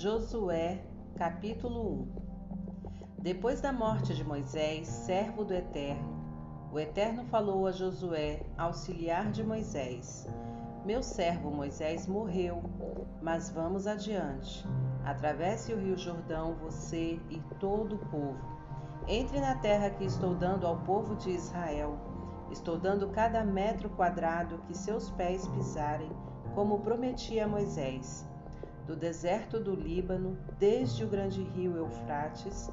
Josué, capítulo 1 Depois da morte de Moisés, servo do Eterno, o Eterno falou a Josué, auxiliar de Moisés: Meu servo Moisés morreu, mas vamos adiante. Atravesse o rio Jordão, você e todo o povo. Entre na terra que estou dando ao povo de Israel. Estou dando cada metro quadrado que seus pés pisarem, como prometi a Moisés do deserto do Líbano, desde o grande rio Eufrates,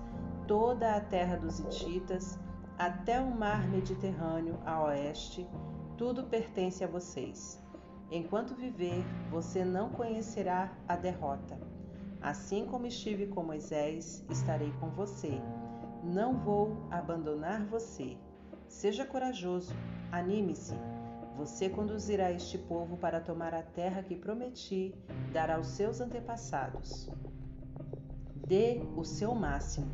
toda a terra dos Hititas, até o mar Mediterrâneo a oeste, tudo pertence a vocês. Enquanto viver, você não conhecerá a derrota. Assim como estive com Moisés, estarei com você. Não vou abandonar você. Seja corajoso, anime-se você conduzirá este povo para tomar a terra que prometi dar aos seus antepassados. Dê o seu máximo,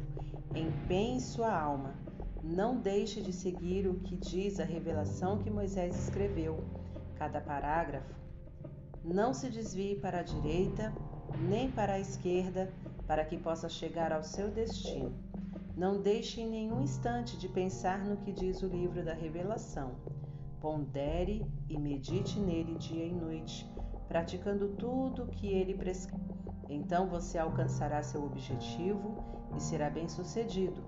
empenhe sua alma. Não deixe de seguir o que diz a revelação que Moisés escreveu, cada parágrafo. Não se desvie para a direita nem para a esquerda para que possa chegar ao seu destino. Não deixe em nenhum instante de pensar no que diz o livro da Revelação Pondere e medite nele dia e noite, praticando tudo o que ele prescreve. Então você alcançará seu objetivo e será bem-sucedido.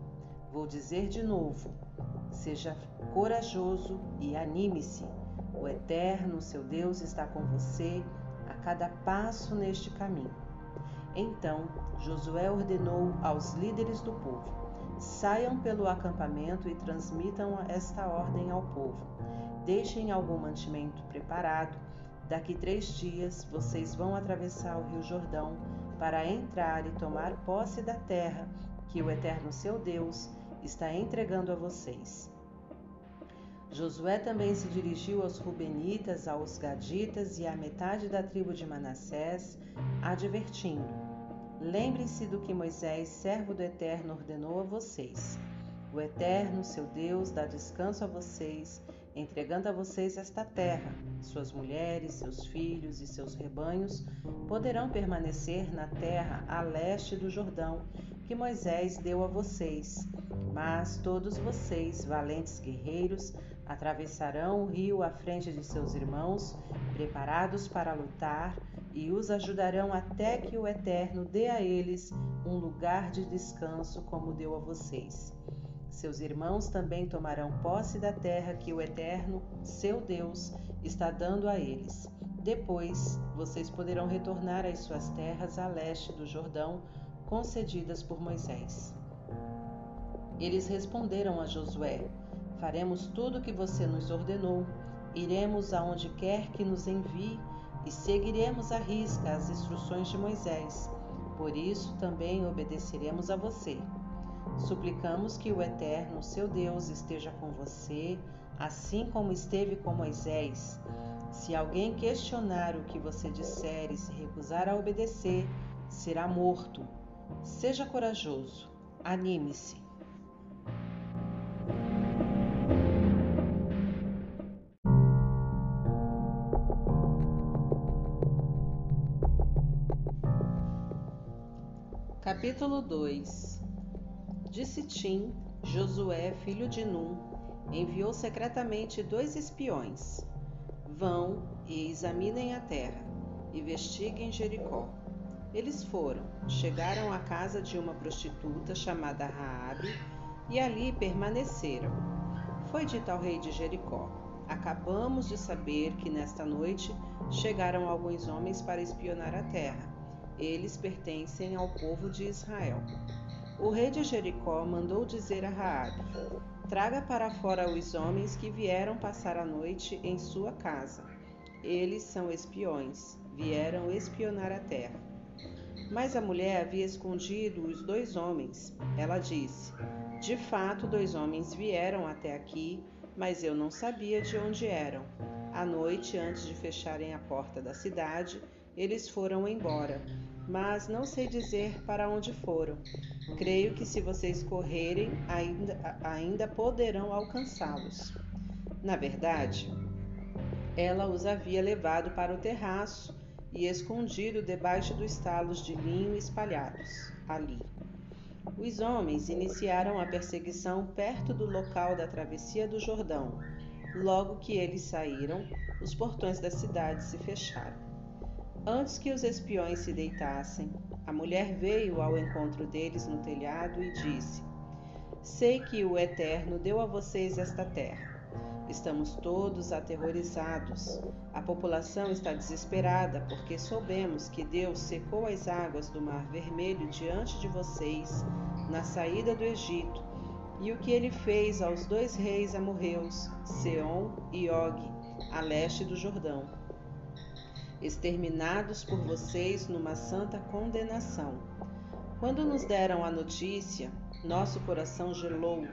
Vou dizer de novo: seja corajoso e anime-se. O Eterno, seu Deus, está com você a cada passo neste caminho. Então Josué ordenou aos líderes do povo: saiam pelo acampamento e transmitam esta ordem ao povo Deixem algum mantimento preparado. Daqui três dias vocês vão atravessar o Rio Jordão para entrar e tomar posse da terra que o Eterno seu Deus está entregando a vocês. Josué também se dirigiu aos Rubenitas, aos Gaditas e à metade da tribo de Manassés, advertindo: Lembrem-se do que Moisés, servo do Eterno, ordenou a vocês. O Eterno, seu Deus, dá descanso a vocês entregando a vocês esta terra. Suas mulheres, seus filhos e seus rebanhos poderão permanecer na terra a leste do Jordão, que Moisés deu a vocês. Mas todos vocês, valentes guerreiros, atravessarão o rio à frente de seus irmãos, preparados para lutar, e os ajudarão até que o Eterno dê a eles um lugar de descanso, como deu a vocês. Seus irmãos também tomarão posse da terra que o Eterno, seu Deus, está dando a eles. Depois, vocês poderão retornar às suas terras a leste do Jordão, concedidas por Moisés. Eles responderam a Josué: Faremos tudo o que você nos ordenou, iremos aonde quer que nos envie e seguiremos à risca as instruções de Moisés. Por isso também obedeceremos a você. Suplicamos que o Eterno, seu Deus, esteja com você, assim como esteve com Moisés. Se alguém questionar o que você disser e se recusar a obedecer, será morto. Seja corajoso, anime-se. Capítulo 2 de Sitim, Josué, filho de Num, enviou secretamente dois espiões. Vão e examinem a terra, investiguem Jericó. Eles foram, chegaram à casa de uma prostituta chamada Raabe e ali permaneceram. Foi dito ao rei de Jericó: Acabamos de saber que nesta noite chegaram alguns homens para espionar a terra. Eles pertencem ao povo de Israel. O rei de Jericó mandou dizer a Raabe: Traga para fora os homens que vieram passar a noite em sua casa. Eles são espiões, vieram espionar a terra. Mas a mulher havia escondido os dois homens. Ela disse: De fato, dois homens vieram até aqui, mas eu não sabia de onde eram. À noite, antes de fecharem a porta da cidade, eles foram embora mas não sei dizer para onde foram. Creio que se vocês correrem, ainda, ainda poderão alcançá-los. Na verdade, ela os havia levado para o terraço e escondido debaixo dos talos de linho espalhados ali. Os homens iniciaram a perseguição perto do local da travessia do Jordão. Logo que eles saíram, os portões da cidade se fecharam. Antes que os espiões se deitassem, a mulher veio ao encontro deles no telhado e disse: Sei que o Eterno deu a vocês esta terra. Estamos todos aterrorizados. A população está desesperada porque soubemos que Deus secou as águas do Mar Vermelho diante de vocês na saída do Egito e o que ele fez aos dois reis amorreus, Seom e Og, a leste do Jordão, exterminados por vocês numa santa condenação. Quando nos deram a notícia, nosso coração gelou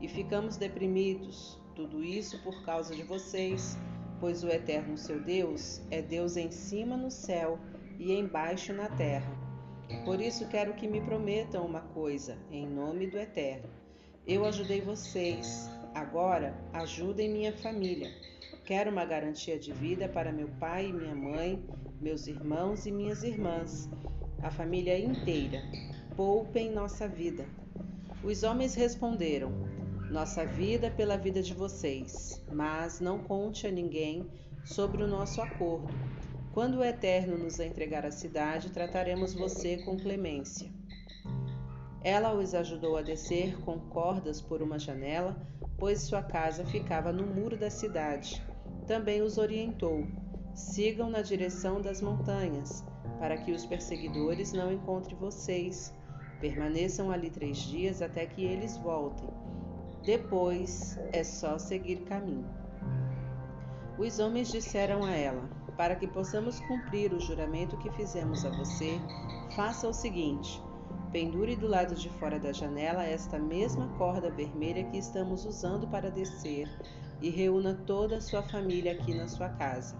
e ficamos deprimidos, tudo isso por causa de vocês, pois o Eterno seu Deus é Deus em cima no céu e embaixo na terra. Por isso quero que me prometam uma coisa, em nome do Eterno. Eu ajudei vocês, agora ajudem minha família. Quero uma garantia de vida para meu pai e minha mãe, meus irmãos e minhas irmãs, a família inteira. Poupem nossa vida. Os homens responderam: nossa vida pela vida de vocês, mas não conte a ninguém sobre o nosso acordo. Quando o Eterno nos entregar a cidade, trataremos você com clemência. Ela os ajudou a descer com cordas por uma janela, pois sua casa ficava no muro da cidade. Também os orientou: sigam na direção das montanhas, para que os perseguidores não encontrem vocês. Permaneçam ali três dias até que eles voltem depois é só seguir caminho. Os homens disseram a ela: Para que possamos cumprir o juramento que fizemos a você, faça o seguinte: pendure do lado de fora da janela esta mesma corda vermelha que estamos usando para descer e reúna toda a sua família aqui na sua casa.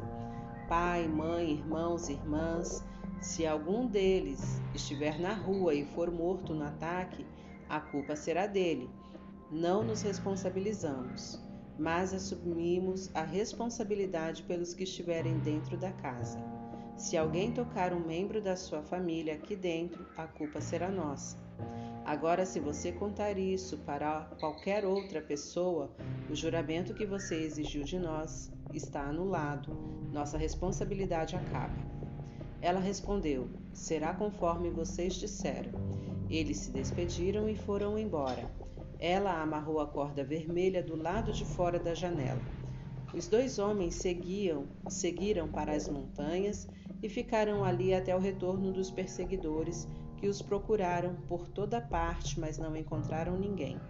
Pai, mãe, irmãos, irmãs. Se algum deles estiver na rua e for morto no ataque, a culpa será dele não nos responsabilizamos, mas assumimos a responsabilidade pelos que estiverem dentro da casa. Se alguém tocar um membro da sua família aqui dentro, a culpa será nossa. Agora, se você contar isso para qualquer outra pessoa, o juramento que você exigiu de nós está anulado. Nossa responsabilidade acaba. Ela respondeu: Será conforme vocês disseram. Eles se despediram e foram embora. Ela amarrou a corda vermelha do lado de fora da janela. Os dois homens seguiam, seguiram para as montanhas e ficaram ali até o retorno dos perseguidores, que os procuraram por toda parte, mas não encontraram ninguém.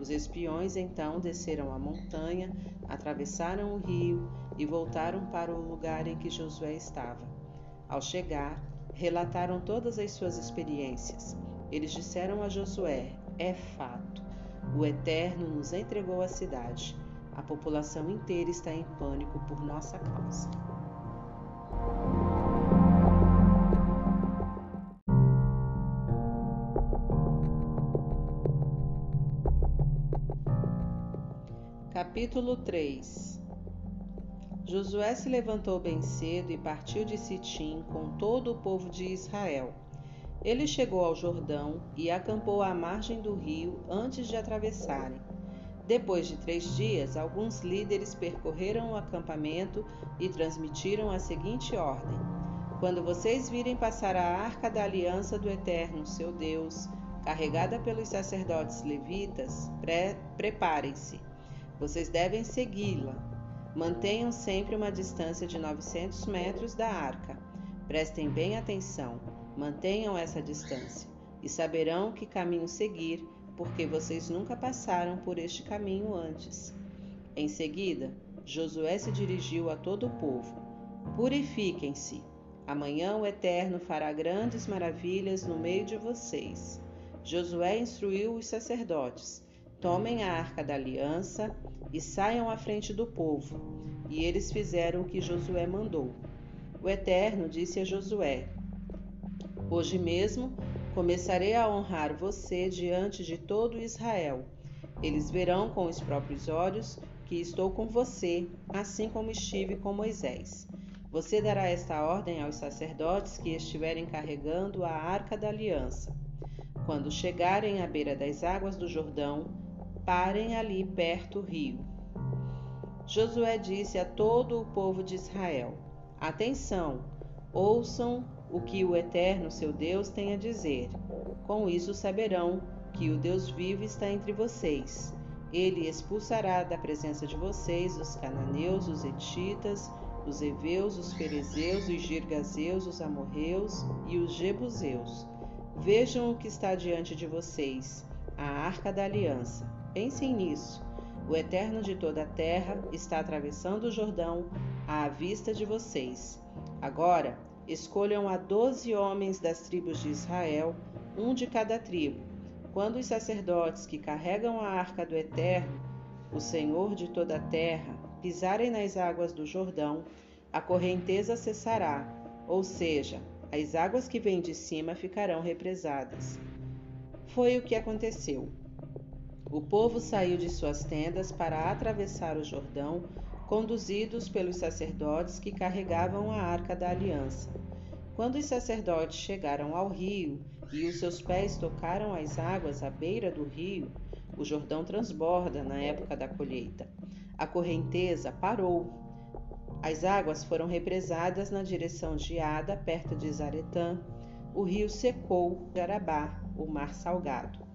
Os espiões então desceram a montanha, atravessaram o rio e voltaram para o lugar em que Josué estava. Ao chegar, relataram todas as suas experiências. Eles disseram a Josué: É fato. O Eterno nos entregou a cidade. A população inteira está em pânico por nossa causa. Capítulo 3 Josué se levantou bem cedo e partiu de Sitim com todo o povo de Israel. Ele chegou ao Jordão e acampou à margem do rio antes de atravessarem. Depois de três dias, alguns líderes percorreram o acampamento e transmitiram a seguinte ordem: Quando vocês virem passar a arca da aliança do Eterno, seu Deus, carregada pelos sacerdotes levitas, pre preparem-se. Vocês devem segui-la. Mantenham sempre uma distância de 900 metros da arca. Prestem bem atenção Mantenham essa distância e saberão que caminho seguir, porque vocês nunca passaram por este caminho antes. Em seguida, Josué se dirigiu a todo o povo: Purifiquem-se. Amanhã o Eterno fará grandes maravilhas no meio de vocês. Josué instruiu os sacerdotes: Tomem a arca da aliança e saiam à frente do povo. E eles fizeram o que Josué mandou. O Eterno disse a Josué: Hoje mesmo começarei a honrar você diante de todo Israel. Eles verão com os próprios olhos que estou com você, assim como estive com Moisés. Você dará esta ordem aos sacerdotes que estiverem carregando a arca da aliança. Quando chegarem à beira das águas do Jordão, parem ali perto do rio. Josué disse a todo o povo de Israel: Atenção, ouçam o que o Eterno, seu Deus, tem a dizer. Com isso saberão que o Deus vivo está entre vocês. Ele expulsará da presença de vocês os cananeus, os etitas, os heveus, os ferezeus, os girgazeus, os amorreus e os jebuseus. Vejam o que está diante de vocês, a arca da aliança. Pensem nisso. O Eterno de toda a terra está atravessando o Jordão à vista de vocês. Agora, escolham a doze homens das tribos de Israel, um de cada tribo. Quando os sacerdotes que carregam a arca do Eterno, o Senhor de toda a terra, pisarem nas águas do Jordão, a correnteza cessará, ou seja, as águas que vêm de cima ficarão represadas. Foi o que aconteceu. O povo saiu de suas tendas para atravessar o Jordão, conduzidos pelos sacerdotes que carregavam a arca da aliança. Quando os sacerdotes chegaram ao rio e os seus pés tocaram as águas à beira do rio, o Jordão transborda na época da colheita. A correnteza parou. As águas foram represadas na direção de Ada, perto de Zaretã. O rio secou Jarabá, o mar salgado.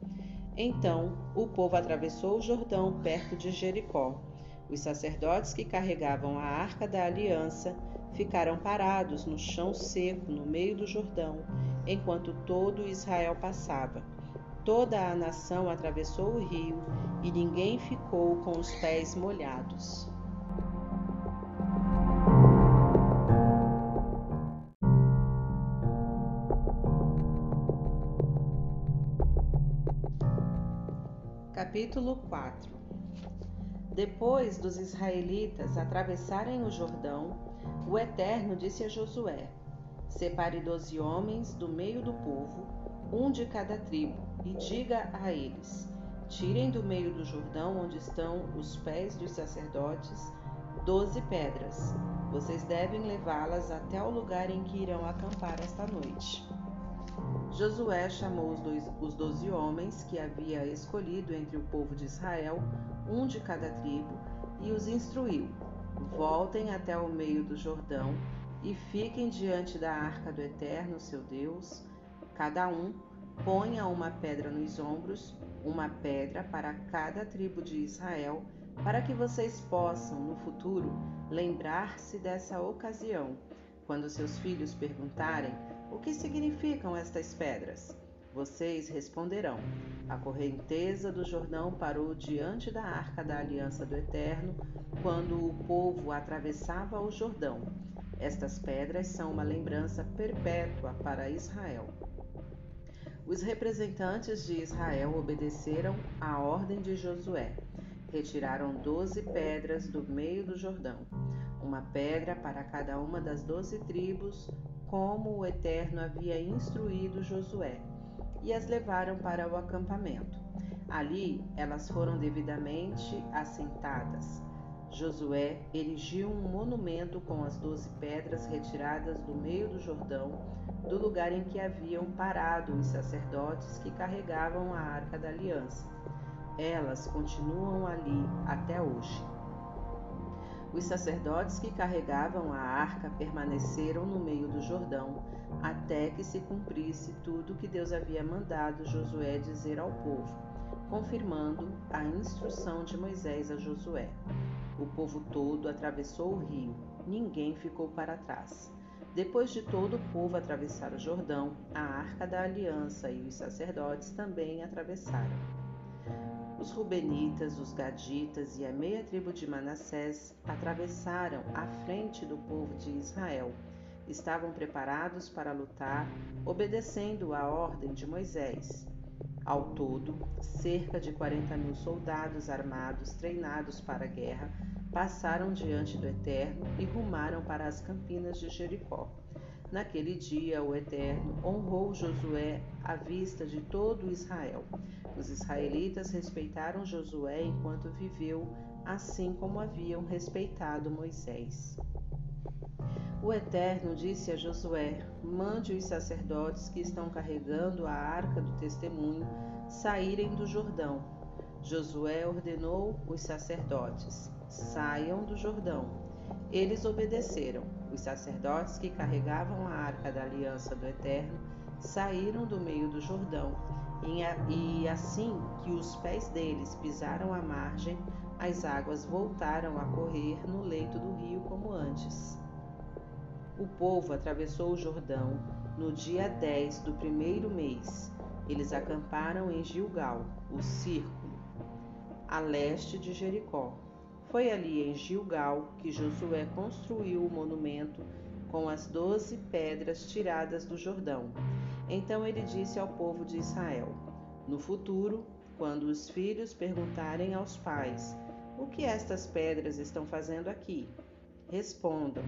Então o povo atravessou o Jordão perto de Jericó. Os sacerdotes que carregavam a arca da aliança ficaram parados no chão seco no meio do Jordão, enquanto todo Israel passava. Toda a nação atravessou o rio e ninguém ficou com os pés molhados. Capítulo 4 Depois dos israelitas atravessarem o Jordão, o Eterno disse a Josué: Separe doze homens do meio do povo, um de cada tribo, e diga a eles: Tirem do meio do Jordão, onde estão os pés dos sacerdotes, doze pedras. Vocês devem levá-las até o lugar em que irão acampar esta noite. Josué chamou os, dois, os doze homens que havia escolhido entre o povo de Israel, um de cada tribo, e os instruiu: Voltem até o meio do Jordão e fiquem diante da arca do Eterno, seu Deus. Cada um ponha uma pedra nos ombros, uma pedra para cada tribo de Israel, para que vocês possam, no futuro, lembrar-se dessa ocasião. Quando seus filhos perguntarem o que significam estas pedras? Vocês responderão: A correnteza do Jordão parou diante da arca da aliança do Eterno quando o povo atravessava o Jordão. Estas pedras são uma lembrança perpétua para Israel. Os representantes de Israel obedeceram à ordem de Josué. Retiraram doze pedras do meio do Jordão, uma pedra para cada uma das doze tribos, como o Eterno havia instruído Josué, e as levaram para o acampamento. Ali elas foram devidamente assentadas. Josué erigiu um monumento com as doze pedras retiradas do meio do Jordão, do lugar em que haviam parado os sacerdotes que carregavam a arca da aliança. Elas continuam ali até hoje. Os sacerdotes que carregavam a arca permaneceram no meio do Jordão até que se cumprisse tudo que Deus havia mandado Josué dizer ao povo, confirmando a instrução de Moisés a Josué. O povo todo atravessou o rio, ninguém ficou para trás. Depois de todo o povo atravessar o Jordão, a arca da aliança e os sacerdotes também atravessaram. Os Rubenitas, os Gaditas e a meia tribo de Manassés atravessaram à frente do povo de Israel. Estavam preparados para lutar, obedecendo à ordem de Moisés. Ao todo, cerca de 40 mil soldados armados treinados para a guerra passaram diante do Eterno e rumaram para as campinas de Jericó. Naquele dia, o Eterno honrou Josué à vista de todo Israel. Os israelitas respeitaram Josué enquanto viveu, assim como haviam respeitado Moisés. O Eterno disse a Josué: Mande os sacerdotes que estão carregando a arca do testemunho saírem do Jordão. Josué ordenou os sacerdotes: Saiam do Jordão. Eles obedeceram. Os sacerdotes que carregavam a arca da aliança do Eterno saíram do meio do Jordão, e assim que os pés deles pisaram a margem, as águas voltaram a correr no leito do rio como antes. O povo atravessou o Jordão no dia 10 do primeiro mês. Eles acamparam em Gilgal, o círculo, a leste de Jericó. Foi ali em Gilgal que Josué construiu o monumento com as doze pedras tiradas do Jordão. Então ele disse ao povo de Israel: No futuro, quando os filhos perguntarem aos pais: O que estas pedras estão fazendo aqui? Respondam: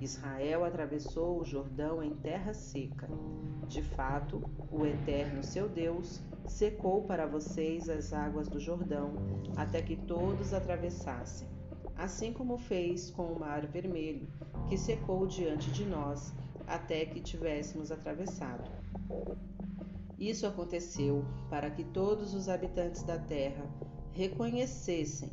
Israel atravessou o Jordão em terra seca. De fato, o Eterno seu Deus secou para vocês as águas do Jordão, até que todos atravessassem. Assim como fez com o Mar Vermelho, que secou diante de nós, até que tivéssemos atravessado. Isso aconteceu para que todos os habitantes da terra reconhecessem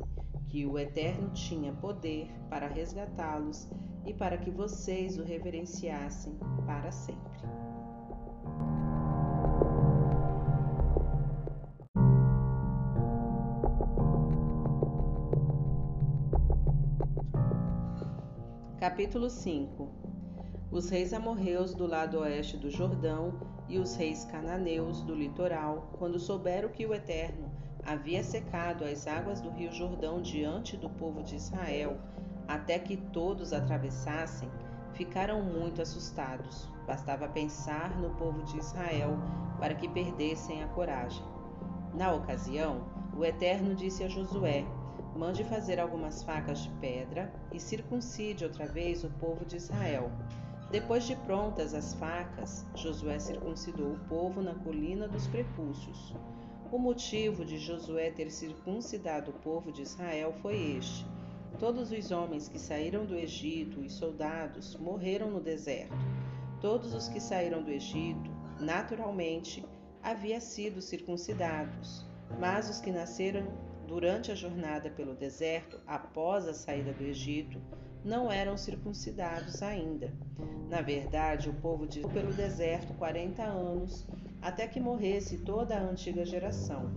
que o Eterno tinha poder para resgatá-los e para que vocês o reverenciassem para sempre. Capítulo 5 Os reis amorreus do lado oeste do Jordão e os reis cananeus do litoral, quando souberam que o Eterno havia secado as águas do rio Jordão diante do povo de Israel, até que todos atravessassem, ficaram muito assustados. Bastava pensar no povo de Israel para que perdessem a coragem. Na ocasião, o Eterno disse a Josué: Mande fazer algumas facas de pedra e circuncide outra vez o povo de Israel. Depois de prontas as facas, Josué circuncidou o povo na colina dos prepúcios. O motivo de Josué ter circuncidado o povo de Israel foi este: todos os homens que saíram do Egito, os soldados, morreram no deserto. Todos os que saíram do Egito, naturalmente, haviam sido circuncidados, mas os que nasceram durante a jornada pelo deserto, após a saída do Egito, não eram circuncidados ainda. Na verdade, o povo de pelo deserto 40 anos até que morresse toda a antiga geração.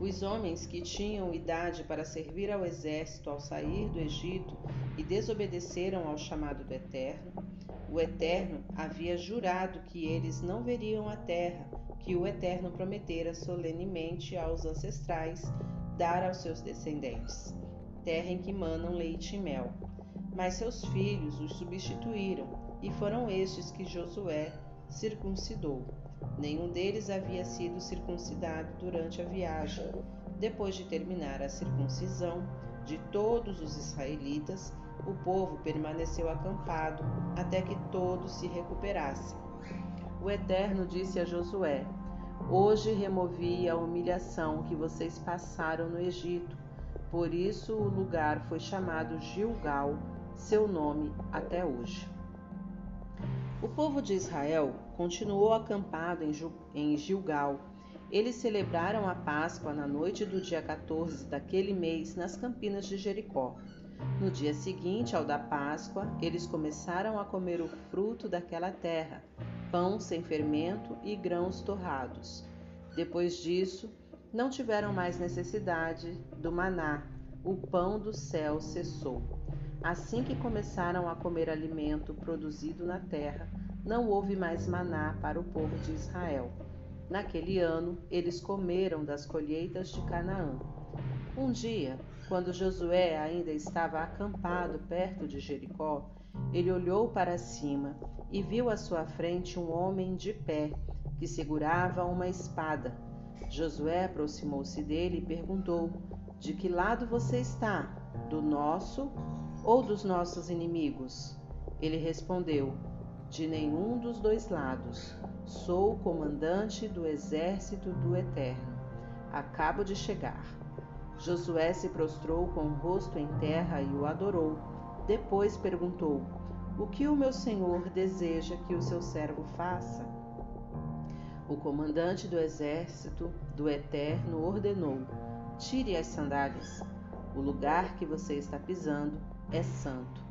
Os homens que tinham idade para servir ao exército ao sair do Egito e desobedeceram ao chamado do Eterno, o Eterno havia jurado que eles não veriam a terra que o Eterno prometera solenemente aos ancestrais dar aos seus descendentes, terra em que manam leite e mel. Mas seus filhos os substituíram, e foram estes que Josué circuncidou. Nenhum deles havia sido circuncidado durante a viagem. Depois de terminar a circuncisão de todos os israelitas, o povo permaneceu acampado até que todos se recuperassem. O Eterno disse a Josué: Hoje removi a humilhação que vocês passaram no Egito. Por isso o lugar foi chamado Gilgal, seu nome até hoje. O povo de Israel continuou acampado em Gilgal. Eles celebraram a Páscoa na noite do dia 14 daquele mês nas campinas de Jericó. No dia seguinte ao da Páscoa, eles começaram a comer o fruto daquela terra, pão sem fermento e grãos torrados. Depois disso, não tiveram mais necessidade do maná, o pão do céu cessou. Assim que começaram a comer alimento produzido na terra, não houve mais maná para o povo de Israel. Naquele ano, eles comeram das colheitas de Canaã. Um dia, quando Josué ainda estava acampado perto de Jericó, ele olhou para cima e viu à sua frente um homem de pé que segurava uma espada. Josué aproximou-se dele e perguntou: De que lado você está? Do nosso ou dos nossos inimigos? Ele respondeu: De nenhum dos dois lados. Sou o comandante do exército do Eterno. Acabo de chegar. Josué se prostrou com o rosto em terra e o adorou. Depois perguntou: O que o meu senhor deseja que o seu servo faça? O comandante do exército do Eterno ordenou: Tire as sandálias. O lugar que você está pisando é santo.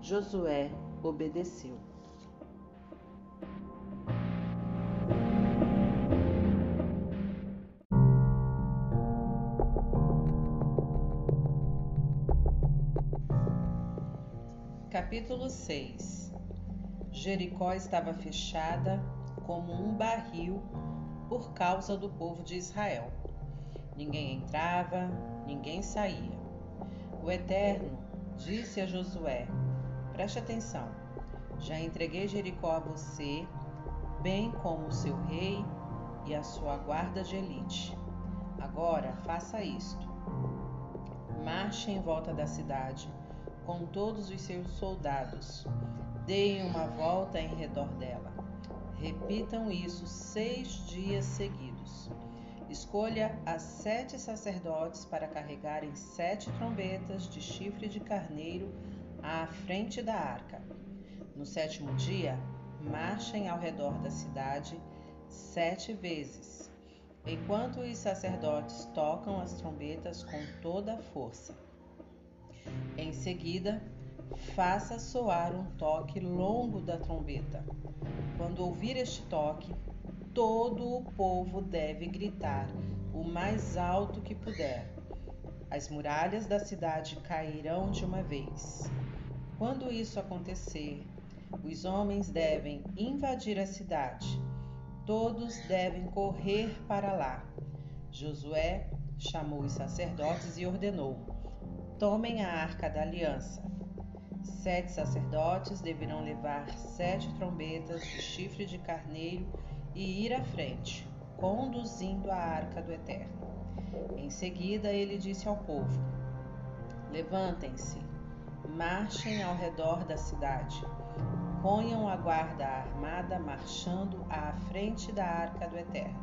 Josué obedeceu. Capítulo 6 Jericó estava fechada como um barril por causa do povo de Israel. Ninguém entrava, ninguém saía. O Eterno disse a Josué: Preste atenção, já entreguei Jericó a você, bem como o seu rei e a sua guarda de elite. Agora faça isto: marche em volta da cidade com todos os seus soldados. Deem uma volta em redor dela. Repitam isso seis dias seguidos. Escolha as sete sacerdotes para carregarem sete trombetas de chifre de carneiro à frente da arca. No sétimo dia, marchem ao redor da cidade sete vezes, enquanto os sacerdotes tocam as trombetas com toda a força. Em seguida, faça soar um toque longo da trombeta. Quando ouvir este toque, todo o povo deve gritar o mais alto que puder. As muralhas da cidade cairão de uma vez. Quando isso acontecer, os homens devem invadir a cidade. Todos devem correr para lá. Josué chamou os sacerdotes e ordenou: Tomem a arca da aliança. Sete sacerdotes deverão levar sete trombetas de chifre de carneiro e ir à frente, conduzindo a arca do Eterno. Em seguida, ele disse ao povo: Levantem-se, marchem ao redor da cidade. Ponham a guarda armada marchando à frente da arca do Eterno.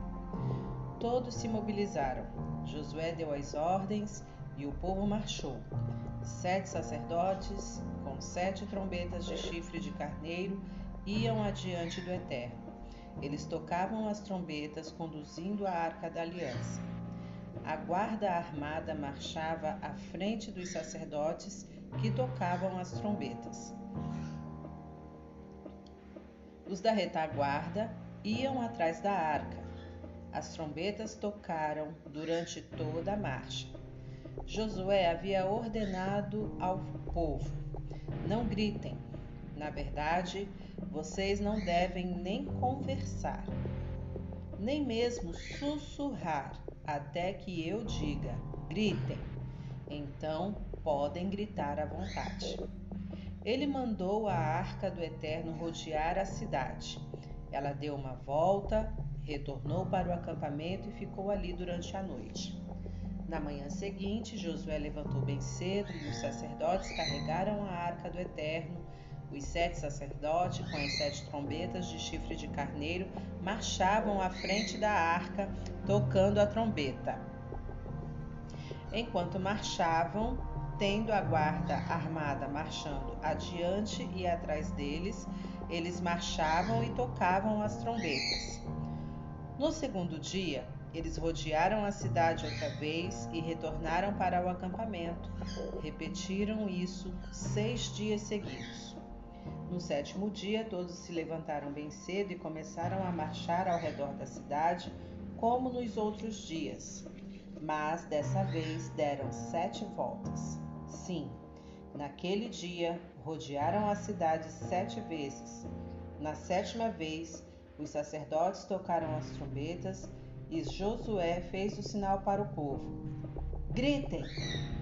Todos se mobilizaram. Josué deu as ordens e o povo marchou. Sete sacerdotes, com sete trombetas de chifre de carneiro, iam adiante do Eterno. Eles tocavam as trombetas, conduzindo a arca da aliança. A guarda armada marchava à frente dos sacerdotes que tocavam as trombetas. Os da retaguarda iam atrás da arca. As trombetas tocaram durante toda a marcha. Josué havia ordenado ao povo: Não gritem. Na verdade, vocês não devem nem conversar, nem mesmo sussurrar até que eu diga: gritem. Então podem gritar à vontade. Ele mandou a arca do Eterno rodear a cidade. Ela deu uma volta, retornou para o acampamento e ficou ali durante a noite. Na manhã seguinte, Josué levantou bem cedo e os sacerdotes carregaram a arca do Eterno. Os sete sacerdotes, com as sete trombetas de chifre de carneiro, marchavam à frente da arca, tocando a trombeta. Enquanto marchavam, tendo a guarda armada marchando adiante e atrás deles, eles marchavam e tocavam as trombetas. No segundo dia, eles rodearam a cidade outra vez e retornaram para o acampamento. Repetiram isso seis dias seguidos. No sétimo dia, todos se levantaram bem cedo e começaram a marchar ao redor da cidade, como nos outros dias. Mas dessa vez deram sete voltas. Sim, naquele dia rodearam a cidade sete vezes. Na sétima vez, os sacerdotes tocaram as trombetas e Josué fez o sinal para o povo: Gritem!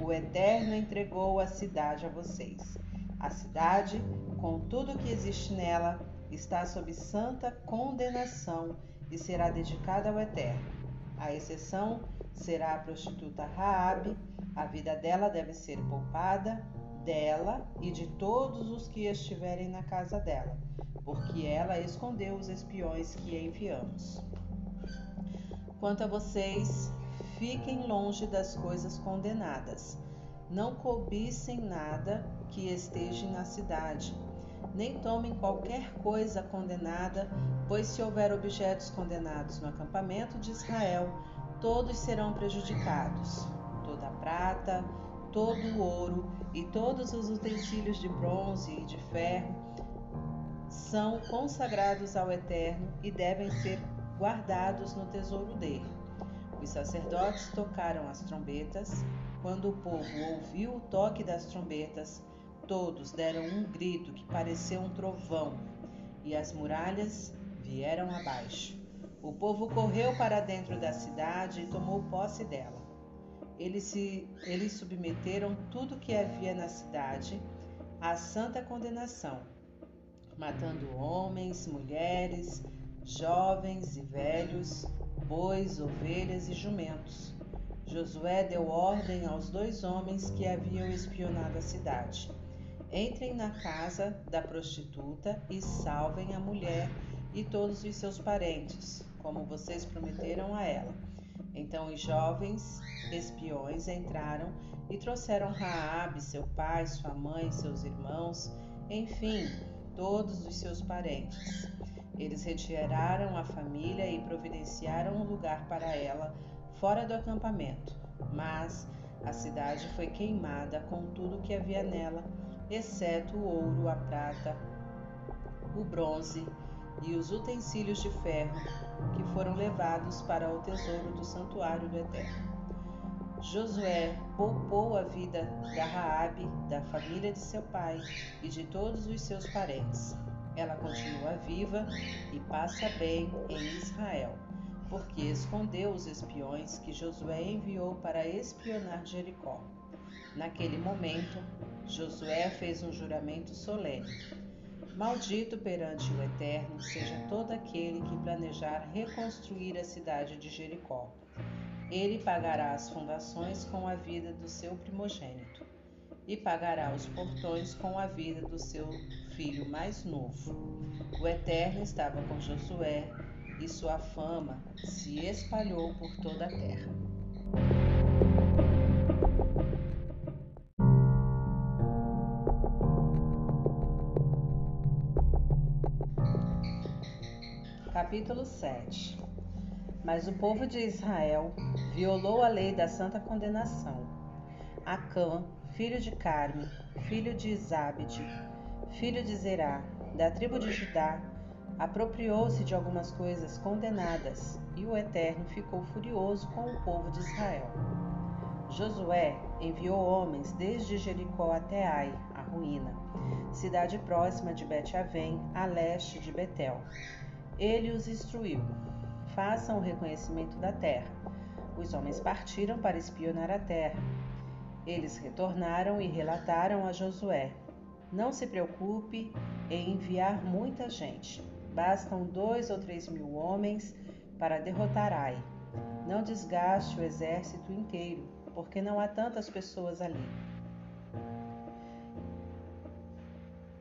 O Eterno entregou a cidade a vocês. A cidade, com tudo que existe nela, está sob santa condenação e será dedicada ao Eterno. A exceção será a prostituta Raabe. A vida dela deve ser poupada, dela e de todos os que estiverem na casa dela, porque ela escondeu os espiões que enviamos. Quanto a vocês, fiquem longe das coisas condenadas. Não cobicem nada que esteja na cidade, nem tomem qualquer coisa condenada, pois se houver objetos condenados no acampamento de Israel, todos serão prejudicados. Toda a prata, todo o ouro e todos os utensílios de bronze e de ferro são consagrados ao Eterno e devem ser guardados no tesouro dele. Os sacerdotes tocaram as trombetas. Quando o povo ouviu o toque das trombetas, todos deram um grito que pareceu um trovão, e as muralhas vieram abaixo. O povo correu para dentro da cidade e tomou posse dela. Eles, se, eles submeteram tudo que havia na cidade à santa condenação, matando homens, mulheres, jovens e velhos, bois, ovelhas e jumentos. Josué deu ordem aos dois homens que haviam espionado a cidade: Entrem na casa da prostituta e salvem a mulher e todos os seus parentes, como vocês prometeram a ela. Então os jovens espiões entraram e trouxeram Raabe, seu pai, sua mãe, seus irmãos, enfim, todos os seus parentes. Eles retiraram a família e providenciaram um lugar para ela fora do acampamento, mas a cidade foi queimada com tudo que havia nela, exceto o ouro, a prata, o bronze e os utensílios de ferro que foram levados para o tesouro do santuário do Eterno. Josué poupou a vida da Raabe, da família de seu pai e de todos os seus parentes. Ela continua viva e passa bem em Israel, porque escondeu os espiões que Josué enviou para espionar Jericó. Naquele momento, Josué fez um juramento solene. Maldito perante o Eterno seja todo aquele que planejar reconstruir a cidade de Jericó. Ele pagará as fundações com a vida do seu primogênito e pagará os portões com a vida do seu filho mais novo. O Eterno estava com Josué e sua fama se espalhou por toda a terra. Capítulo 7 Mas o povo de Israel violou a lei da santa condenação. Acã, filho de Carme, filho de Isabide, filho de Zerá, da tribo de Judá, apropriou-se de algumas coisas condenadas, e o Eterno ficou furioso com o povo de Israel. Josué enviou homens desde Jericó até Ai, a ruína, cidade próxima de Bet-Avém, a leste de Betel. Ele os instruiu: façam o reconhecimento da terra. Os homens partiram para espionar a terra eles retornaram e relataram a Josué: Não se preocupe em enviar muita gente. Bastam dois ou três mil homens para derrotar Ai. Não desgaste o exército inteiro, porque não há tantas pessoas ali.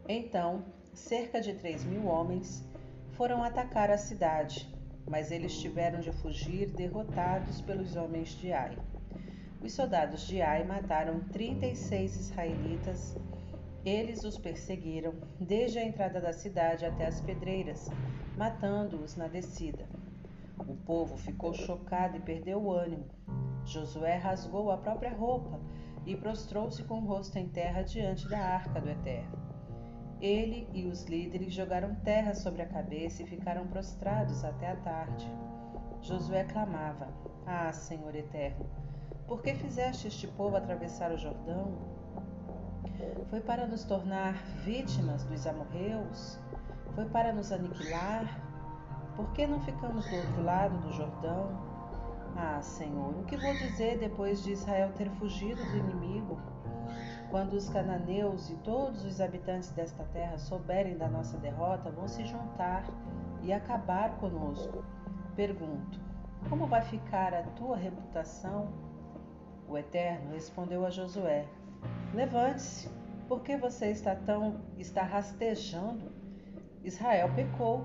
Então, cerca de três mil homens foram atacar a cidade, mas eles tiveram de fugir derrotados pelos homens de Ai. Os soldados de Ai mataram 36 israelitas. Eles os perseguiram desde a entrada da cidade até as pedreiras, matando-os na descida. O povo ficou chocado e perdeu o ânimo. Josué rasgou a própria roupa e prostrou-se com o rosto em terra diante da arca do Eterno. Ele e os líderes jogaram terra sobre a cabeça e ficaram prostrados até a tarde. Josué clamava: Ah, Senhor Eterno! Por que fizeste este povo atravessar o Jordão? Foi para nos tornar vítimas dos amorreus? Foi para nos aniquilar? Por que não ficamos do outro lado do Jordão? Ah, Senhor, o que vou dizer depois de Israel ter fugido do inimigo? Quando os cananeus e todos os habitantes desta terra souberem da nossa derrota, vão se juntar e acabar conosco. Pergunto: como vai ficar a tua reputação? O Eterno respondeu a Josué: Levante-se, por que você está tão está rastejando? Israel pecou.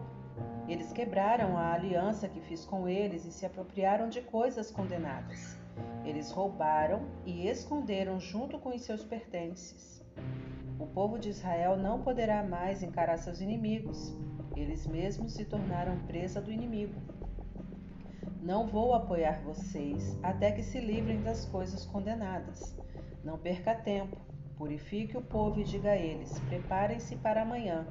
Eles quebraram a aliança que fiz com eles e se apropriaram de coisas condenadas. Eles roubaram e esconderam junto com os seus pertences. O povo de Israel não poderá mais encarar seus inimigos. Eles mesmos se tornaram presa do inimigo. Não vou apoiar vocês até que se livrem das coisas condenadas. Não perca tempo. Purifique o povo e diga a eles: Preparem-se para amanhã.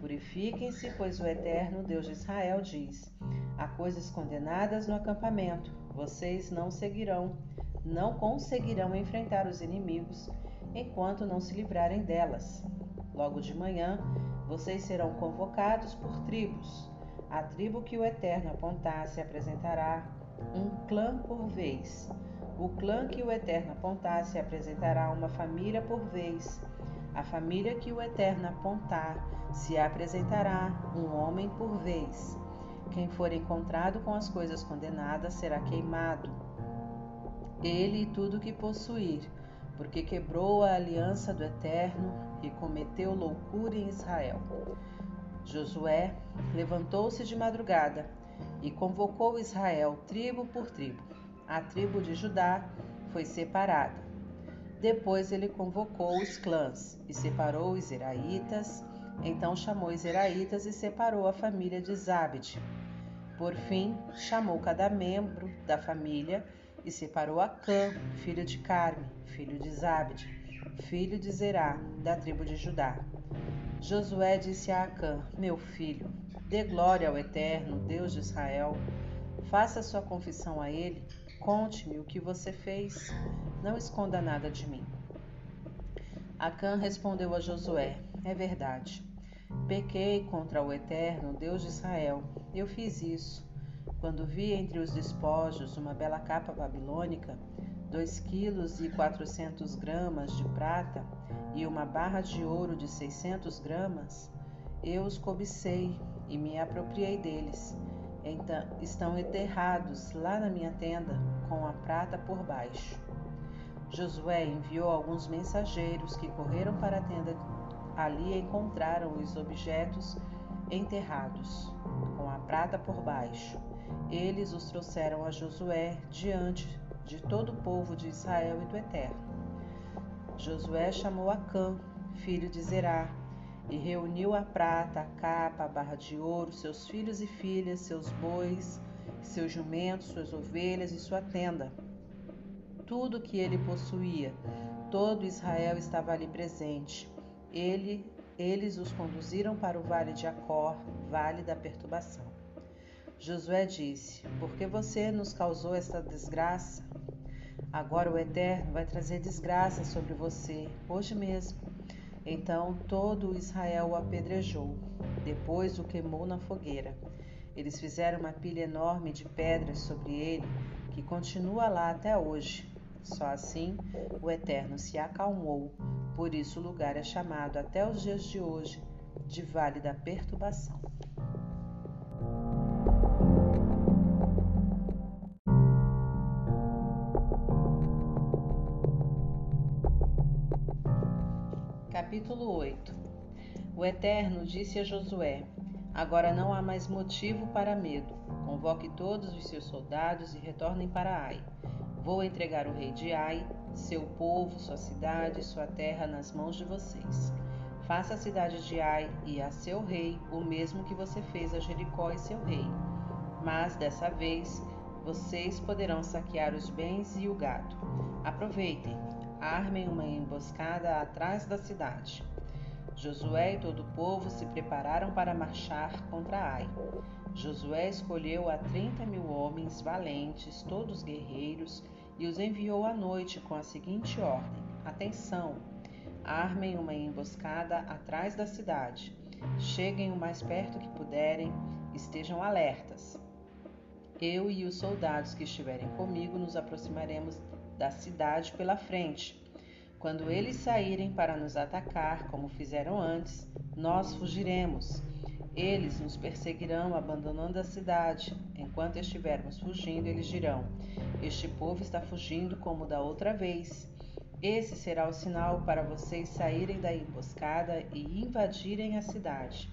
Purifiquem-se, pois o Eterno Deus de Israel diz: Há coisas condenadas no acampamento. Vocês não seguirão, não conseguirão enfrentar os inimigos enquanto não se livrarem delas. Logo de manhã, vocês serão convocados por tribos. A tribo que o Eterno apontasse apresentará um clã por vez. O clã que o Eterno apontasse apresentará uma família por vez. A família que o Eterno apontar se apresentará um homem por vez. Quem for encontrado com as coisas condenadas será queimado. Ele e tudo que possuir, porque quebrou a aliança do Eterno e cometeu loucura em Israel. Josué levantou-se de madrugada e convocou Israel tribo por tribo. A tribo de Judá foi separada. Depois ele convocou os clãs e separou os Zeraitas. Então chamou os Zeraitas e separou a família de Zabed. Por fim, chamou cada membro da família e separou Acã, filho de Carme, filho de Zabed, filho de Zerá, da tribo de Judá. Josué disse a Acã: Meu filho, dê glória ao Eterno, Deus de Israel. Faça sua confissão a ele. Conte-me o que você fez. Não esconda nada de mim. Acã respondeu a Josué: É verdade. Pequei contra o Eterno, Deus de Israel. Eu fiz isso. Quando vi entre os despojos uma bela capa babilônica, dois quilos e quatrocentos gramas de prata, e uma barra de ouro de 600 gramas, eu os cobicei e me apropriei deles. Então, estão enterrados lá na minha tenda, com a prata por baixo. Josué enviou alguns mensageiros que correram para a tenda. Ali encontraram os objetos enterrados, com a prata por baixo. Eles os trouxeram a Josué diante de todo o povo de Israel e do Eterno. Josué chamou Acã, filho de Zerá, e reuniu a prata, a capa, a barra de ouro, seus filhos e filhas, seus bois, seus jumentos, suas ovelhas e sua tenda. Tudo que ele possuía, todo Israel estava ali presente. Ele, eles os conduziram para o vale de Acor, vale da perturbação. Josué disse: Por que você nos causou esta desgraça? Agora o Eterno vai trazer desgraça sobre você, hoje mesmo. Então todo Israel o apedrejou, depois o queimou na fogueira. Eles fizeram uma pilha enorme de pedras sobre ele, que continua lá até hoje. Só assim o Eterno se acalmou, por isso o lugar é chamado até os dias de hoje de Vale da Perturbação. Capítulo 8 O Eterno disse a Josué: Agora não há mais motivo para medo. Convoque todos os seus soldados e retornem para Ai. Vou entregar o rei de Ai, seu povo, sua cidade e sua terra nas mãos de vocês. Faça a cidade de Ai e a seu rei o mesmo que você fez a Jericó e seu rei. Mas dessa vez vocês poderão saquear os bens e o gado. Aproveitem, armem uma emboscada atrás da cidade. Josué e todo o povo se prepararam para marchar contra Ai. Josué escolheu a trinta mil homens valentes, todos guerreiros, e os enviou à noite com a seguinte ordem: Atenção! Armem uma emboscada atrás da cidade. Cheguem o mais perto que puderem, estejam alertas. Eu e os soldados que estiverem comigo nos aproximaremos da cidade pela frente. Quando eles saírem para nos atacar, como fizeram antes, nós fugiremos. Eles nos perseguirão abandonando a cidade. Enquanto estivermos fugindo, eles dirão: Este povo está fugindo como da outra vez. Esse será o sinal para vocês saírem da emboscada e invadirem a cidade.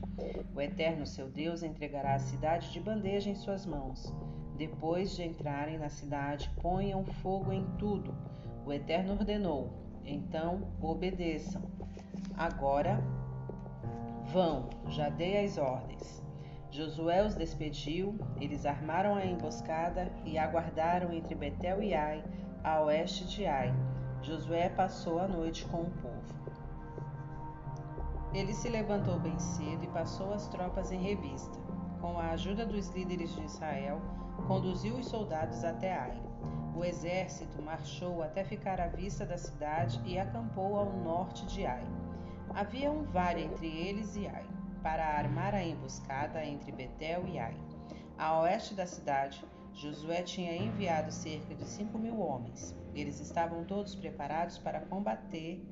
O Eterno seu Deus entregará a cidade de bandeja em suas mãos. Depois de entrarem na cidade, ponham fogo em tudo. O Eterno ordenou. Então obedeçam. Agora vão, já dei as ordens. Josué os despediu, eles armaram a emboscada e aguardaram entre Betel e Ai, a oeste de Ai. Josué passou a noite com o povo. Ele se levantou bem cedo e passou as tropas em revista. Com a ajuda dos líderes de Israel, conduziu os soldados até Ai. O exército marchou até ficar à vista da cidade e acampou ao norte de Ai. Havia um vale entre eles e Ai, para armar a emboscada entre Betel e Ai. A oeste da cidade, Josué tinha enviado cerca de cinco mil homens. Eles estavam todos preparados para combater,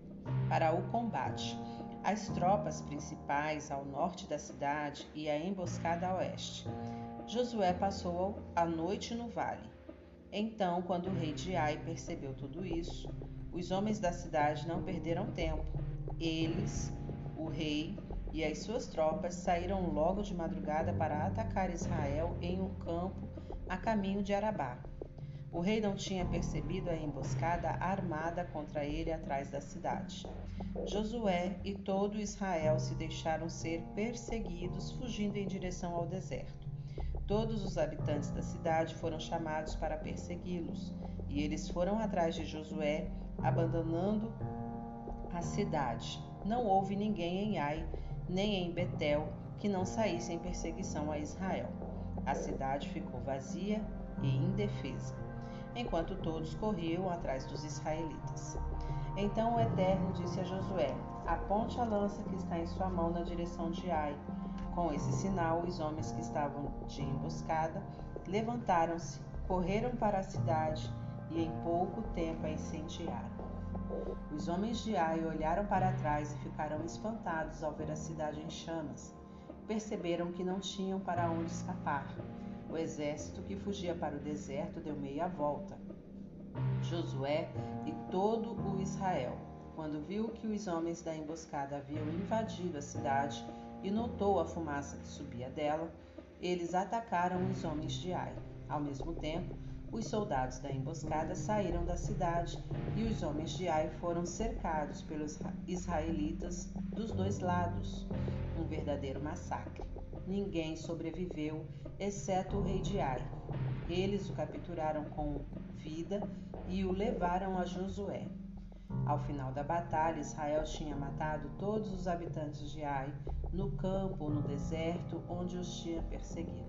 para o combate. As tropas principais ao norte da cidade e a emboscada a oeste. Josué passou a noite no vale. Então, quando o rei de Ai percebeu tudo isso, os homens da cidade não perderam tempo. Eles, o rei e as suas tropas saíram logo de madrugada para atacar Israel em um campo a caminho de Arabá. O rei não tinha percebido a emboscada armada contra ele atrás da cidade. Josué e todo Israel se deixaram ser perseguidos, fugindo em direção ao deserto. Todos os habitantes da cidade foram chamados para persegui-los, e eles foram atrás de Josué, abandonando a cidade. Não houve ninguém em Ai, nem em Betel, que não saísse em perseguição a Israel. A cidade ficou vazia e indefesa, enquanto todos corriam atrás dos israelitas. Então o Eterno disse a Josué: Aponte a lança que está em sua mão na direção de Ai com esse sinal, os homens que estavam de emboscada levantaram-se, correram para a cidade e em pouco tempo a incendiaram. Os homens de Ai olharam para trás e ficaram espantados ao ver a cidade em chamas. Perceberam que não tinham para onde escapar. O exército que fugia para o deserto deu meia volta. Josué e todo o Israel, quando viu que os homens da emboscada haviam invadido a cidade, e notou a fumaça que subia dela, eles atacaram os homens de Ai. Ao mesmo tempo, os soldados da emboscada saíram da cidade e os homens de Ai foram cercados pelos israelitas dos dois lados. Um verdadeiro massacre. Ninguém sobreviveu, exceto o rei de Ai. Eles o capturaram com vida e o levaram a Josué. Ao final da batalha, Israel tinha matado todos os habitantes de Ai, no campo ou no deserto onde os tinha perseguido.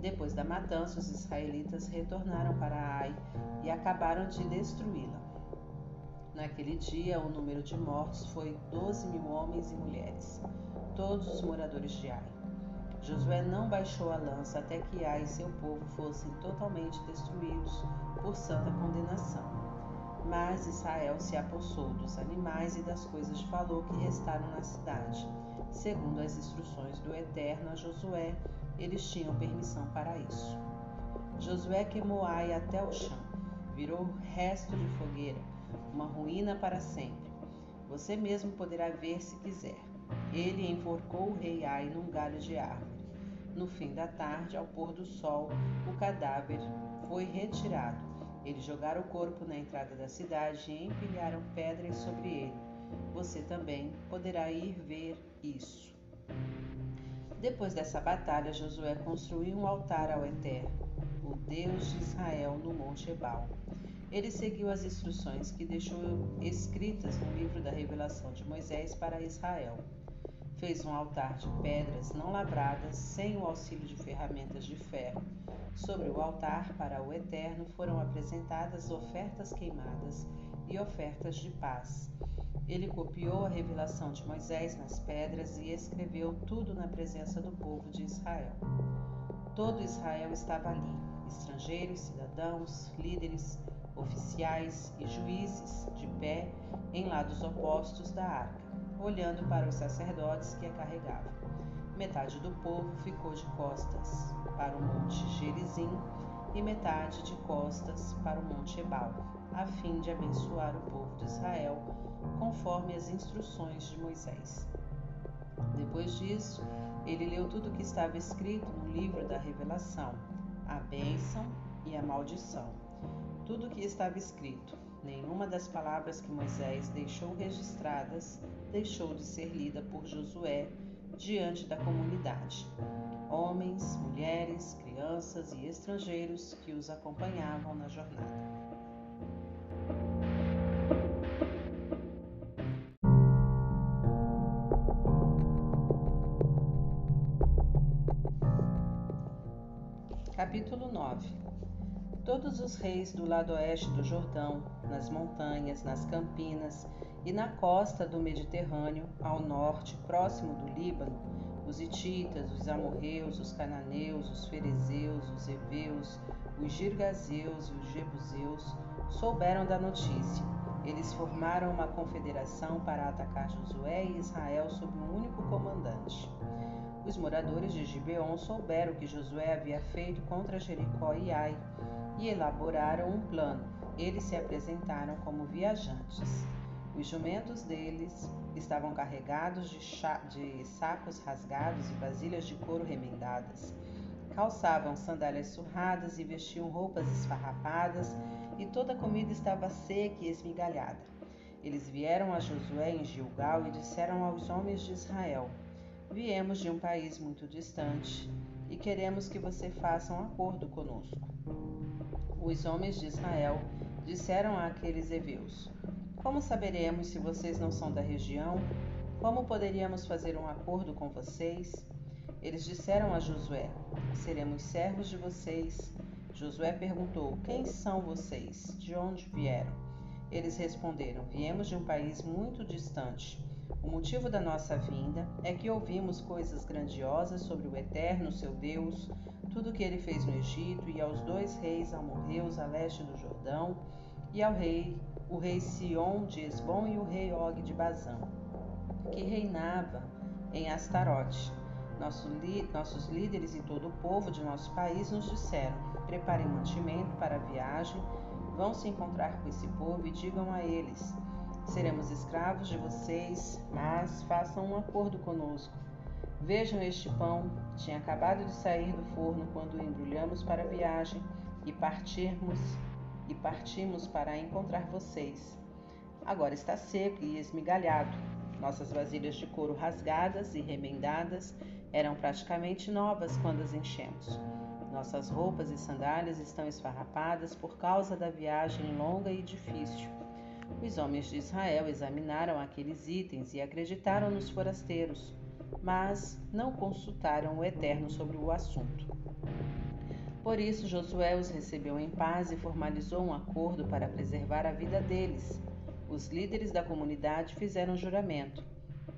Depois da matança, os israelitas retornaram para Ai e acabaram de destruí-la. Naquele dia, o número de mortos foi 12 mil homens e mulheres, todos os moradores de Ai. Josué não baixou a lança até que Ai e seu povo fossem totalmente destruídos por santa condenação. Mas Israel se apossou dos animais e das coisas de valor que restaram na cidade. Segundo as instruções do Eterno a Josué, eles tinham permissão para isso. Josué queimou Ai até o chão, virou resto de fogueira, uma ruína para sempre. Você mesmo poderá ver se quiser. Ele enforcou o rei Ai num galho de árvore. No fim da tarde, ao pôr do sol, o cadáver foi retirado eles jogaram o corpo na entrada da cidade e empilharam pedras sobre ele. Você também poderá ir ver isso. Depois dessa batalha, Josué construiu um altar ao Eterno, o Deus de Israel, no Monte Ebal. Ele seguiu as instruções que deixou escritas no livro da revelação de Moisés para Israel. Fez um altar de pedras não lavradas, sem o auxílio de ferramentas de ferro Sobre o altar para o Eterno foram apresentadas ofertas queimadas e ofertas de paz. Ele copiou a revelação de Moisés nas pedras e escreveu tudo na presença do povo de Israel. Todo Israel estava ali, estrangeiros, cidadãos, líderes, oficiais e juízes, de pé em lados opostos da arca, olhando para os sacerdotes que a carregavam. Metade do povo ficou de costas para o monte Gerizim e metade de costas para o monte Ebal, a fim de abençoar o povo de Israel, conforme as instruções de Moisés. Depois disso, ele leu tudo o que estava escrito no livro da revelação, a bênção e a maldição. Tudo o que estava escrito. Nenhuma das palavras que Moisés deixou registradas deixou de ser lida por Josué diante da comunidade. Homens, mulheres, crianças e estrangeiros que os acompanhavam na jornada. Capítulo 9 Todos os reis do lado oeste do Jordão, nas montanhas, nas campinas e na costa do Mediterrâneo, ao norte, próximo do Líbano, os hititas, os amorreus, os cananeus, os ferezeus, os heveus, os girgazeus e os jebuseus souberam da notícia. Eles formaram uma confederação para atacar Josué e Israel sob um único comandante. Os moradores de Gibeon souberam que Josué havia feito contra Jericó e Ai e elaboraram um plano. Eles se apresentaram como viajantes. Os jumentos deles estavam carregados de, de sacos rasgados e vasilhas de couro remendadas. Calçavam sandálias surradas e vestiam roupas esfarrapadas, e toda a comida estava seca e esmigalhada. Eles vieram a Josué em Gilgal e disseram aos homens de Israel: Viemos de um país muito distante e queremos que você faça um acordo conosco. Os homens de Israel disseram àqueles heveus: Como saberemos se vocês não são da região? Como poderíamos fazer um acordo com vocês? Eles disseram a Josué: Seremos servos de vocês. Josué perguntou: Quem são vocês? De onde vieram? Eles responderam: Viemos de um país muito distante. O motivo da nossa vinda é que ouvimos coisas grandiosas sobre o Eterno, seu Deus, tudo o que ele fez no Egito e aos dois reis amorreus a leste do Jordão, e ao rei, o rei Sion de Esbom e o rei Og de Bazã, que reinava em Astarote. Nosso nossos líderes e todo o povo de nosso país nos disseram: preparem mantimento para a viagem, vão se encontrar com esse povo e digam a eles: Seremos escravos de vocês, mas façam um acordo conosco. Vejam este pão, tinha acabado de sair do forno quando embrulhamos para a viagem e partirmos e partimos para encontrar vocês. Agora está seco e esmigalhado. Nossas vasilhas de couro rasgadas e remendadas eram praticamente novas quando as enchemos. Nossas roupas e sandálias estão esfarrapadas por causa da viagem longa e difícil. Os homens de Israel examinaram aqueles itens e acreditaram nos forasteiros, mas não consultaram o Eterno sobre o assunto. Por isso, Josué os recebeu em paz e formalizou um acordo para preservar a vida deles. Os líderes da comunidade fizeram juramento.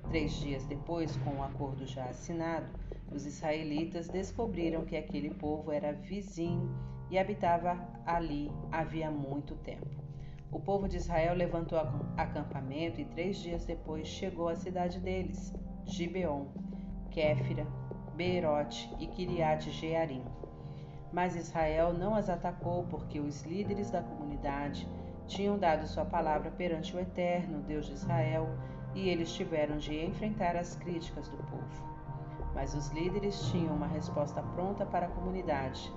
Três dias depois, com o acordo já assinado, os israelitas descobriram que aquele povo era vizinho e habitava ali havia muito tempo. O povo de Israel levantou acampamento e três dias depois chegou à cidade deles, Gibeon, Kéfira, Beerote e Kiriat Jearim. Mas Israel não as atacou porque os líderes da comunidade tinham dado sua palavra perante o Eterno, Deus de Israel, e eles tiveram de enfrentar as críticas do povo. Mas os líderes tinham uma resposta pronta para a comunidade.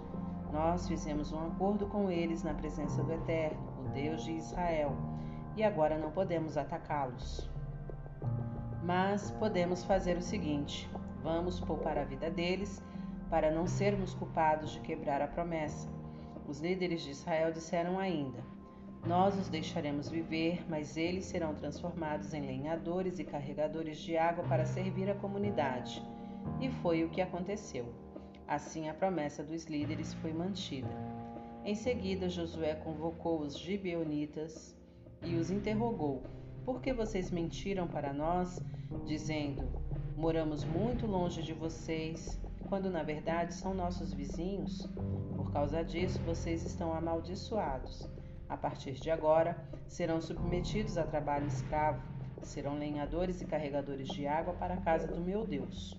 Nós fizemos um acordo com eles na presença do Eterno, Deus de Israel, e agora não podemos atacá-los. Mas podemos fazer o seguinte: vamos poupar a vida deles para não sermos culpados de quebrar a promessa. Os líderes de Israel disseram ainda: Nós os deixaremos viver, mas eles serão transformados em lenhadores e carregadores de água para servir a comunidade. E foi o que aconteceu. Assim, a promessa dos líderes foi mantida. Em seguida, Josué convocou os gibeonitas e os interrogou: Por que vocês mentiram para nós, dizendo: Moramos muito longe de vocês, quando na verdade são nossos vizinhos? Por causa disso, vocês estão amaldiçoados. A partir de agora, serão submetidos a trabalho escravo, serão lenhadores e carregadores de água para a casa do meu Deus.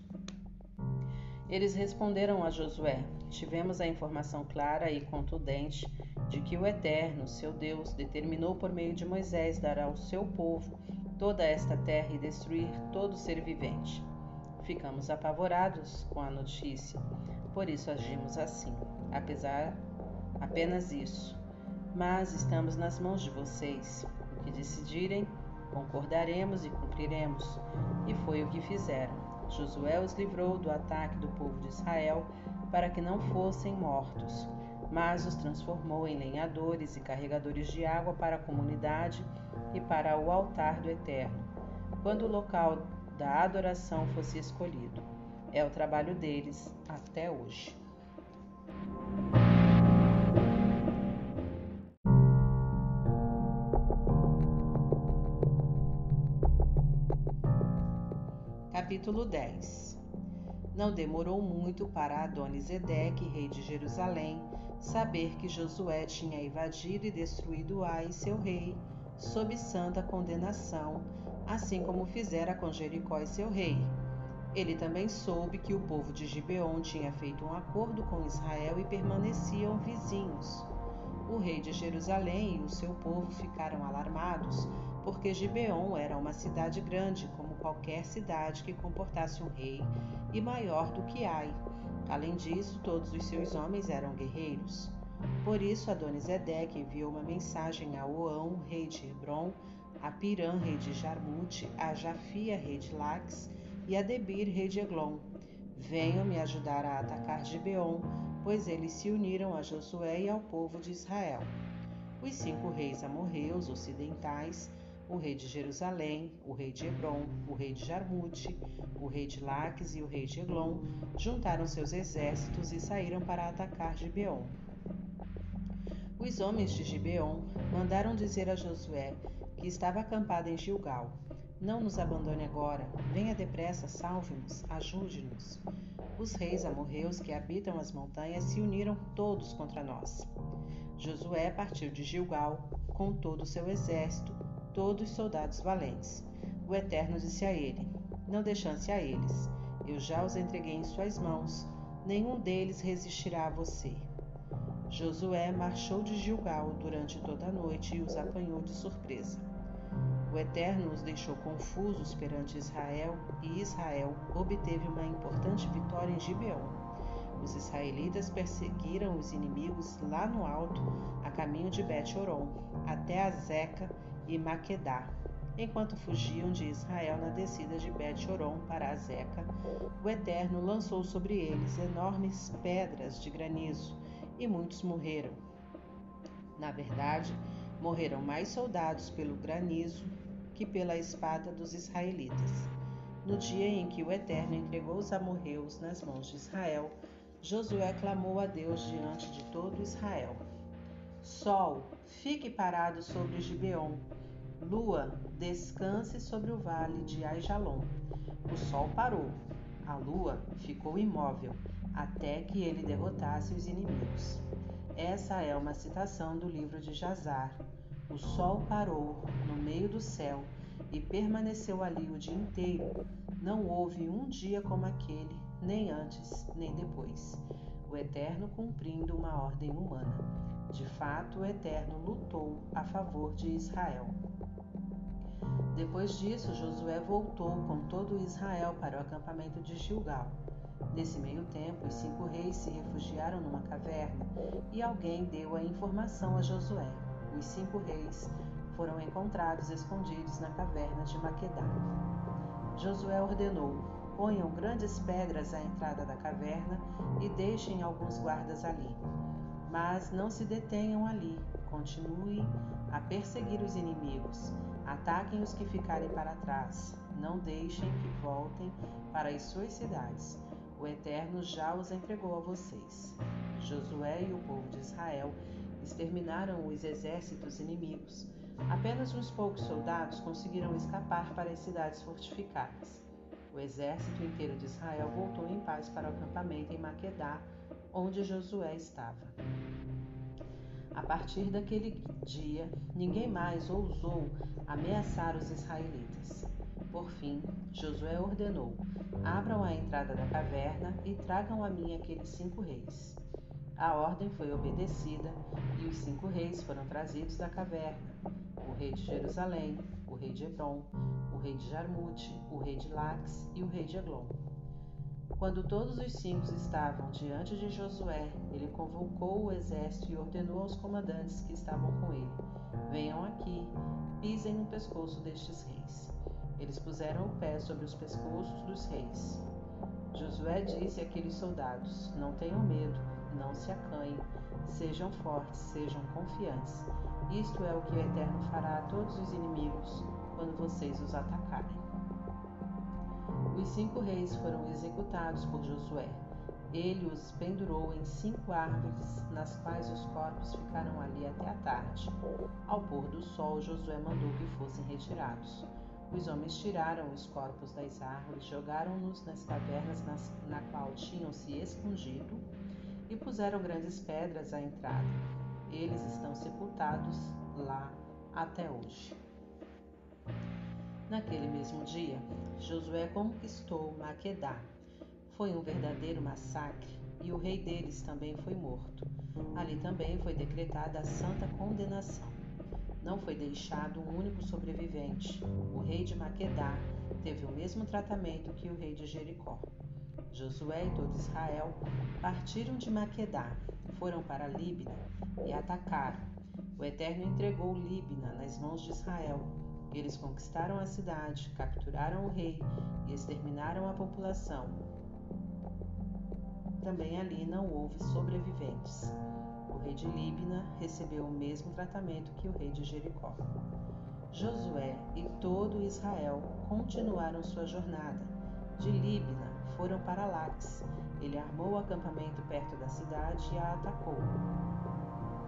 Eles responderam a Josué: Tivemos a informação clara e contundente de que o Eterno, seu Deus, determinou por meio de Moisés dar ao seu povo toda esta terra e destruir todo ser vivente. Ficamos apavorados com a notícia, por isso agimos assim, apesar apenas isso. Mas estamos nas mãos de vocês. O que decidirem, concordaremos e cumpriremos. E foi o que fizeram. Josué os livrou do ataque do povo de Israel para que não fossem mortos, mas os transformou em lenhadores e carregadores de água para a comunidade e para o altar do Eterno, quando o local da adoração fosse escolhido. É o trabalho deles até hoje. Capítulo 10 Não demorou muito para Adonisedeque, rei de Jerusalém, saber que Josué tinha invadido e destruído Ai, seu rei, sob santa condenação, assim como fizera com Jericó e seu rei. Ele também soube que o povo de Gibeon tinha feito um acordo com Israel e permaneciam vizinhos. O rei de Jerusalém e o seu povo ficaram alarmados, porque Gibeon era uma cidade grande, como qualquer cidade que comportasse um rei, e maior do que Ai. Além disso, todos os seus homens eram guerreiros. Por isso, Adonisedeque enviou uma mensagem a Oão, rei de Hebron, a Pirã, rei de Jarmute, a Jafia, rei de Lax, e a Debir, rei de Eglon. Venham me ajudar a atacar Gibeon, pois eles se uniram a Josué e ao povo de Israel. Os cinco reis amorreus ocidentais o rei de Jerusalém, o rei de Hebron, o rei de Jarmute, o rei de Laques e o rei de Eglon juntaram seus exércitos e saíram para atacar Gibeon. Os homens de Gibeon mandaram dizer a Josué que estava acampado em Gilgal: Não nos abandone agora, venha depressa, salve-nos, ajude-nos. Os reis amorreus que habitam as montanhas se uniram todos contra nós. Josué partiu de Gilgal com todo o seu exército todos soldados valentes. O Eterno disse a ele: Não dê chance a eles. Eu já os entreguei em suas mãos. Nenhum deles resistirá a você. Josué marchou de Gilgal durante toda a noite e os apanhou de surpresa. O Eterno os deixou confusos perante Israel e Israel obteve uma importante vitória em Gibeon. Os israelitas perseguiram os inimigos lá no alto, a caminho de Bet-Oron, até a Zeca e Maquedá. Enquanto fugiam de Israel na descida de Bet-Horon para Azeca, o Eterno lançou sobre eles enormes pedras de granizo, e muitos morreram. Na verdade, morreram mais soldados pelo granizo que pela espada dos israelitas. No dia em que o Eterno entregou os amorreus nas mãos de Israel, Josué clamou a Deus diante de todo Israel: Sol, fique parado sobre Gibeon Lua, descanse sobre o vale de Aijalon. O sol parou. A lua ficou imóvel até que ele derrotasse os inimigos. Essa é uma citação do livro de Jazar. O sol parou no meio do céu e permaneceu ali o dia inteiro. Não houve um dia como aquele, nem antes, nem depois. O Eterno cumprindo uma ordem humana. De fato, o Eterno lutou a favor de Israel. Depois disso, Josué voltou com todo Israel para o acampamento de Gilgal. Nesse meio tempo, os cinco reis se refugiaram numa caverna e alguém deu a informação a Josué. Os cinco reis foram encontrados escondidos na caverna de Maquedá. Josué ordenou: ponham grandes pedras à entrada da caverna e deixem alguns guardas ali. Mas não se detenham ali, continuem a perseguir os inimigos Ataquem os que ficarem para trás. Não deixem que voltem para as suas cidades. O Eterno já os entregou a vocês. Josué e o povo de Israel exterminaram os exércitos inimigos. Apenas uns poucos soldados conseguiram escapar para as cidades fortificadas. O exército inteiro de Israel voltou em paz para o acampamento em Maquedá, onde Josué estava. A partir daquele dia, ninguém mais ousou ameaçar os israelitas. Por fim, Josué ordenou: Abram a entrada da caverna e tragam a mim aqueles cinco reis. A ordem foi obedecida e os cinco reis foram trazidos da caverna: o rei de Jerusalém, o rei de Hebron, o rei de Jarmute, o rei de Lax e o rei de Eglon. Quando todos os cinco estavam diante de Josué, ele convocou o exército e ordenou aos comandantes que estavam com ele: Venham aqui, pisem no pescoço destes reis. Eles puseram o pé sobre os pescoços dos reis. Josué disse àqueles soldados: Não tenham medo, não se acanhem, sejam fortes, sejam confiantes. Isto é o que o Eterno fará a todos os inimigos quando vocês os atacarem. Os cinco reis foram executados por Josué. Ele os pendurou em cinco árvores, nas quais os corpos ficaram ali até a tarde. Ao pôr do sol, Josué mandou que fossem retirados. Os homens tiraram os corpos das árvores, jogaram-nos nas cavernas nas, na qual tinham se escondido e puseram grandes pedras à entrada. Eles estão sepultados lá até hoje. Naquele mesmo dia, Josué conquistou Maquedá. Foi um verdadeiro massacre e o rei deles também foi morto. Ali também foi decretada a santa condenação. Não foi deixado um único sobrevivente. O rei de Maquedá teve o mesmo tratamento que o rei de Jericó. Josué e todo Israel partiram de Maquedá, foram para Líbina e atacaram. O Eterno entregou Líbina nas mãos de Israel eles conquistaram a cidade, capturaram o rei e exterminaram a população. Também ali não houve sobreviventes. O rei de Líbina recebeu o mesmo tratamento que o rei de Jericó. Josué e todo Israel continuaram sua jornada. De Líbina foram para Lax. Ele armou o acampamento perto da cidade e a atacou.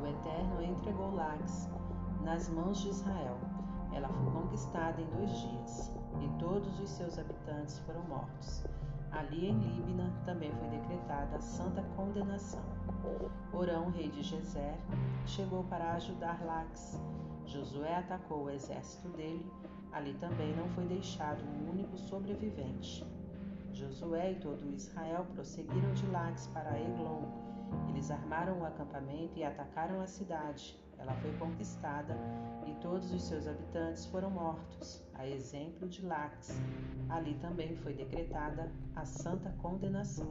O Eterno entregou Lax nas mãos de Israel ela foi conquistada em dois dias, e todos os seus habitantes foram mortos. Ali em Líbina também foi decretada a santa condenação. Orão, rei de Gezer, chegou para ajudar Lax. Josué atacou o exército dele. Ali também não foi deixado um único sobrevivente. Josué e todo Israel prosseguiram de Lax para Eglon. Eles armaram o acampamento e atacaram a cidade. Ela foi conquistada e todos os seus habitantes foram mortos, a exemplo de Lax. Ali também foi decretada a santa condenação.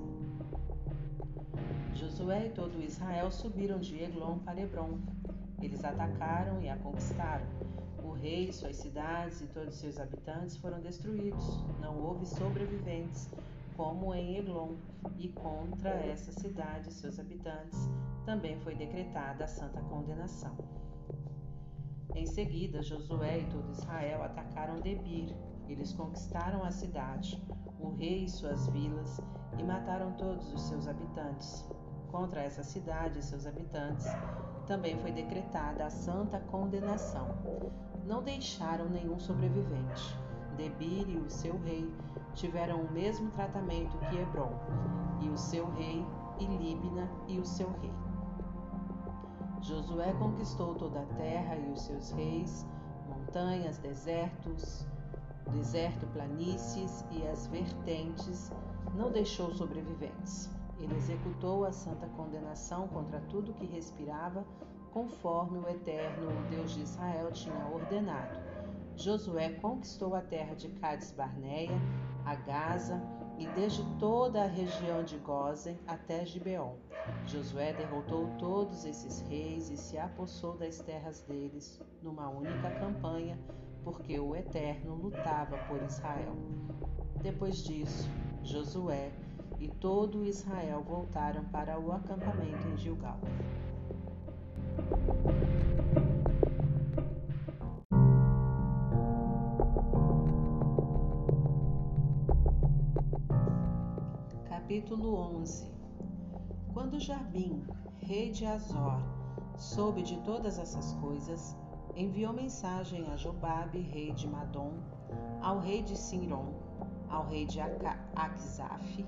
Josué e todo Israel subiram de Eglon para Hebron. Eles atacaram e a conquistaram. O rei, suas cidades e todos seus habitantes foram destruídos. Não houve sobreviventes, como em Eglon, e contra essa cidade e seus habitantes também foi decretada a santa condenação. Em seguida, Josué e todo Israel atacaram Debir. Eles conquistaram a cidade, o rei e suas vilas, e mataram todos os seus habitantes. Contra essa cidade e seus habitantes também foi decretada a santa condenação. Não deixaram nenhum sobrevivente. Debir e o seu rei tiveram o mesmo tratamento que Hebron, e o seu rei, e Líbina e o seu rei. Josué conquistou toda a terra e os seus reis, montanhas, desertos, deserto, planícies e as vertentes, não deixou sobreviventes. Ele executou a santa condenação contra tudo que respirava, conforme o Eterno, o Deus de Israel, tinha ordenado. Josué conquistou a terra de Cades Barneia, a Gaza, e desde toda a região de Gozen até Gibeon. Josué derrotou todos esses reis e se apossou das terras deles numa única campanha, porque o Eterno lutava por Israel. Depois disso, Josué e todo Israel voltaram para o acampamento em Gilgal. Capítulo 11 Quando Jarbim, rei de Azor, soube de todas essas coisas, enviou mensagem a Jobabe, rei de Madom, ao rei de Sinron, ao rei de Akzaf,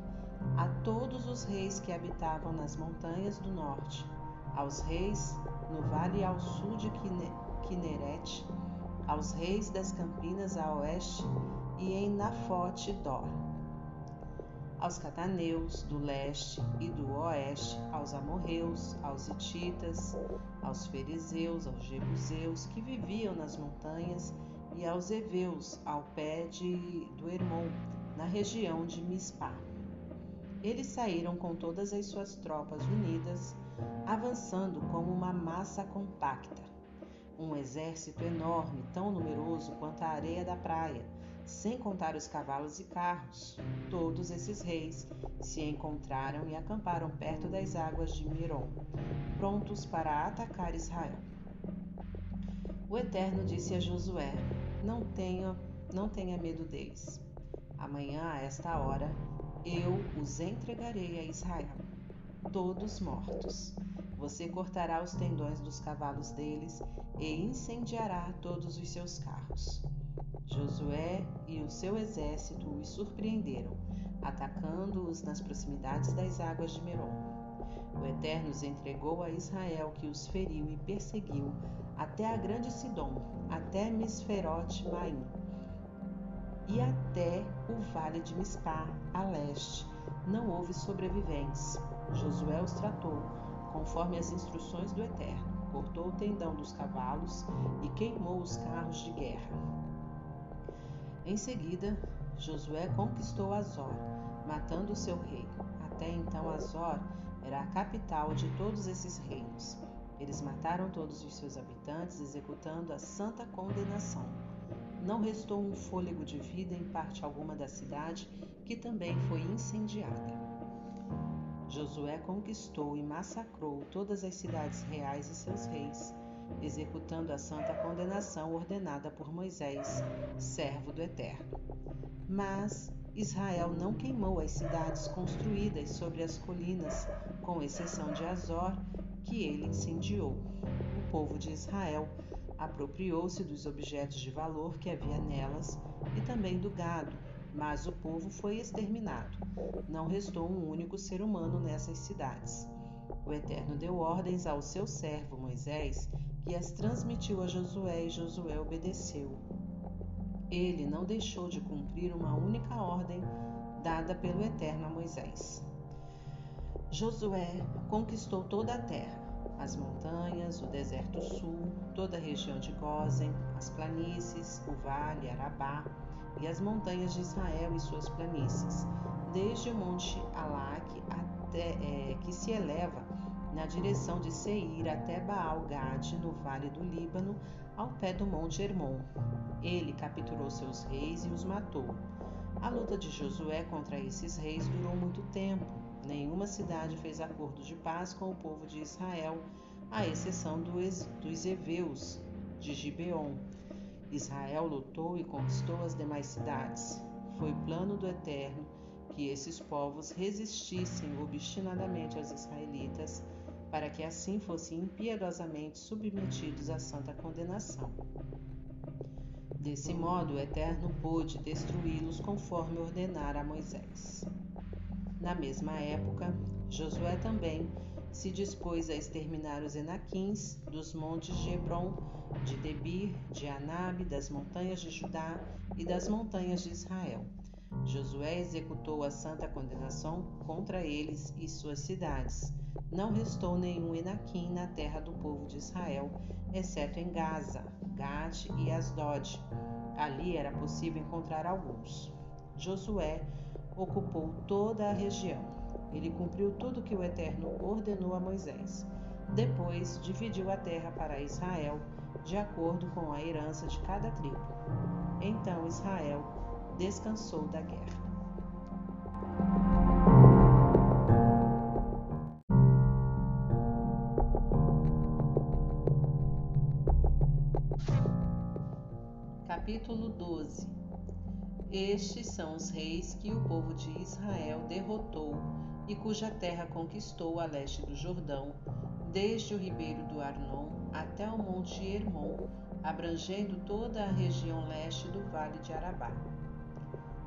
a todos os reis que habitavam nas montanhas do norte, aos reis no vale ao sul de Kineret, aos reis das campinas a oeste e em Nafote Dor aos cataneus do leste e do oeste, aos amorreus, aos hititas, aos fariseus, aos jebuseus que viviam nas montanhas e aos heveus ao pé de, do Hermon, na região de Mispá. Eles saíram com todas as suas tropas unidas, avançando como uma massa compacta. Um exército enorme, tão numeroso quanto a areia da praia, sem contar os cavalos e carros. Todos esses reis se encontraram e acamparam perto das águas de Miron, prontos para atacar Israel. O Eterno disse a Josué: Não tenha, não tenha medo deles. Amanhã, a esta hora, eu os entregarei a Israel, todos mortos. Você cortará os tendões dos cavalos deles e incendiará todos os seus carros. Josué e o seu exército os surpreenderam, atacando-os nas proximidades das águas de Merom. O Eterno os entregou a Israel, que os feriu e perseguiu até a grande Sidom, até Misferote Maim e até o vale de Mispá, a leste. Não houve sobreviventes. Josué os tratou conforme as instruções do Eterno. Cortou o tendão dos cavalos e queimou os carros de guerra. Em seguida, Josué conquistou Azor, matando seu rei. Até então, Azor era a capital de todos esses reinos. Eles mataram todos os seus habitantes, executando a santa condenação. Não restou um fôlego de vida em parte alguma da cidade, que também foi incendiada. Josué conquistou e massacrou todas as cidades reais e seus reis, executando a santa condenação ordenada por Moisés, servo do Eterno. Mas Israel não queimou as cidades construídas sobre as colinas, com exceção de Azor, que ele incendiou. O povo de Israel apropriou-se dos objetos de valor que havia nelas e também do gado, mas o povo foi exterminado. Não restou um único ser humano nessas cidades. O Eterno deu ordens ao seu servo Moisés, que as transmitiu a Josué, e Josué obedeceu. Ele não deixou de cumprir uma única ordem dada pelo Eterno a Moisés. Josué conquistou toda a terra, as montanhas, o deserto sul, toda a região de Gozen, as planícies, o vale, Arabá e as montanhas de Israel e suas planícies, desde o monte Alaque até é, que se eleva na direção de Seir até Baal-Gade, no vale do Líbano, ao pé do monte Hermon. Ele capturou seus reis e os matou. A luta de Josué contra esses reis durou muito tempo Nenhuma cidade fez acordo de paz com o povo de Israel, à exceção dos, Eveus de Gibeon. Israel lutou e conquistou as demais cidades. Foi plano do Eterno que esses povos resistissem obstinadamente aos israelitas, para que assim fossem impiedosamente submetidos à santa condenação. Desse modo, o Eterno pôde destruí-los conforme ordenara a Moisés. Na mesma época, Josué também se dispôs a exterminar os Enaquins dos montes de Hebron, de Debir, de Anabe, das montanhas de Judá e das montanhas de Israel. Josué executou a santa condenação contra eles e suas cidades. Não restou nenhum Enaquim na terra do povo de Israel, exceto em Gaza, Gade e Asdod. Ali era possível encontrar alguns. Josué ocupou toda a região. Ele cumpriu tudo que o Eterno ordenou a Moisés. Depois dividiu a terra para Israel, de acordo com a herança de cada tribo. Então Israel descansou da guerra. Capítulo 12 estes são os reis que o povo de Israel derrotou e cuja terra conquistou a leste do Jordão, desde o ribeiro do Arnon até o monte Hermon, abrangendo toda a região leste do vale de Arabá.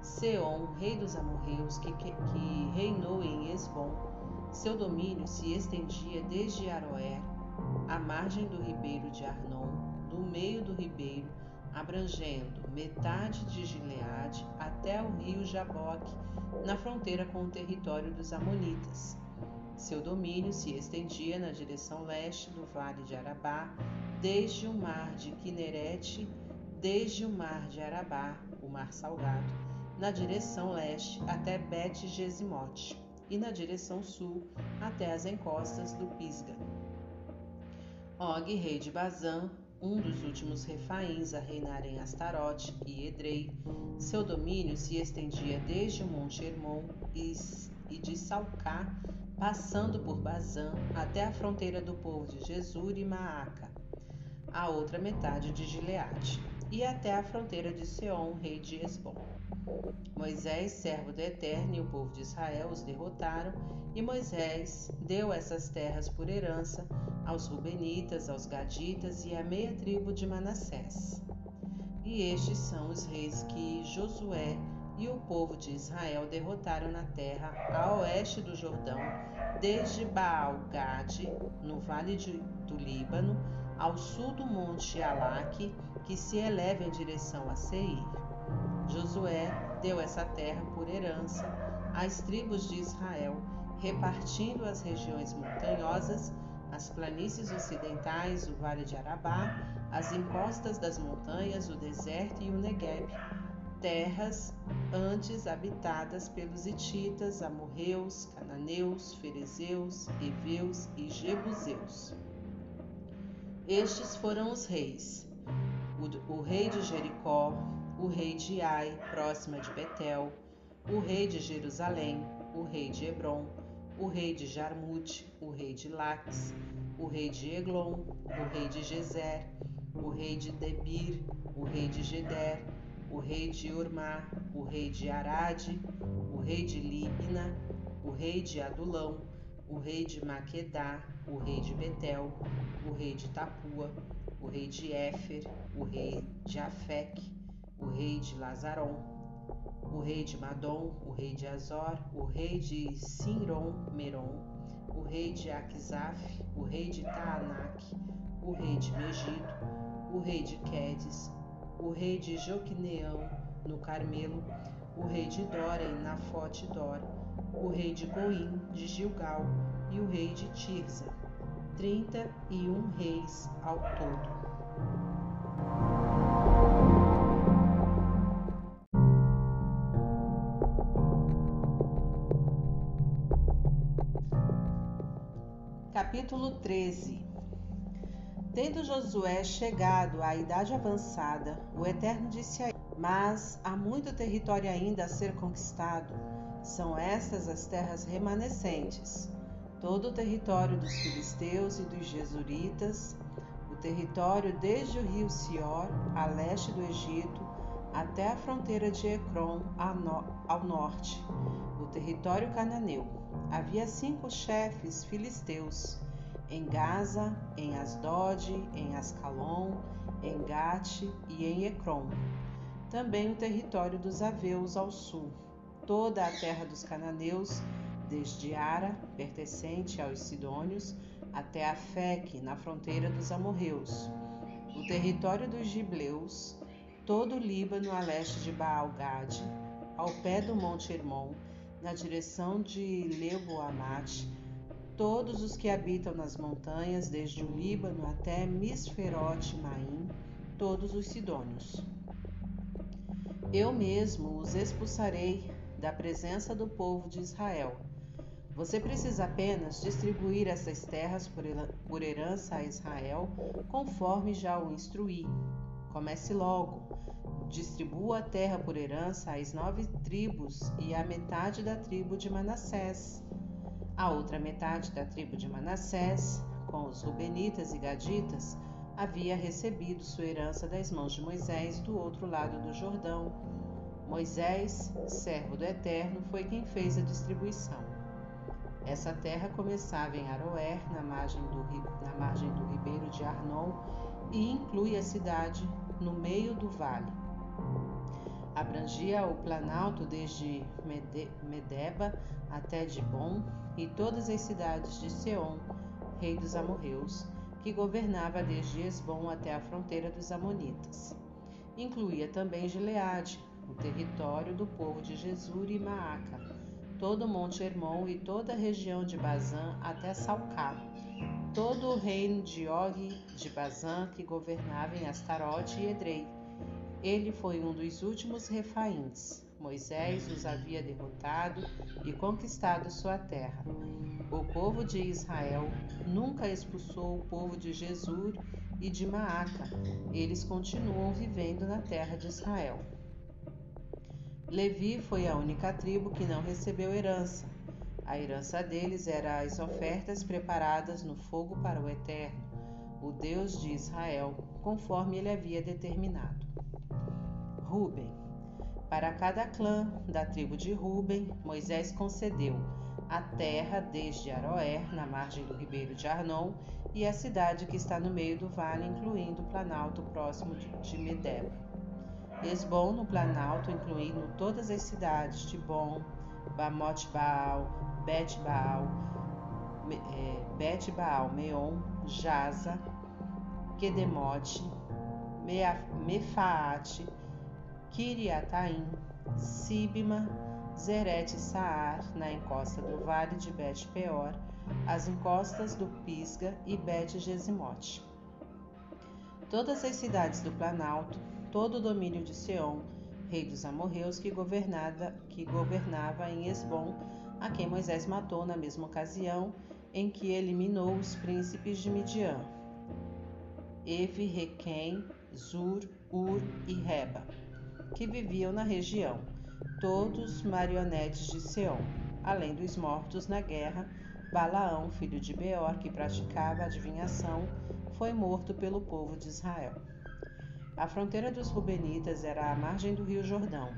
Seom, rei dos amorreus, que, que, que reinou em Esbom, seu domínio se estendia desde Aroer, à margem do ribeiro de Arnon, do meio do ribeiro abrangendo metade de Gileade até o rio Jaboque, na fronteira com o território dos Amonitas. Seu domínio se estendia na direção leste do vale de Arabá, desde o mar de Quinerete, desde o mar de Arabá, o mar salgado, na direção leste até Bet-Gesimote, e na direção sul até as encostas do Pisga. Og, rei de Bazã, um dos últimos refaíns a reinar em Astarote e Edrei, seu domínio se estendia desde o Monte Hermon e, de Salcá, passando por Bazã até a fronteira do povo de Jesur e Maaca, a outra metade de Gileade, e até a fronteira de Seom, rei de Esbom. Moisés, servo do Eterno, e o povo de Israel os derrotaram, e Moisés deu essas terras por herança aos Rubenitas, aos Gaditas e à meia tribo de Manassés. E estes são os reis que Josué e o povo de Israel derrotaram na terra a oeste do Jordão, desde Baal-Gade, no vale de, do Líbano, ao sul do monte Alaque, que se eleva em direção a Seir. Josué deu essa terra por herança às tribos de Israel, repartindo as regiões montanhosas as planícies ocidentais, o Vale de Arabá, as encostas das montanhas, o deserto e o Negueb, terras antes habitadas pelos hititas, amorreus, cananeus, ferezeus, heveus e jebuseus. Estes foram os reis: o, o rei de Jericó, o rei de Ai, próxima de Betel, o rei de Jerusalém, o rei de Hebron, o rei de Jarmute, o rei de Lax, o rei de Eglon, o rei de Gezer, o rei de Debir, o rei de Geder, o rei de Urmá, o rei de Arade, o rei de Libna, o rei de Adulão, o rei de Maquedá, o rei de Betel, o rei de Tapua, o rei de Éfer, o rei de Afec, o rei de Lazaron, o rei de Madom, o rei de Azor, o rei de Sinron Meron, o rei de Aquisaf, o rei de Taanak, o rei de Megido, o rei de Quedes, o rei de Joquineão no Carmelo, o rei de Dora em Nafote Dor, o rei de Goim de Gilgal e o rei de Tirza. Trinta e um reis ao todo. Capítulo 13 Tendo Josué chegado à idade avançada, o Eterno disse a ele: Mas há muito território ainda a ser conquistado. São estas as terras remanescentes: todo o território dos filisteus e dos jesuritas, o território desde o rio Sior, a leste do Egito, até a fronteira de Ecrom, ao norte, o território cananeu. Havia cinco chefes filisteus em Gaza, em Asdod, em Ascalon, em Gate e em Ecrom. Também o território dos Aveus ao sul, toda a terra dos cananeus, desde Ara, pertencente aos Sidônios, até a Feque, na fronteira dos amorreus, o território dos Gibleus, todo o Líbano a leste de Baal-Gade, ao pé do Monte Hermon, na direção de Leboamate, todos os que habitam nas montanhas, desde o Líbano até Misferote Maim, todos os sidônios. Eu mesmo os expulsarei da presença do povo de Israel. Você precisa apenas distribuir essas terras por herança a Israel, conforme já o instruí. Comece logo Distribua a terra por herança às nove tribos e à metade da tribo de Manassés. A outra metade da tribo de Manassés, com os Rubenitas e Gaditas, havia recebido sua herança das mãos de Moisés do outro lado do Jordão. Moisés, servo do Eterno, foi quem fez a distribuição. Essa terra começava em Aroer, na margem do, na margem do ribeiro de Arnon, e inclui a cidade no meio do vale. Abrangia o planalto desde Medeba até Dibon e todas as cidades de Seom, rei dos amorreus, que governava desde Esbom até a fronteira dos amonitas. Incluía também Gileade, o território do povo de Jesur e Maaca, todo o Monte Hermon e toda a região de Bazã até Salcá, todo o reino de Og de Bazã que governava em Astarote e Edrei, ele foi um dos últimos refaíns. Moisés os havia derrotado e conquistado sua terra. O povo de Israel nunca expulsou o povo de Jesus e de Maaca. Eles continuam vivendo na terra de Israel. Levi foi a única tribo que não recebeu herança. A herança deles era as ofertas preparadas no fogo para o Eterno, o Deus de Israel, conforme ele havia determinado. Ruben. Para cada clã da tribo de Ruben, Moisés concedeu a terra desde Aroer, na margem do ribeiro de Arnon, e a cidade que está no meio do vale, incluindo o planalto próximo de Medeba. Esbom no planalto, incluindo todas as cidades de Bom, Bamot Baal, Bet Baal, é, Bet Baal Meon, Jaza, Kedemote, Mefaate, Kiriataim, Sibma, Zeret Saar, na encosta do vale de Bet Peor, as encostas do Pisga e Bet Gesimote. Todas as cidades do Planalto, todo o domínio de Seom, rei dos amorreus que governava, que governava em Esbom, a quem Moisés matou na mesma ocasião em que eliminou os príncipes de Midian, Evi, Requem, Zur, Ur e Reba, que viviam na região, todos marionetes de Seom, além dos mortos na guerra, Balaão, filho de Beor, que praticava adivinhação, foi morto pelo povo de Israel. A fronteira dos Rubenitas era à margem do rio Jordão.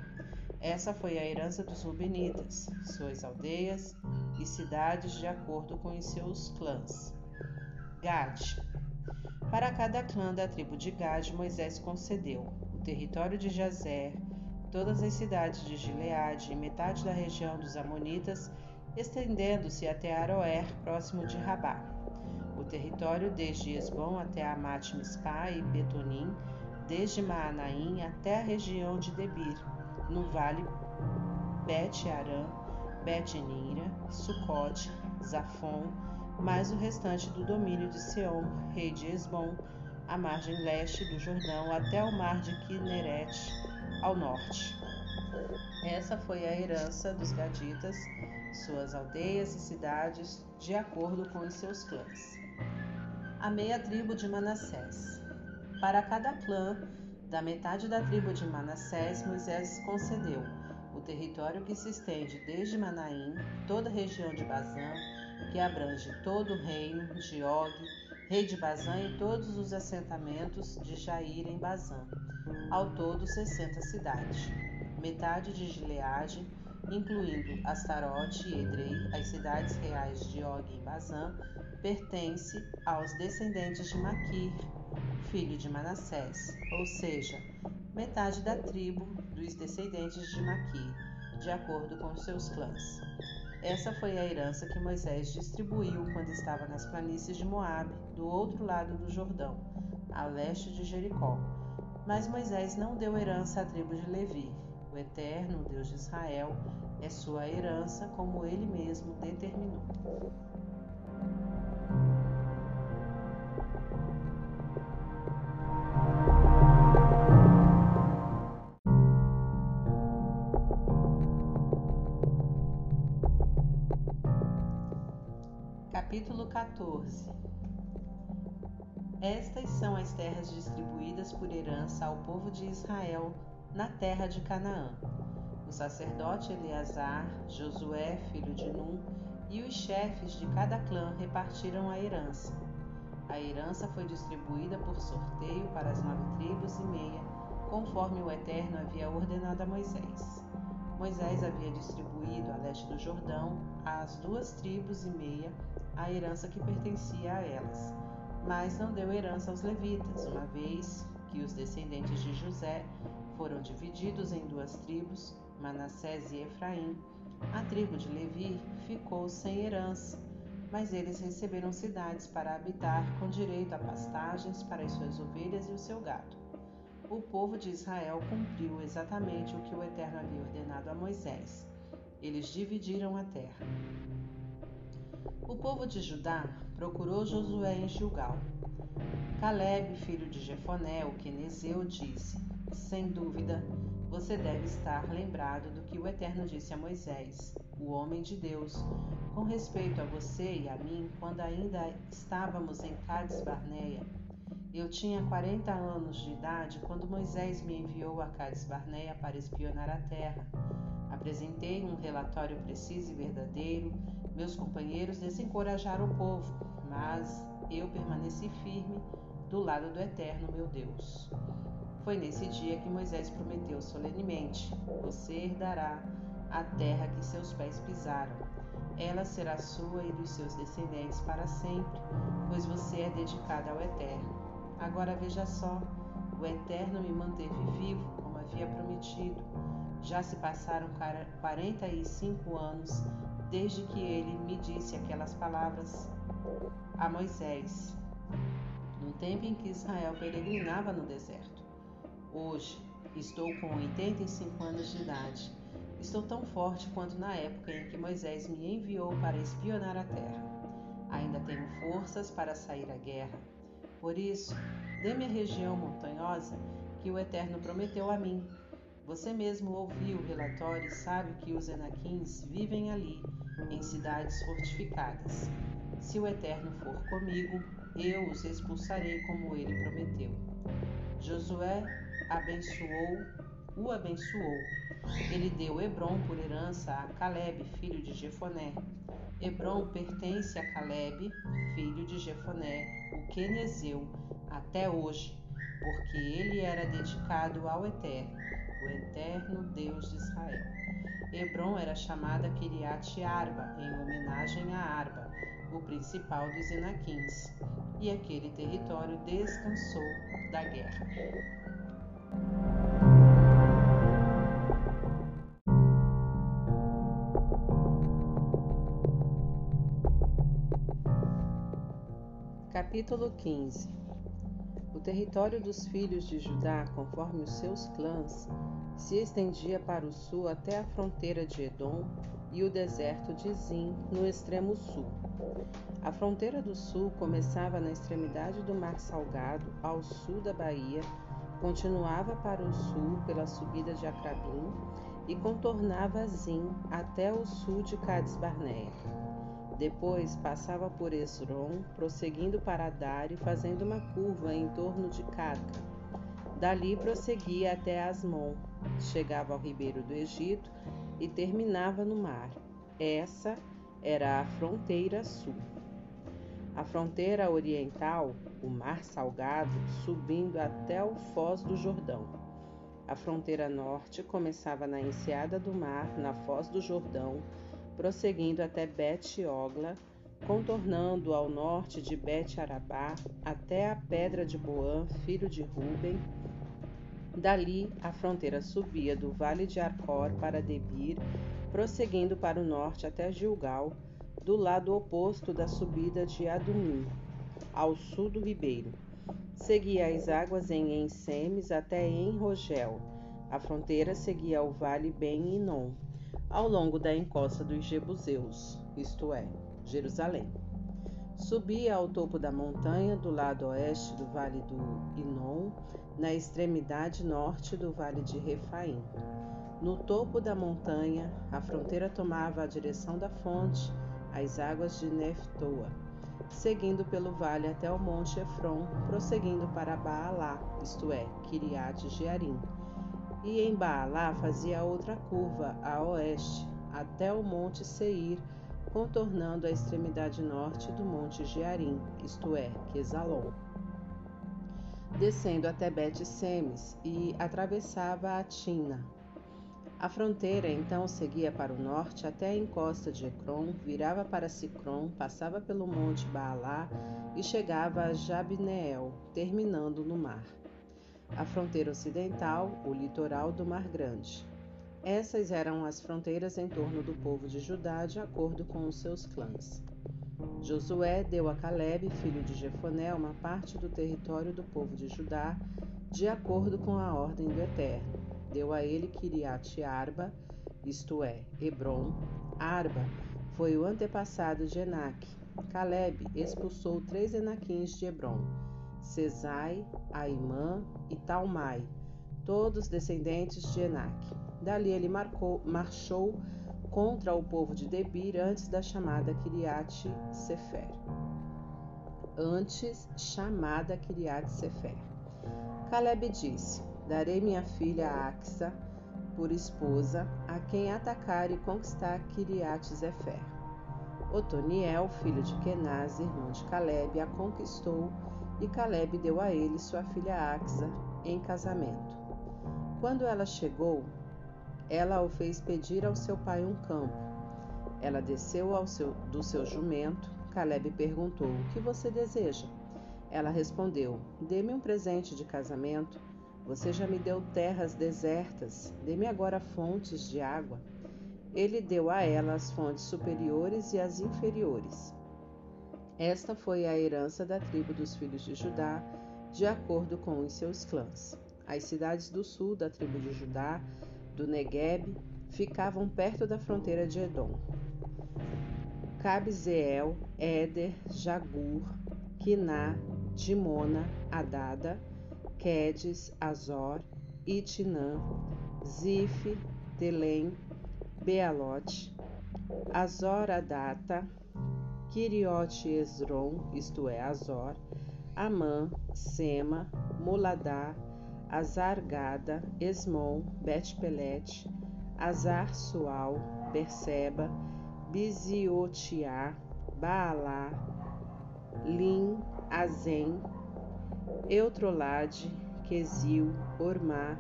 Essa foi a herança dos Rubenitas, suas aldeias e cidades de acordo com os seus clãs. Gad. Para cada clã da tribo de Gad, Moisés concedeu território de Jazer, todas as cidades de Gileade e metade da região dos Amonitas, estendendo-se até Aroer, próximo de Rabá. O território desde Esbom até Amat Mispá e Betonim, desde Maanaim até a região de Debir, no vale Bet-Aram, Bet-Nira, Sucote, Zafon, mais o restante do domínio de Seom, rei de Esbom, a margem leste do Jordão até o mar de Kineret, ao norte. Essa foi a herança dos Gaditas, suas aldeias e cidades, de acordo com os seus clãs. A meia tribo de Manassés. Para cada clã da metade da tribo de Manassés, Moisés concedeu o território que se estende desde Manaim, toda a região de Bazã, que abrange todo o reino de Og, rei de Bazã e todos os assentamentos de Jair em Bazã, ao todo sessenta cidades. Metade de Gileade, incluindo Astarote e Edrei, as cidades reais de Og em Bazã, pertence aos descendentes de Maquir, filho de Manassés, ou seja, metade da tribo dos descendentes de Maquir, de acordo com seus clãs. Essa foi a herança que Moisés distribuiu quando estava nas planícies de Moabe, do outro lado do Jordão, a leste de Jericó. Mas Moisés não deu herança à tribo de Levi. O Eterno, Deus de Israel, é sua herança, como ele mesmo determinou. 14 Estas são as terras distribuídas por herança ao povo de Israel na terra de Canaã. O sacerdote Eleazar, Josué, filho de Num, e os chefes de cada clã repartiram a herança. A herança foi distribuída por sorteio para as nove tribos e meia, conforme o Eterno havia ordenado a Moisés. Moisés havia distribuído a leste do Jordão às duas tribos e meia a herança que pertencia a elas, mas não deu herança aos levitas, uma vez que os descendentes de José foram divididos em duas tribos, Manassés e Efraim. A tribo de Levi ficou sem herança, mas eles receberam cidades para habitar com direito a pastagens para as suas ovelhas e o seu gado. O povo de Israel cumpriu exatamente o que o Eterno havia ordenado a Moisés. Eles dividiram a terra. O povo de Judá procurou Josué em Gilgal. Caleb, filho de Jefoné, o quenezeu, disse: Sem dúvida, você deve estar lembrado do que o Eterno disse a Moisés, o homem de Deus, com respeito a você e a mim, quando ainda estávamos em Cades Barneia. Eu tinha 40 anos de idade quando Moisés me enviou a Cades Barneia para espionar a terra. Apresentei um relatório preciso e verdadeiro. Meus companheiros desencorajaram o povo, mas eu permaneci firme do lado do Eterno, meu Deus. Foi nesse dia que Moisés prometeu solenemente: Você herdará a terra que seus pés pisaram. Ela será sua e dos seus descendentes para sempre, pois você é dedicado ao Eterno. Agora veja só: o Eterno me manteve vivo, como havia prometido. Já se passaram 45 anos desde que ele me disse aquelas palavras a Moisés no tempo em que Israel peregrinava no deserto. Hoje estou com 85 anos de idade. Estou tão forte quanto na época em que Moisés me enviou para espionar a terra. Ainda tenho forças para sair à guerra. Por isso, dê-me a região montanhosa que o Eterno prometeu a mim. Você mesmo ouviu o relatório e sabe que os Enaquins vivem ali, em cidades fortificadas. Se o Eterno for comigo, eu os expulsarei como ele prometeu. Josué abençoou, o abençoou. Ele deu Hebron por herança a Caleb, filho de Jefoné. Hebron pertence a Caleb, filho de Jefoné, o quenezeu, até hoje, porque ele era dedicado ao Eterno, o eterno Deus de Israel. Hebron era chamada Kiriat Arba, em homenagem a Arba, o principal dos Enaquins, e aquele território descansou da guerra. Capítulo 15 O território dos filhos de Judá, conforme os seus clãs, se estendia para o sul até a fronteira de Edom e o deserto de Zim, no extremo sul. A fronteira do sul começava na extremidade do Mar Salgado, ao sul da Bahia, continuava para o sul pela subida de Acrabim e contornava Zim até o sul de Cades Barneia. Depois passava por Esron, prosseguindo para Adar e fazendo uma curva em torno de Carca. Dali prosseguia até Asmon, chegava ao ribeiro do Egito e terminava no mar. Essa era a fronteira sul. A fronteira oriental, o Mar Salgado, subindo até o Foz do Jordão. A fronteira norte começava na enseada do mar, na Foz do Jordão, prosseguindo até Bet-Ogla, contornando ao norte de Bet-Arabá até a pedra de Boã, filho de Ruben, Dali, a fronteira subia do vale de Arcor para Debir, prosseguindo para o norte até Gilgal, do lado oposto da subida de Adumim, ao sul do ribeiro. Seguia as águas em Ensemes até Enrogel. A fronteira seguia ao vale Ben Inon, ao longo da encosta dos Jebuseus, isto é, Jerusalém. Subia ao topo da montanha do lado oeste do vale do Inon, na extremidade norte do vale de Refaim. No topo da montanha, a fronteira tomava a direção da fonte, as águas de Neftoa, seguindo pelo vale até o monte Efron, prosseguindo para Baalá, isto é, Kiriat Jearim. E em Baalá fazia outra curva a oeste, até o monte Seir, contornando a extremidade norte do monte Jearim, isto é, Quesalon descendo até Bet-Semes e atravessava a Tina. A fronteira então seguia para o norte até a encosta de Ecrom, virava para Sicrom, passava pelo monte Baalá e chegava a Jabneel, terminando no mar. A fronteira ocidental, o litoral do Mar Grande. Essas eram as fronteiras em torno do povo de Judá, de acordo com os seus clãs. Josué deu a Caleb, filho de Jefoné, uma parte do território do povo de Judá, de acordo com a ordem do Eterno. Deu a ele Kiriat Arba, isto é, Hebron. Arba foi o antepassado de Enac. Caleb expulsou três Enaquins de Hebron, Cesai, Aimã e Talmai. todos descendentes de Enac. Dali ele marcou, marchou contra o povo de Debir antes da chamada Kiriat Sefer. Antes chamada Kiriat Sefer. Caleb disse: Darei minha filha Axa por esposa a quem atacar e conquistar Kiriat Sefer. Otoniel, filho de Kenaz, irmão de Caleb, a conquistou e Caleb deu a ele sua filha Axa em casamento. Quando ela chegou, ela o fez pedir ao seu pai um campo. Ela desceu seu, do seu jumento. Caleb perguntou: O que você deseja? Ela respondeu: Dê-me um presente de casamento. Você já me deu terras desertas. Dê-me agora fontes de água. Ele deu a ela as fontes superiores e as inferiores. Esta foi a herança da tribo dos filhos de Judá, de acordo com os seus clãs. As cidades do sul da tribo de Judá do Negueb ficavam perto da fronteira de Edom. Cabzeel, Éder, Jagur, Quiná, Dimona, Adada, Quedes, Azor, Itinã, Zif, Telém, Bealote, Azor Adata, Kiriote Esron, isto é, Azor, Amã, Sema, Muladá, Azargada, Esmon, Bet-Pelete, Azar Sual, Berseba, Biziotiá, Baalá, Lim, Azem, Eutrolade, Quesil, Ormá,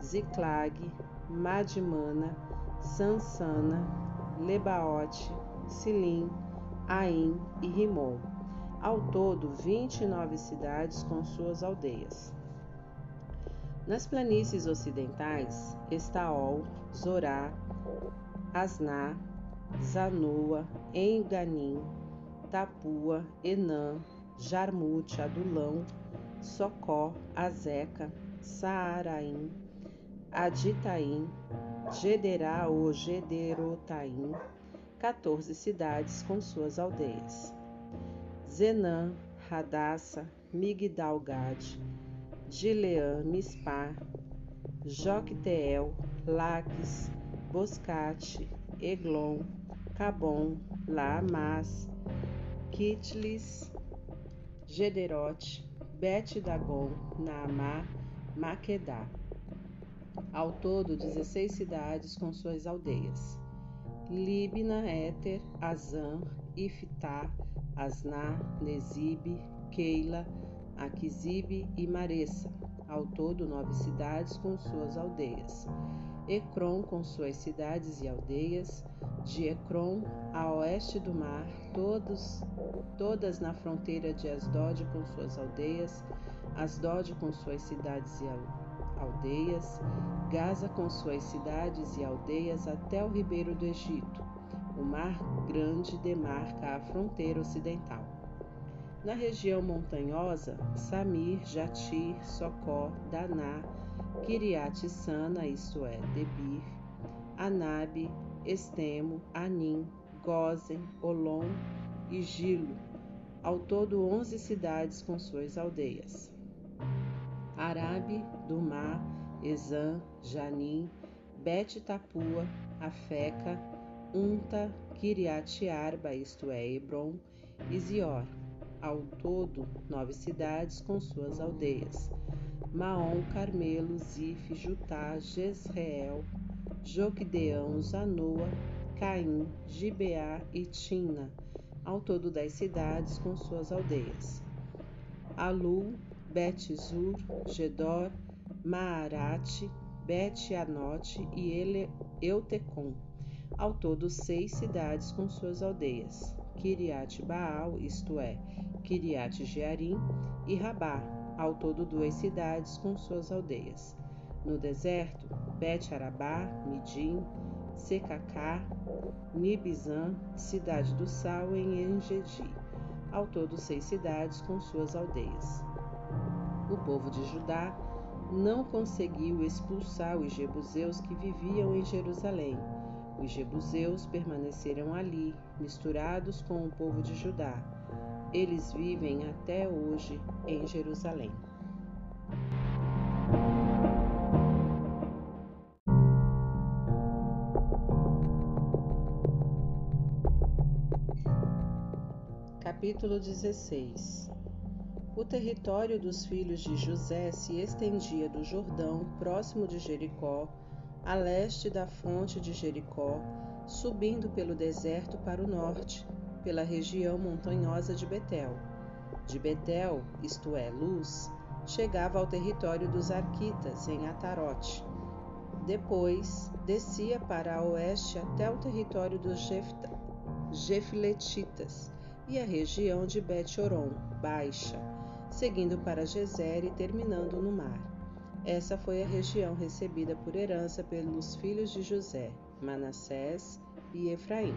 Ziclag, Madimana, Sansana, Lebaote, Silim, Aim e Rimon. Ao todo, 29 cidades com suas aldeias. Nas planícies ocidentais, Estaol, Zorá, Asná, Zanoa, Enganim, Tapua, Enã, Jarmute, Adulão, Socó, Azeca, Saaraim, Aditaim, Gederá ou Gederotaim, 14 cidades com suas aldeias. Zenã, Radassa, Migdalgade, Gileã, Mispar, Jocteel, Laques, Boscate, Eglon, Cabon, Laamas, Kitlis, Gederote, Bet-Dagon, Naamá, Maquedá. Ao todo, 16 cidades com suas aldeias. Libna, Éter, Azan, Iftá, Asná, Nesibe, Keila, Aquisibe e Maressa, ao todo nove cidades com suas aldeias. Ecrom com suas cidades e aldeias, de Ecrom a oeste do mar, todos, todas na fronteira de Asdod com suas aldeias, Asdod com suas cidades e aldeias, Gaza com suas cidades e aldeias até o ribeiro do Egito. O mar grande demarca a fronteira ocidental. Na região montanhosa, Samir, Jatir, Socó, Daná, Kiriat Sana, isto é, Debir, Anabe, Estemo, Anim, Gozen, Olom e Gilo, ao todo onze cidades com suas aldeias. Arabe, Dumá, Ezã, Janim, Bet Tapua, Afeca, Unta, Kiriat Arba, isto é, Hebron, e Zior, ao todo nove cidades com suas aldeias: Maom, Carmelo, Zif, Jutá, Jezreel, Joquedeão, Zanoa, Caim, Gibeá e Tina, ao todo dez cidades com suas aldeias. Alu, Bet-Zur, Gedor, Maarate, Bet-Anote e Ele, Eutecom, ao todo seis cidades com suas aldeias. Kiriat Baal, isto é, Kiriat Jearim e Rabá, ao todo duas cidades com suas aldeias. No deserto, Bet Arabá, Midim, Secacá, Nibizan, cidade do sal em Engedi, ao todo seis cidades com suas aldeias. O povo de Judá não conseguiu expulsar os jebuseus que viviam em Jerusalém. Os jebuseus permaneceram ali, misturados com o povo de Judá. Eles vivem até hoje em Jerusalém. Capítulo 16 o território dos filhos de José se estendia do Jordão, próximo de Jericó, a leste da fonte de Jericó, subindo pelo deserto para o norte, pela região montanhosa de Betel. De Betel, isto é, Luz, chegava ao território dos Arquitas, em Atarote. Depois, descia para oeste até o território dos Jefletitas e a região de Bet-Oron, Baixa, seguindo para Gezer e terminando no mar. Essa foi a região recebida por herança pelos filhos de José, Manassés e Efraim.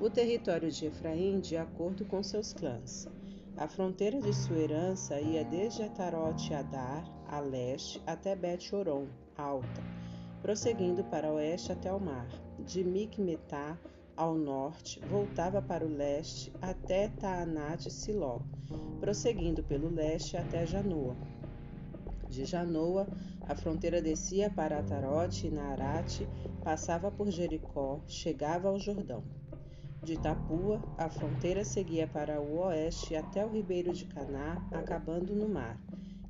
O território de Efraim, de acordo com seus clãs. A fronteira de sua herança ia desde Atarote Adar, a leste, até Bet-Oron, alta, prosseguindo para oeste até o mar. De Micmetá ao norte, voltava para o leste até Taanat e Siló, prosseguindo pelo leste até Janoa. De Janoa, a fronteira descia para Atarote e Naarate, passava por Jericó, chegava ao Jordão. De Tapua, a fronteira seguia para o oeste até o ribeiro de Caná, acabando no mar.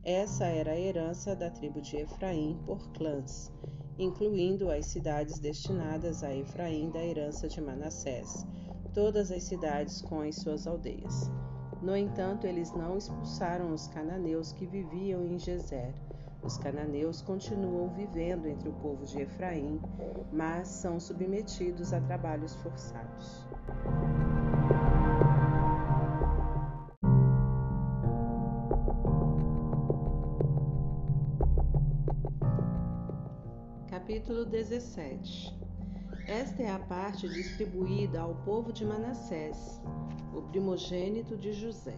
Essa era a herança da tribo de Efraim por clãs incluindo as cidades destinadas a Efraim da herança de Manassés, todas as cidades com as suas aldeias. No entanto, eles não expulsaram os cananeus que viviam em Gezer. Os cananeus continuam vivendo entre o povo de Efraim, mas são submetidos a trabalhos forçados. Capítulo 17 Esta é a parte distribuída ao povo de Manassés, o primogênito de José.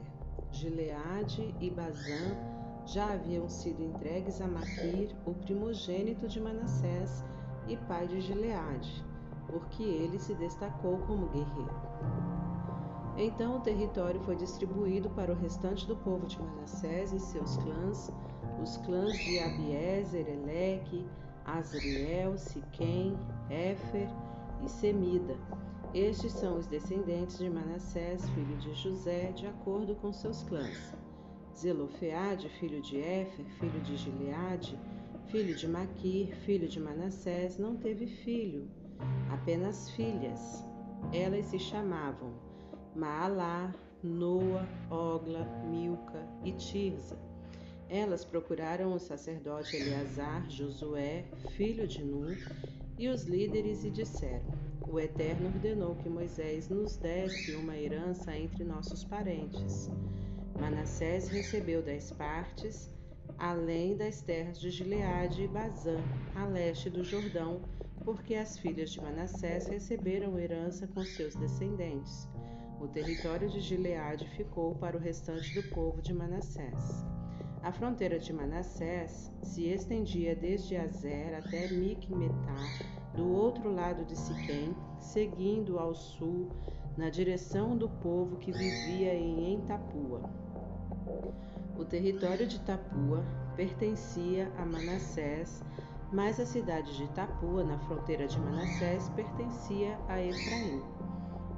Gileade e Bazã já haviam sido entregues a Maquir, o primogênito de Manassés e pai de Gileade, porque ele se destacou como guerreiro. Então o território foi distribuído para o restante do povo de Manassés e seus clãs, os clãs de Abiezer, Eleque, Asriel, Siquém, Éfer e Semida. Estes são os descendentes de Manassés, filho de José, de acordo com seus clãs. Zelofeade, filho de Éfer, filho de Gileade, filho de Maquir, filho de Manassés, não teve filho, apenas filhas. Elas se chamavam Maalá, Noa, Ogla, Milca e Tirza. Elas procuraram o sacerdote Eleazar, Josué, filho de Nun, e os líderes e disseram: O Eterno ordenou que Moisés nos desse uma herança entre nossos parentes. Manassés recebeu dez partes, além das terras de Gileade e Bazã, a leste do Jordão, porque as filhas de Manassés receberam herança com seus descendentes. O território de Gileade ficou para o restante do povo de Manassés. A fronteira de Manassés se estendia desde Azer até Micmetá, do outro lado de Siquém, seguindo ao sul, na direção do povo que vivia em Entapua. O território de Tapua pertencia a Manassés, mas a cidade de Tapua, na fronteira de Manassés, pertencia a Efraim.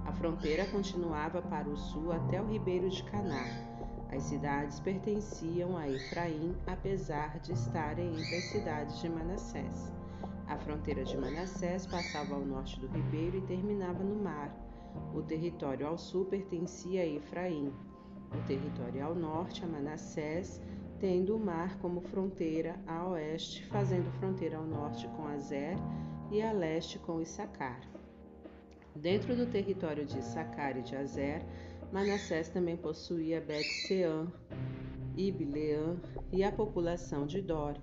A fronteira continuava para o sul até o ribeiro de Caná as cidades pertenciam a Efraim, apesar de estarem entre as cidades de Manassés. A fronteira de Manassés passava ao norte do ribeiro e terminava no mar. O território ao sul pertencia a Efraim. O território ao norte a Manassés, tendo o mar como fronteira a oeste, fazendo fronteira ao norte com Azer e a leste com Issacar. Dentro do território de Issacar e de Azer, Manassés também possuía Bet-Sean, Ibleã e a população de Dor,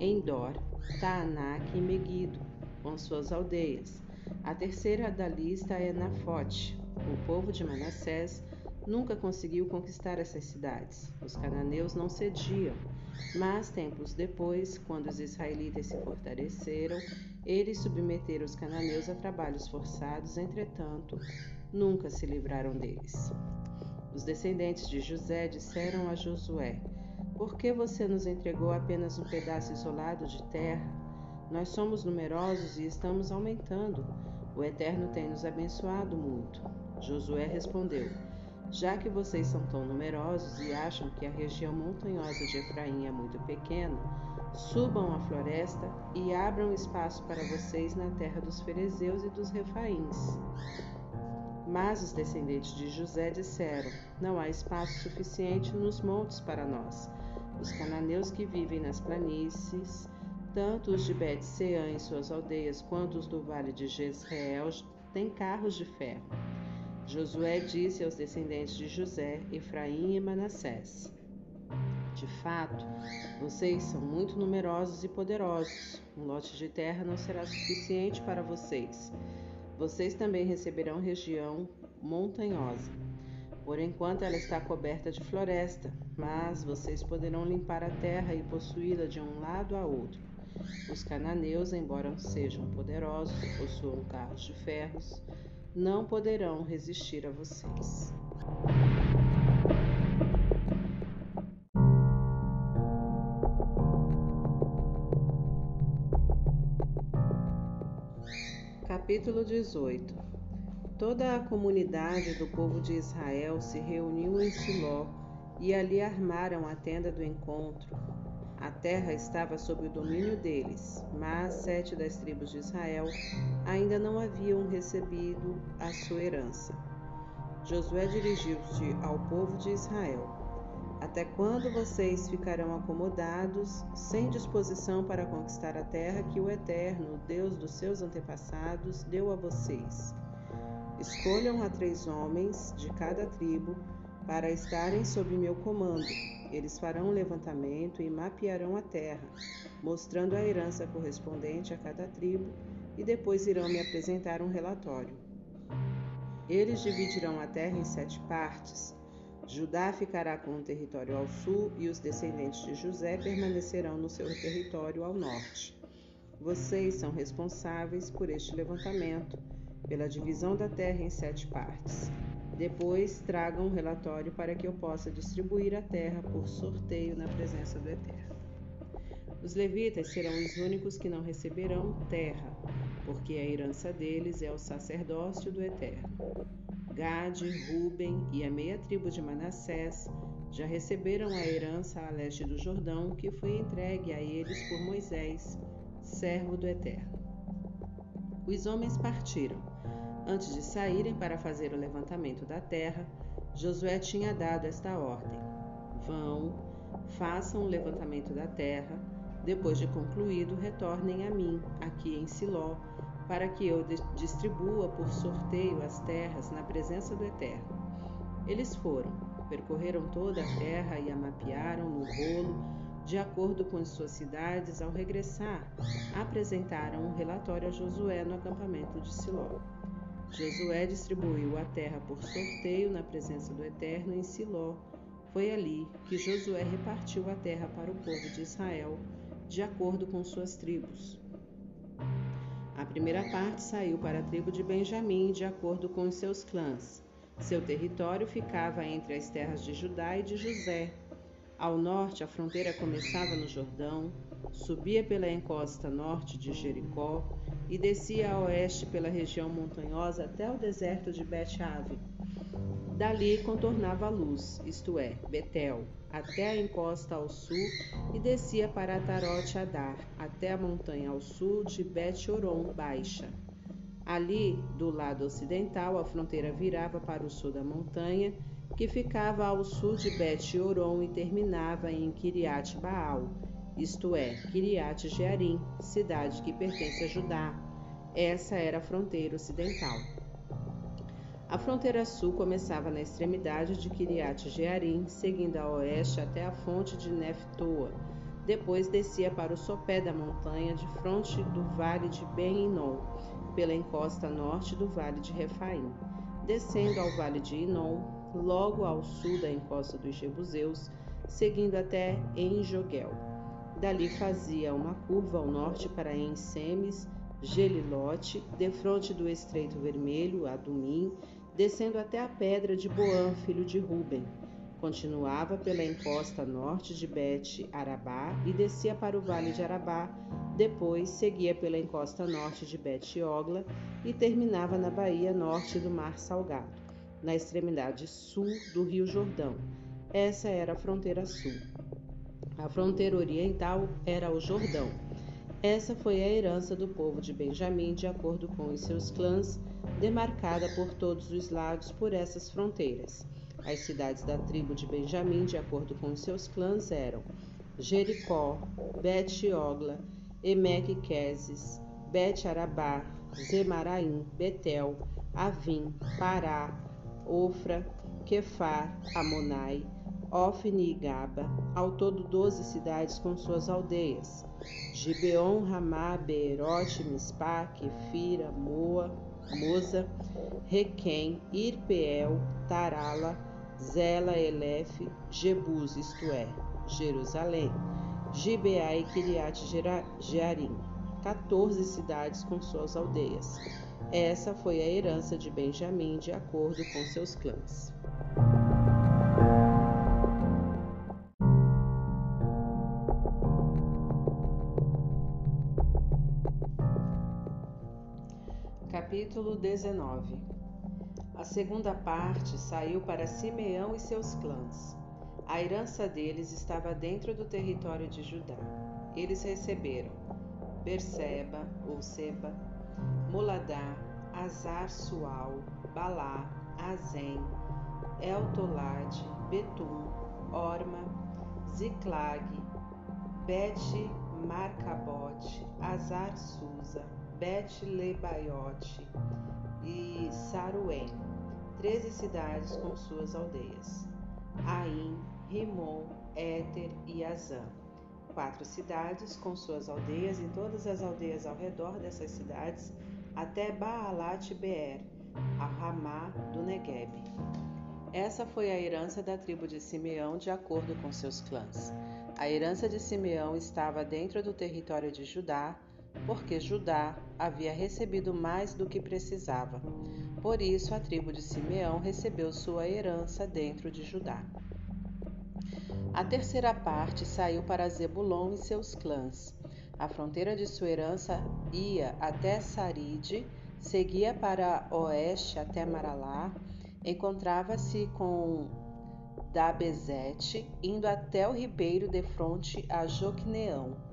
em Dor, Taanak e Megido, com suas aldeias. A terceira da lista é Nafote. O povo de Manassés nunca conseguiu conquistar essas cidades. Os cananeus não cediam, mas tempos depois, quando os israelitas se fortaleceram, eles submeteram os cananeus a trabalhos forçados, entretanto, nunca se livraram deles. Os descendentes de José disseram a Josué: Por que você nos entregou apenas um pedaço isolado de terra? Nós somos numerosos e estamos aumentando. O Eterno tem nos abençoado muito. Josué respondeu: Já que vocês são tão numerosos e acham que a região montanhosa de Efraim é muito pequena, subam a floresta e abram espaço para vocês na terra dos ferezeus e dos refaíns. Mas os descendentes de José disseram: Não há espaço suficiente nos montes para nós. Os cananeus que vivem nas planícies, tanto os de Bet-Seã e suas aldeias, quanto os do vale de Jezreel, têm carros de ferro. Josué disse aos descendentes de José, Efraim e Manassés: De fato, vocês são muito numerosos e poderosos. Um lote de terra não será suficiente para vocês. Vocês também receberão região montanhosa. Por enquanto ela está coberta de floresta, mas vocês poderão limpar a terra e possuí-la de um lado a outro. Os cananeus, embora sejam poderosos e possuam carros de ferros, não poderão resistir a vocês. Capítulo 18 Toda a comunidade do povo de Israel se reuniu em Siló e ali armaram a tenda do encontro. A terra estava sob o domínio deles, mas sete das tribos de Israel ainda não haviam recebido a sua herança. Josué dirigiu-se ao povo de Israel: Até quando vocês ficarão acomodados, sem disposição para conquistar a terra que o Eterno, Deus dos seus antepassados, deu a vocês? Escolham a três homens de cada tribo para estarem sob meu comando eles farão um levantamento e mapearão a terra, mostrando a herança correspondente a cada tribo, e depois irão me apresentar um relatório. Eles dividirão a terra em sete partes. Judá ficará com um território ao sul e os descendentes de José permanecerão no seu território ao norte. Vocês são responsáveis por este levantamento, pela divisão da terra em sete partes. Depois tragam um relatório para que eu possa distribuir a terra por sorteio na presença do Eterno. Os levitas serão os únicos que não receberão terra, porque a herança deles é o sacerdócio do Eterno. Gade, Ruben e a meia tribo de Manassés já receberam a herança a leste do Jordão, que foi entregue a eles por Moisés, servo do Eterno. Os homens partiram Antes de saírem para fazer o levantamento da terra, Josué tinha dado esta ordem: Vão, façam o levantamento da terra, depois de concluído, retornem a mim, aqui em Siló, para que eu distribua por sorteio as terras na presença do Eterno. Eles foram, percorreram toda a terra e a mapearam no rolo, de acordo com as suas cidades. Ao regressar, apresentaram um relatório a Josué no acampamento de Siló. Josué distribuiu a terra por sorteio na presença do Eterno em Siló. Foi ali que Josué repartiu a terra para o povo de Israel, de acordo com suas tribos. A primeira parte saiu para a tribo de Benjamim, de acordo com os seus clãs. Seu território ficava entre as terras de Judá e de José. Ao norte, a fronteira começava no Jordão, subia pela encosta norte de Jericó e descia a oeste pela região montanhosa até o deserto de Bet-Ave. Dali contornava a luz, isto é, Betel, até a encosta ao sul e descia para Atarote Adar, até a montanha ao sul de Bet-Oron Baixa. Ali, do lado ocidental, a fronteira virava para o sul da montanha, que ficava ao sul de Bet-Oron e terminava em Kiriat Baal, isto é, Kiriat Jearim, cidade que pertence a Judá. Essa era a fronteira ocidental. A fronteira sul começava na extremidade de Kiriat Jearim, seguindo a oeste até a fonte de Neftoa. Depois descia para o sopé da montanha de fronte do vale de Ben-Inon, pela encosta norte do vale de Refaim, descendo ao vale de Inon, logo ao sul da encosta dos Jebuseus, seguindo até Enjogel. Dali fazia uma curva ao norte para Ensemes, Gelilote, defronte do Estreito Vermelho, Adumim, descendo até a pedra de Boã, filho de Ruben. Continuava pela encosta norte de Bet Arabá e descia para o vale de Arabá. Depois seguia pela encosta norte de Bet Ogla e terminava na baía norte do Mar Salgado. na extremidade sul do Rio Jordão. Essa era a fronteira sul. A fronteira oriental era o Jordão. Essa foi a herança do povo de Benjamim, de acordo com os seus clãs, demarcada por todos os lados por essas fronteiras. As cidades da tribo de Benjamim, de acordo com os seus clãs, eram Jericó, Bet-Ogla, Emeque-Queses, Bet-Arabá, Zemaraim, Betel, Avim, Pará, Ofra, Kefar, Amonai, Ofni e Gaba, ao todo doze cidades com suas aldeias. Gibeon, Ramá, Beerote, Mispá, Kefira, Moa, Moza, Requém, Irpeel, Tarala, Zela, Elef, Jebus, isto é, Jerusalém, Gibeá e Kiriat Jearim, 14 cidades com suas aldeias. Essa foi a herança de Benjamim de acordo com seus clãs. Capítulo 19 A segunda parte saiu para Simeão e seus clãs. A herança deles estava dentro do território de Judá. Eles receberam Berseba ou Seba, Moladá, Azar Sual, Balá, Azem, Eltolade, Betum, Orma, Ziclag, Bet Marcabote, Azar Susa, Bet Lebaiote e Saruém, treze cidades com suas aldeias. Aim, Rimon, Éter e Azã quatro cidades com suas aldeias e todas as aldeias ao redor dessas cidades até Baalat Beer, a Ramá do Negueb. Essa foi a herança da tribo de Simeão de acordo com seus clãs. A herança de Simeão estava dentro do território de Judá, porque Judá havia recebido mais do que precisava. Por isso, a tribo de Simeão recebeu sua herança dentro de Judá. A terceira parte saiu para Zebulon e seus clãs. A fronteira de sua herança ia até Saride, seguia para oeste até Maralá, encontrava-se com Dabezete, indo até o ribeiro de fronte a Joqueneão.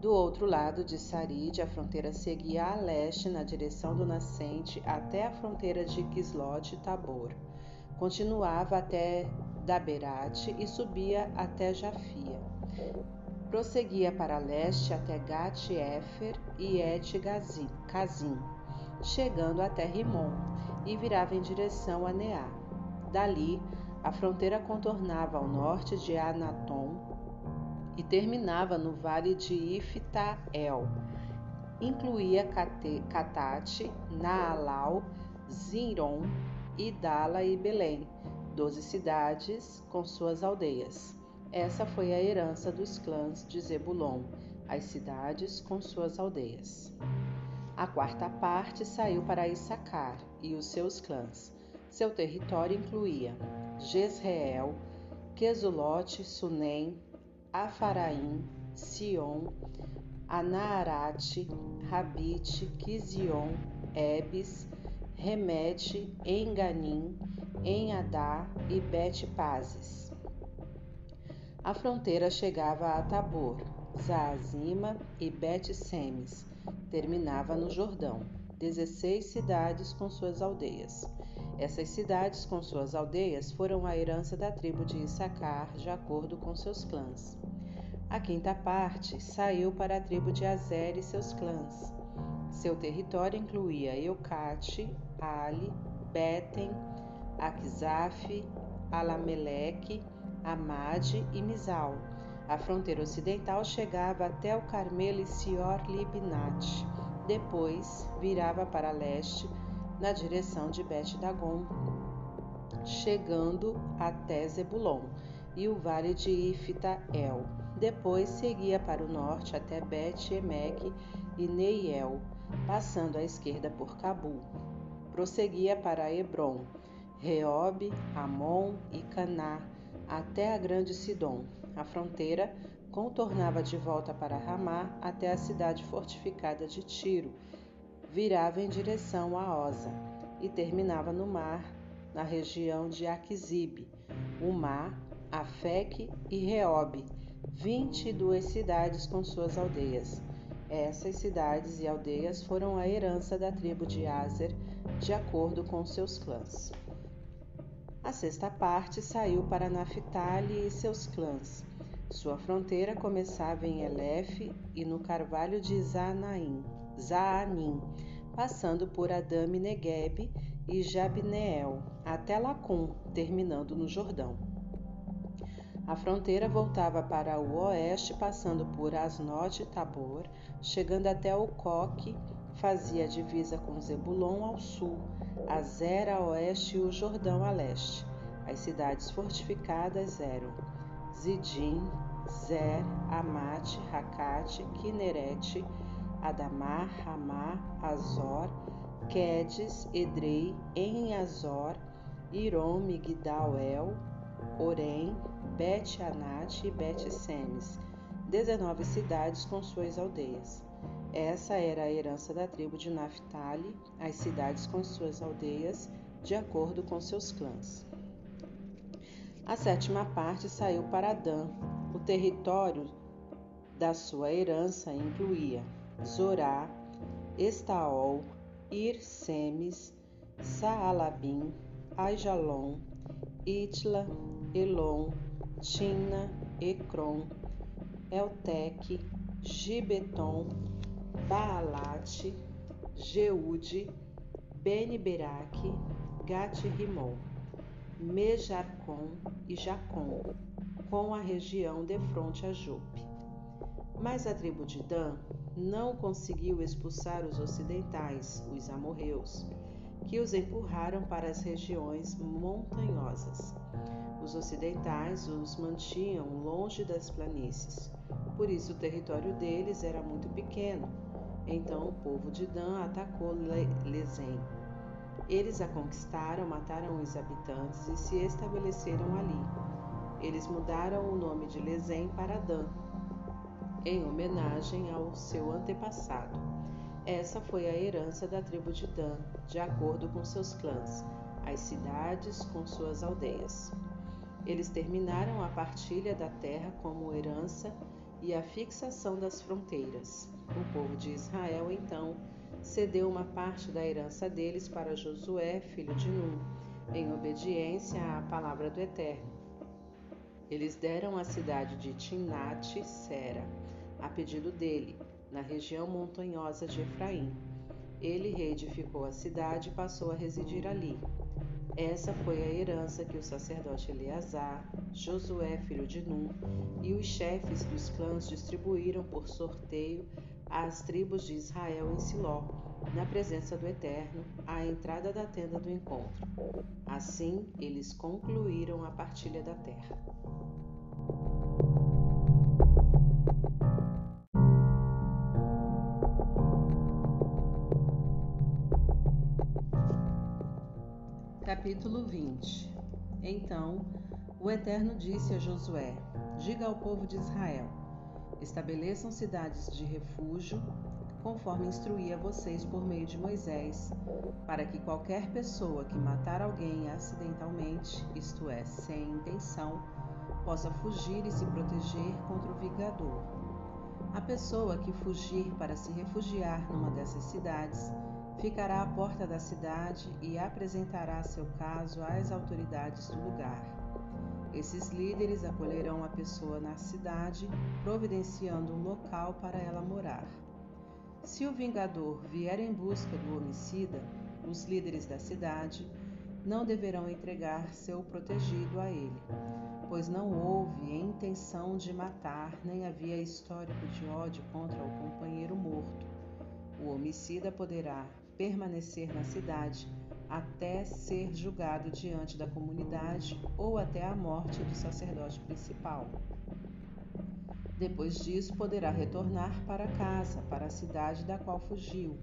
Do outro lado de Saride, a fronteira seguia a leste na direção do nascente até a fronteira de Quislot Tabor. Continuava até Daberate e subia até Jafia. Prosseguia para leste até Gat-Efer e Et-Kazim, chegando até Rimon, e virava em direção a Neá. Dali, a fronteira contornava ao norte de Anatom e terminava no vale de Iftael. Incluía Catate, Naalau, Ziron, Idala e Belém, doze cidades com suas aldeias. Essa foi a herança dos clãs de Zebulon, as cidades com suas aldeias. A quarta parte saiu para Issacar e os seus clãs. Seu território incluía Jezreel, Quesulote, Sunem, Afaraim, Sion, Anaarate, Rabite, Kizion, Ebes, Remete, Enganim, em Adá e Bet-Pazes. A fronteira chegava a Tabor, Zaazima e Bet-Semes, terminava no Jordão, dezesseis cidades com suas aldeias. Essas cidades com suas aldeias foram a herança da tribo de Issacar, de acordo com seus clãs. A quinta parte saiu para a tribo de Azer e seus clãs. Seu território incluía Eucate, Ali, Beten, Akzaf, Alameleque, Amade e Mizal. A fronteira ocidental chegava até o Carmelo e Sior Libnat. Depois virava para leste na direção de Bet-Dagon, chegando até Zebulon e o vale de Ifta-El. Depois seguia para o norte até Bet-Emeque e Neiel, passando à esquerda por Cabu. Prosseguia para Hebron, Reob, Amon e Caná, até a grande Sidom. A fronteira contornava de volta para Ramá até a cidade fortificada de Tiro, virava em direção a Osa e terminava no mar na região de Aquisibe, Umá, Afeque e e duas cidades com suas aldeias. Essas cidades e aldeias foram a herança da tribo de Azer, de acordo com seus clãs. A sexta parte saiu para Naphtali e seus clãs. Sua fronteira começava em Elef e no carvalho de Zanaim, Zaanim, passando por Adame Negueb e Jabneel, até Lacum, terminando no Jordão. A fronteira voltava para o oeste, passando por Asnote e Tabor, chegando até o Coque, fazia divisa com Zebulon ao sul, a Zera a oeste e o Jordão a leste. As cidades fortificadas eram Zidim, Zer, Amate, Racate, Kinerete, Adamar, Ramá, Azor, Quedes, Edrei, En-Azor, Irom, Migdal-El, Orem, Bet-Anat e Bet-Semes, dezenove cidades com suas aldeias. Essa era a herança da tribo de Naphtali, as cidades com suas aldeias, de acordo com seus clãs. A sétima parte saiu para Dan. O território da sua herança incluía Zorá, Estaol, Ir Semes, Saalabim, Aijalon, Itla, Elon, Tina, Ecrom, Elteque, Gibeton, Baalate, Jeude, Beni-Beraque, Gate-Rimon, e Jacon, com a região de fronte a Jope. Mas a tribo de Dan não conseguiu expulsar os ocidentais, os amorreus, que os empurraram para as regiões montanhosas. Os ocidentais os mantinham longe das planícies, por isso o território deles era muito pequeno. Então o povo de Dan atacou Lezem. Eles a conquistaram, mataram os habitantes e se estabeleceram ali. Eles mudaram o nome de Lezem para Dan, em homenagem ao seu antepassado. Essa foi a herança da tribo de Dan, de acordo com seus clãs, as cidades com suas aldeias. Eles terminaram a partilha da terra como herança e a fixação das fronteiras. O povo de Israel, então, cedeu uma parte da herança deles para Josué, filho de Nun, em obediência à palavra do Eterno. Eles deram a cidade de Timnat Sera a pedido dele, na região montanhosa de Efraim. Ele reedificou a cidade e passou a residir ali. Essa foi a herança que o sacerdote Eleazar, Josué, filho de Num, e os chefes dos clãs distribuíram por sorteio às tribos de Israel em Siló, na presença do Eterno, à entrada da tenda do encontro. Assim, eles concluíram a partilha da terra. Capítulo 20 Então o Eterno disse a Josué: Diga ao povo de Israel: Estabeleçam cidades de refúgio, conforme instruí a vocês por meio de Moisés, para que qualquer pessoa que matar alguém acidentalmente, isto é, sem intenção, possa fugir e se proteger contra o vingador. A pessoa que fugir para se refugiar numa dessas cidades ficará à porta da cidade e apresentará seu caso às autoridades do lugar. Esses líderes acolherão a pessoa na cidade, providenciando um local para ela morar. Se o vingador vier em busca do homicida, os líderes da cidade não deverão entregar seu protegido a ele, pois não houve intenção de matar, nem havia histórico de ódio contra o companheiro morto. O homicida poderá permanecer na cidade até ser julgado diante da comunidade ou até a morte do sacerdote principal. Depois disso, poderá retornar para casa, para a cidade da qual fugiu.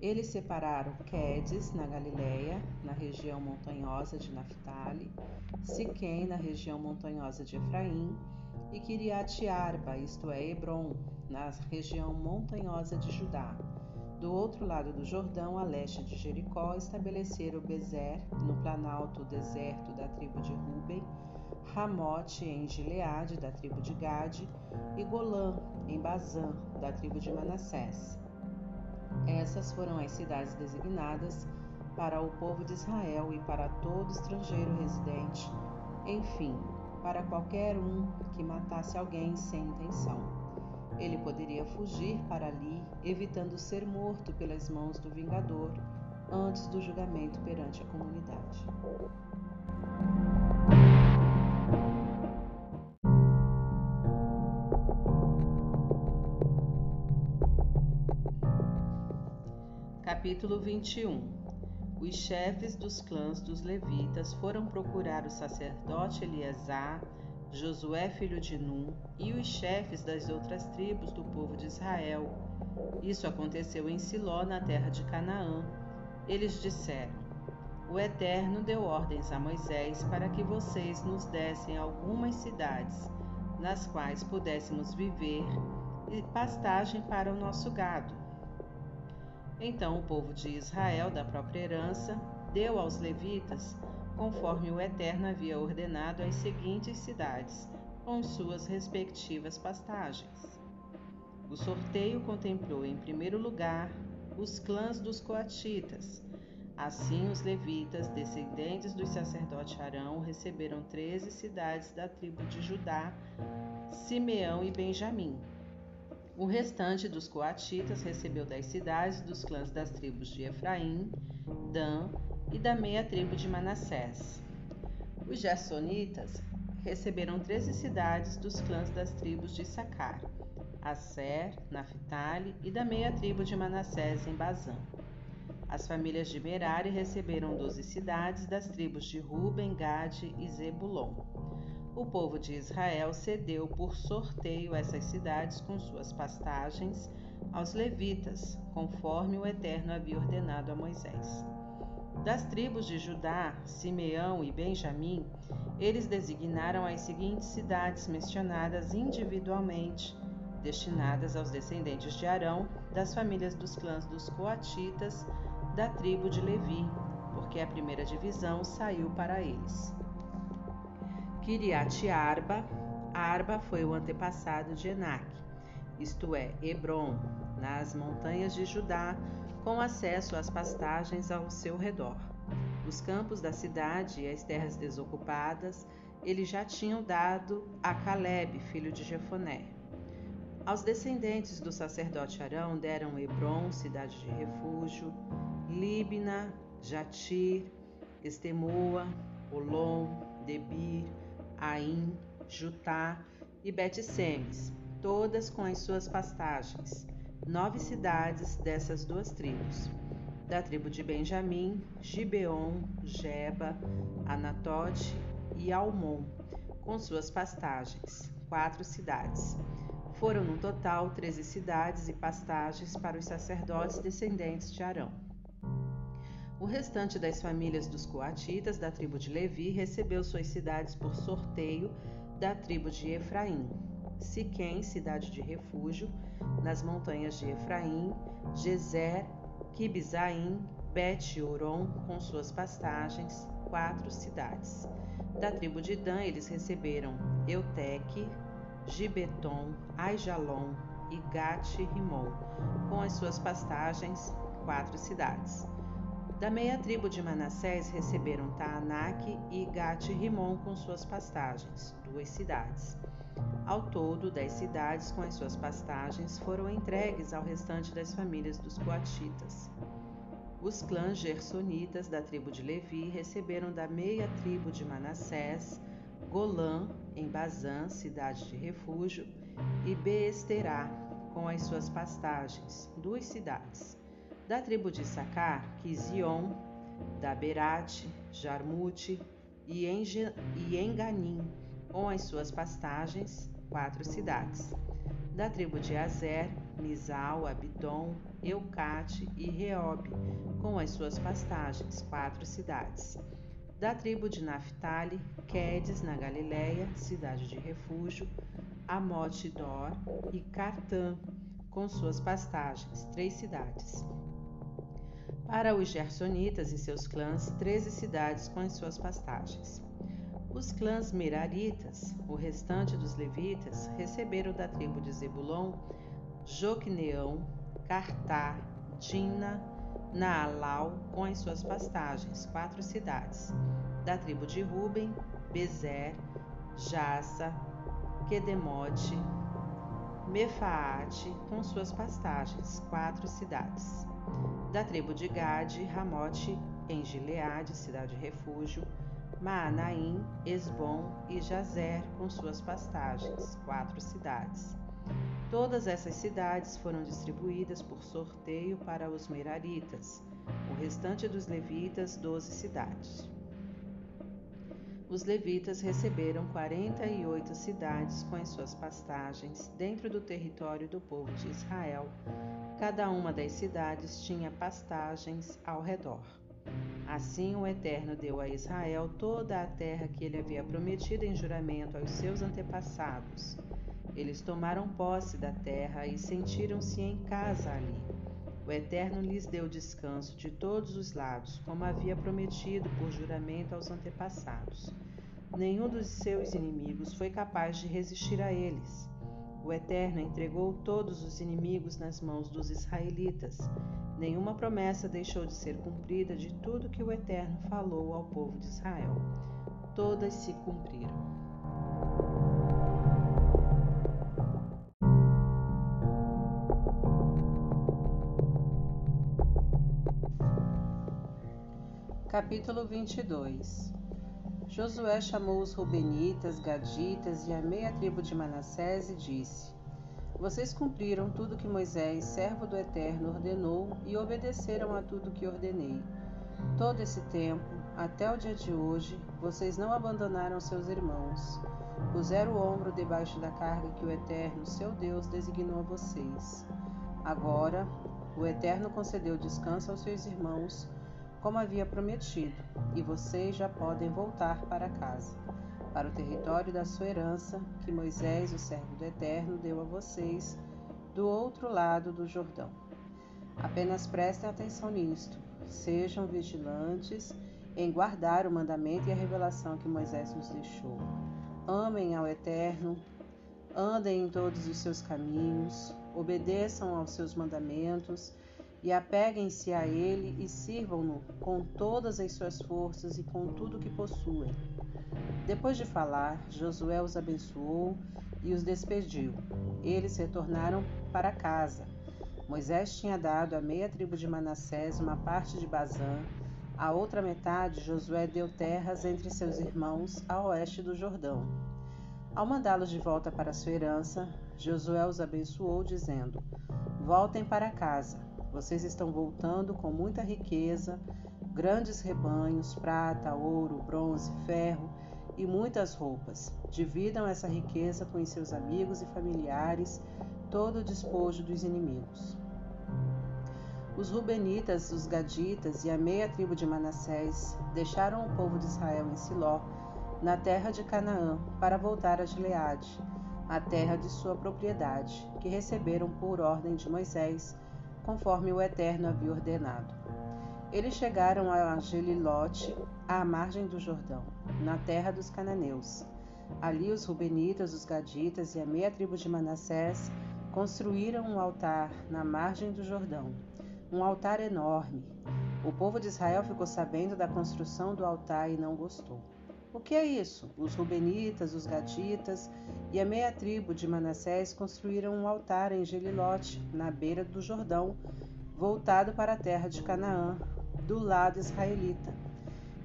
Eles separaram Quedes, na Galiléia, na região montanhosa de Naphtali, Siquém, na região montanhosa de Efraim, e Kiriat Arba, isto é, Hebron, na região montanhosa de Judá Do outro lado do Jordão, a leste de Jericó, estabeleceram Bezer, no planalto deserto da tribo de Ruben, Ramote em Gileade, da tribo de Gade, e Golã em Bazã, da tribo de Manassés. Essas foram as cidades designadas para o povo de Israel e para todo estrangeiro residente, enfim, para qualquer um que matasse alguém sem intenção. Ele poderia fugir para ali, evitando ser morto pelas mãos do vingador antes do julgamento perante a comunidade. Capítulo 21 Os chefes dos clãs dos levitas foram procurar o sacerdote Eleazar, Josué filho de Num e os chefes das outras tribos do povo de Israel. Isso aconteceu em Siló, na terra de Canaã. Eles disseram: O Eterno deu ordens a Moisés para que vocês nos dessem algumas cidades, nas quais pudéssemos viver, e pastagem para o nosso gado. Então o povo de Israel, da própria herança, deu aos levitas, conforme o Eterno havia ordenado, as seguintes cidades, com suas respectivas pastagens. O sorteio contemplou, em primeiro lugar, os clãs dos coatitas. Assim, os levitas, descendentes do sacerdote Arão, receberam treze cidades da tribo de Judá, Simeão e Benjamim o restante dos coatitas recebeu das cidades dos clãs das tribos de Efraim, Dan e da meia tribo de Manassés. Os gersonitas receberam treze cidades dos clãs das tribos de Sacar, Asser, Naphtali e da meia tribo de Manassés em Bazã. As famílias de Merari receberam doze cidades das tribos de Ruben, Gade e Zebulon o povo de Israel cedeu por sorteio essas cidades com suas pastagens aos levitas, conforme o Eterno havia ordenado a Moisés. Das tribos de Judá, Simeão e Benjamim, eles designaram as seguintes cidades mencionadas individualmente, destinadas aos descendentes de Arão, das famílias dos clãs dos Coatitas, da tribo de Levi, porque a primeira divisão saiu para eles. Kiriat Arba. Arba foi o antepassado de Enac, isto é, Hebron, nas montanhas de Judá, com acesso às pastagens ao seu redor. Os campos da cidade e as terras desocupadas eles já tinham dado a Caleb, filho de Jefoné. Aos descendentes do sacerdote Arão deram Hebron, cidade de refúgio, Líbina, Jatir, Estemoa, Olom, Debir, Aim, Jutá e Bet-Semes, todas com as suas pastagens, nove cidades dessas duas tribos. Da tribo de Benjamim, Gibeon, Geba, Anatote e Almon, com suas pastagens, quatro cidades. Foram no total treze cidades e pastagens para os sacerdotes descendentes de Arão. O restante das famílias dos coatitas da tribo de Levi recebeu suas cidades por sorteio da tribo de Efraim. Siquém, cidade de refúgio, nas montanhas de Efraim, Gezer, Kibzaim, Bet-Oron, com suas pastagens, quatro cidades. Da tribo de Dan, eles receberam Euteque, Gibeton, Aijalon e Gat-Rimon, com as suas pastagens, quatro cidades. Da meia tribo de Manassés receberam Taanak e Gat-Rimon com suas pastagens, duas cidades. Ao todo, dez cidades com as suas pastagens foram entregues ao restante das famílias dos coatitas. Os clãs gersonitas da tribo de Levi receberam da meia tribo de Manassés Golã, em Bazã, cidade de refúgio, e Beesterá, com as suas pastagens, duas cidades. Da tribo de Sacar, Kizion, da Berate, Jarmute e Enganim, com as suas pastagens, quatro cidades. Da tribo de Azer, Misal, Abidom, Eucate e Reob, com as suas pastagens, quatro cidades. Da tribo de Naphtali, Quedes, na Galiléia, cidade de refúgio, Amote Dor e Cartã, com suas pastagens, três cidades. Para os Gersonitas e seus clãs, treze cidades com as suas pastagens. Os clãs Meraritas, o restante dos levitas, receberam da tribo de Zebulon Joqueneão, Cartá, Dina, Naalau, com as suas pastagens, quatro cidades. Da tribo de Ruben, Bezer, Jassa, Quedemote, Mefaate, com suas pastagens, quatro cidades. Da tribo de Gade, Ramote, em Gileade, cidade refúgio, Maanaim, Esbom e Jazer, com suas pastagens, quatro cidades. Todas essas cidades foram distribuídas por sorteio para os Meraritas, o restante dos levitas, doze cidades. Os levitas receberam 48 cidades com as suas pastagens dentro do território do povo de Israel. Cada uma das cidades tinha pastagens ao redor. Assim o Eterno deu a Israel toda a terra que ele havia prometido em juramento aos seus antepassados. Eles tomaram posse da terra e sentiram-se em casa ali. O Eterno lhes deu descanso de todos os lados, como havia prometido por juramento aos antepassados. Nenhum dos seus inimigos foi capaz de resistir a eles. O Eterno entregou todos os inimigos nas mãos dos israelitas Nenhuma promessa deixou de ser cumprida de tudo que o Eterno falou ao povo de Israel. Todas se cumpriram. Capítulo 22 Josué chamou os Rubenitas, Gaditas e a meia tribo de Manassés e disse: vocês cumpriram tudo que Moisés, servo do Eterno, ordenou e obedeceram a tudo que ordenei. Todo esse tempo, até o dia de hoje, vocês não abandonaram seus irmãos. Puseram o ombro debaixo da carga que o Eterno, seu Deus, designou a vocês. Agora, o Eterno concedeu descanso aos seus irmãos, como havia prometido, e vocês já podem voltar para casa para o território da sua herança, que Moisés, o servo do Eterno, deu a vocês do outro lado do Jordão. Apenas prestem atenção nisto, sejam vigilantes em guardar o mandamento e a revelação que Moisés nos deixou. Amem ao Eterno, andem em todos os seus caminhos, obedeçam aos seus mandamentos e apeguem-se a Ele e sirvam-no com todas as suas forças e com tudo o que possuem. Depois de falar, Josué os abençoou e os despediu. Eles retornaram para casa. Moisés tinha dado à meia tribo de Manassés uma parte de Bazã, a outra metade Josué deu terras entre seus irmãos a oeste do Jordão. Ao mandá-los de volta para sua herança, Josué os abençoou, dizendo: Voltem para casa. Vocês estão voltando com muita riqueza, grandes rebanhos, prata, ouro, bronze, ferro e muitas roupas. Dividam essa riqueza com os seus amigos e familiares, todo o despojo dos inimigos. Os Rubenitas, os Gaditas e a meia tribo de Manassés deixaram o povo de Israel em Siló, na terra de Canaã, para voltar a Gileade, a terra de sua propriedade, que receberam por ordem de Moisés, conforme o Eterno havia ordenado. Eles chegaram a Gelilote, à margem do Jordão, na terra dos cananeus. Ali os Rubenitas, os Gaditas e a meia tribo de Manassés construíram um altar na margem do Jordão, um altar enorme. O povo de Israel ficou sabendo da construção do altar e não gostou. O que é isso? Os Rubenitas, os Gaditas e a meia tribo de Manassés construíram um altar em Gelilote, na beira do Jordão, voltado para a terra de Canaã, do lado israelita.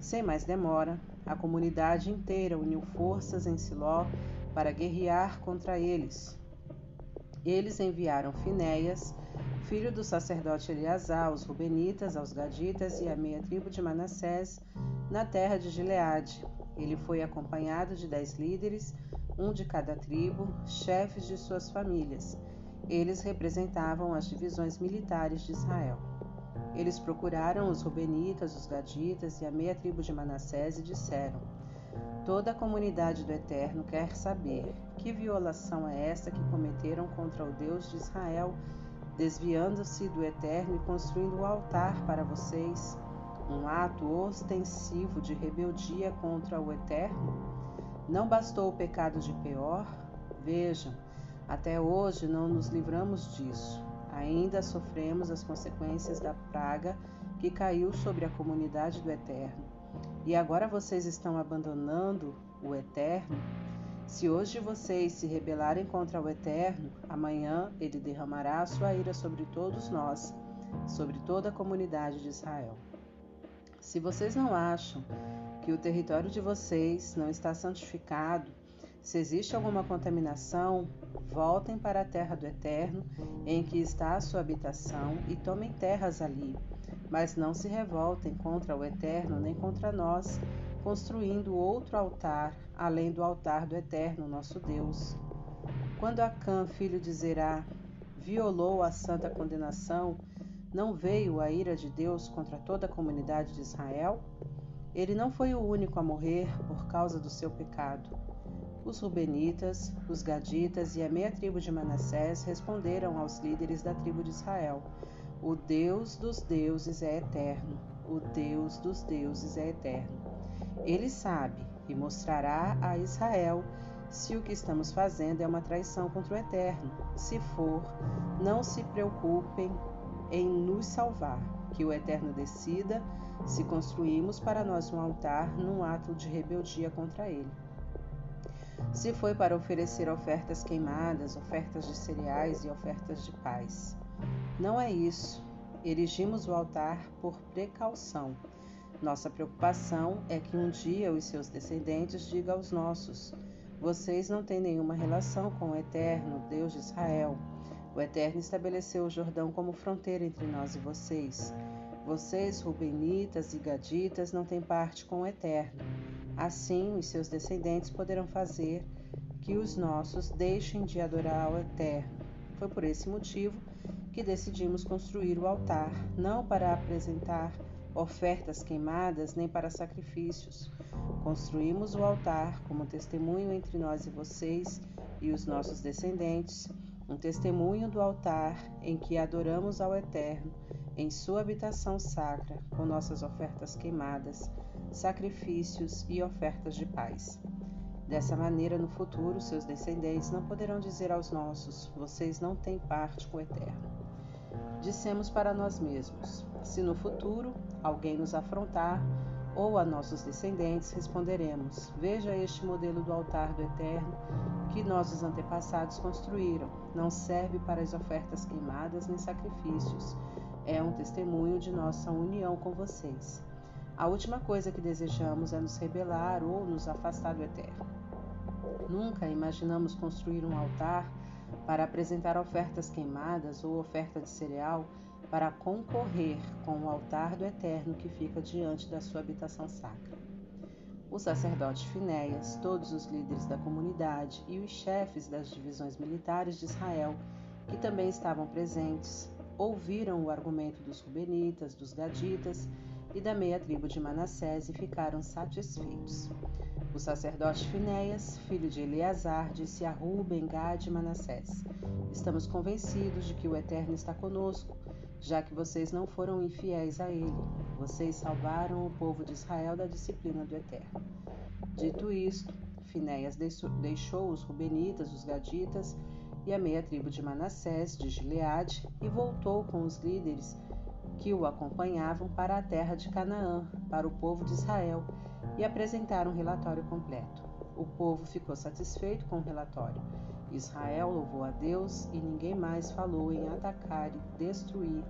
Sem mais demora, a comunidade inteira uniu forças em Siló para guerrear contra eles. Eles enviaram Finéias, filho do sacerdote Eleazar, aos Rubenitas, aos Gaditas e à meia tribo de Manassés, na terra de Gileade. Ele foi acompanhado de dez líderes, um de cada tribo, chefes de suas famílias. Eles representavam as divisões militares de Israel. Eles procuraram os Rubenitas, os Gaditas e a meia tribo de Manassés e disseram: Toda a comunidade do Eterno quer saber que violação é esta que cometeram contra o Deus de Israel, desviando-se do Eterno e construindo o altar para vocês, um ato ostensivo de rebeldia contra o Eterno? Não bastou o pecado de Peor? Vejam, até hoje não nos livramos disso. Ainda sofremos as consequências da praga que caiu sobre a comunidade do Eterno. E agora vocês estão abandonando o Eterno? Se hoje vocês se rebelarem contra o Eterno, amanhã ele derramará a sua ira sobre todos nós, sobre toda a comunidade de Israel. Se vocês não acham que o território de vocês não está santificado, se existe alguma contaminação, voltem para a terra do Eterno, em que está a sua habitação, e tomem terras ali. Mas não se revoltem contra o Eterno nem contra nós, construindo outro altar, além do altar do Eterno, nosso Deus. Quando Acã, filho de Zerá, violou a santa condenação, não veio a ira de Deus contra toda a comunidade de Israel? Ele não foi o único a morrer por causa do seu pecado. Os Rubenitas, os Gaditas e a meia tribo de Manassés responderam aos líderes da tribo de Israel: O Deus dos deuses é eterno, o Deus dos deuses é eterno. Ele sabe e mostrará a Israel se o que estamos fazendo é uma traição contra o Eterno. Se for, não se preocupem em nos salvar, que o Eterno decida se construímos para nós um altar num ato de rebeldia contra ele. Se foi para oferecer ofertas queimadas, ofertas de cereais e ofertas de paz. Não é isso. Erigimos o altar por precaução. Nossa preocupação é que um dia os seus descendentes digam aos nossos: Vocês não têm nenhuma relação com o Eterno, Deus de Israel. O Eterno estabeleceu o Jordão como fronteira entre nós e vocês. Vocês, Rubenitas e Gaditas, não têm parte com o Eterno. Assim, os seus descendentes poderão fazer que os nossos deixem de adorar ao Eterno. Foi por esse motivo que decidimos construir o altar, não para apresentar ofertas queimadas nem para sacrifícios. Construímos o altar como testemunho entre nós e vocês e os nossos descendentes, um testemunho do altar em que adoramos ao Eterno em sua habitação sacra, com nossas ofertas queimadas sacrifícios e ofertas de paz. Dessa maneira, no futuro, seus descendentes não poderão dizer aos nossos: Vocês não têm parte com o Eterno. Dissemos para nós mesmos: Se no futuro alguém nos afrontar, ou a nossos descendentes, responderemos: Veja este modelo do altar do Eterno que nossos antepassados construíram. Não serve para as ofertas queimadas nem sacrifícios. É um testemunho de nossa união com vocês. A última coisa que desejamos é nos rebelar ou nos afastar do eterno. Nunca imaginamos construir um altar para apresentar ofertas queimadas ou oferta de cereal para concorrer com o altar do eterno que fica diante da sua habitação sacra. O sacerdote Finéias, todos os líderes da comunidade e os chefes das divisões militares de Israel, que também estavam presentes, ouviram o argumento dos Rubenitas, dos Gaditas e da meia tribo de Manassés e ficaram satisfeitos. O sacerdote Finéias, filho de Eleazar, disse a Ruben, Gad e Manassés: Estamos convencidos de que o Eterno está conosco, já que vocês não foram infiéis a ele. Vocês salvaram o povo de Israel da disciplina do Eterno. Dito isto, Finéias deixou os Rubenitas, os Gaditas e a meia tribo de Manassés, de Gileade, e voltou com os líderes que o acompanhavam para a terra de Canaã, para o povo de Israel, e apresentaram um relatório completo. O povo ficou satisfeito com o relatório. Israel louvou a Deus e ninguém mais falou em atacar e destruir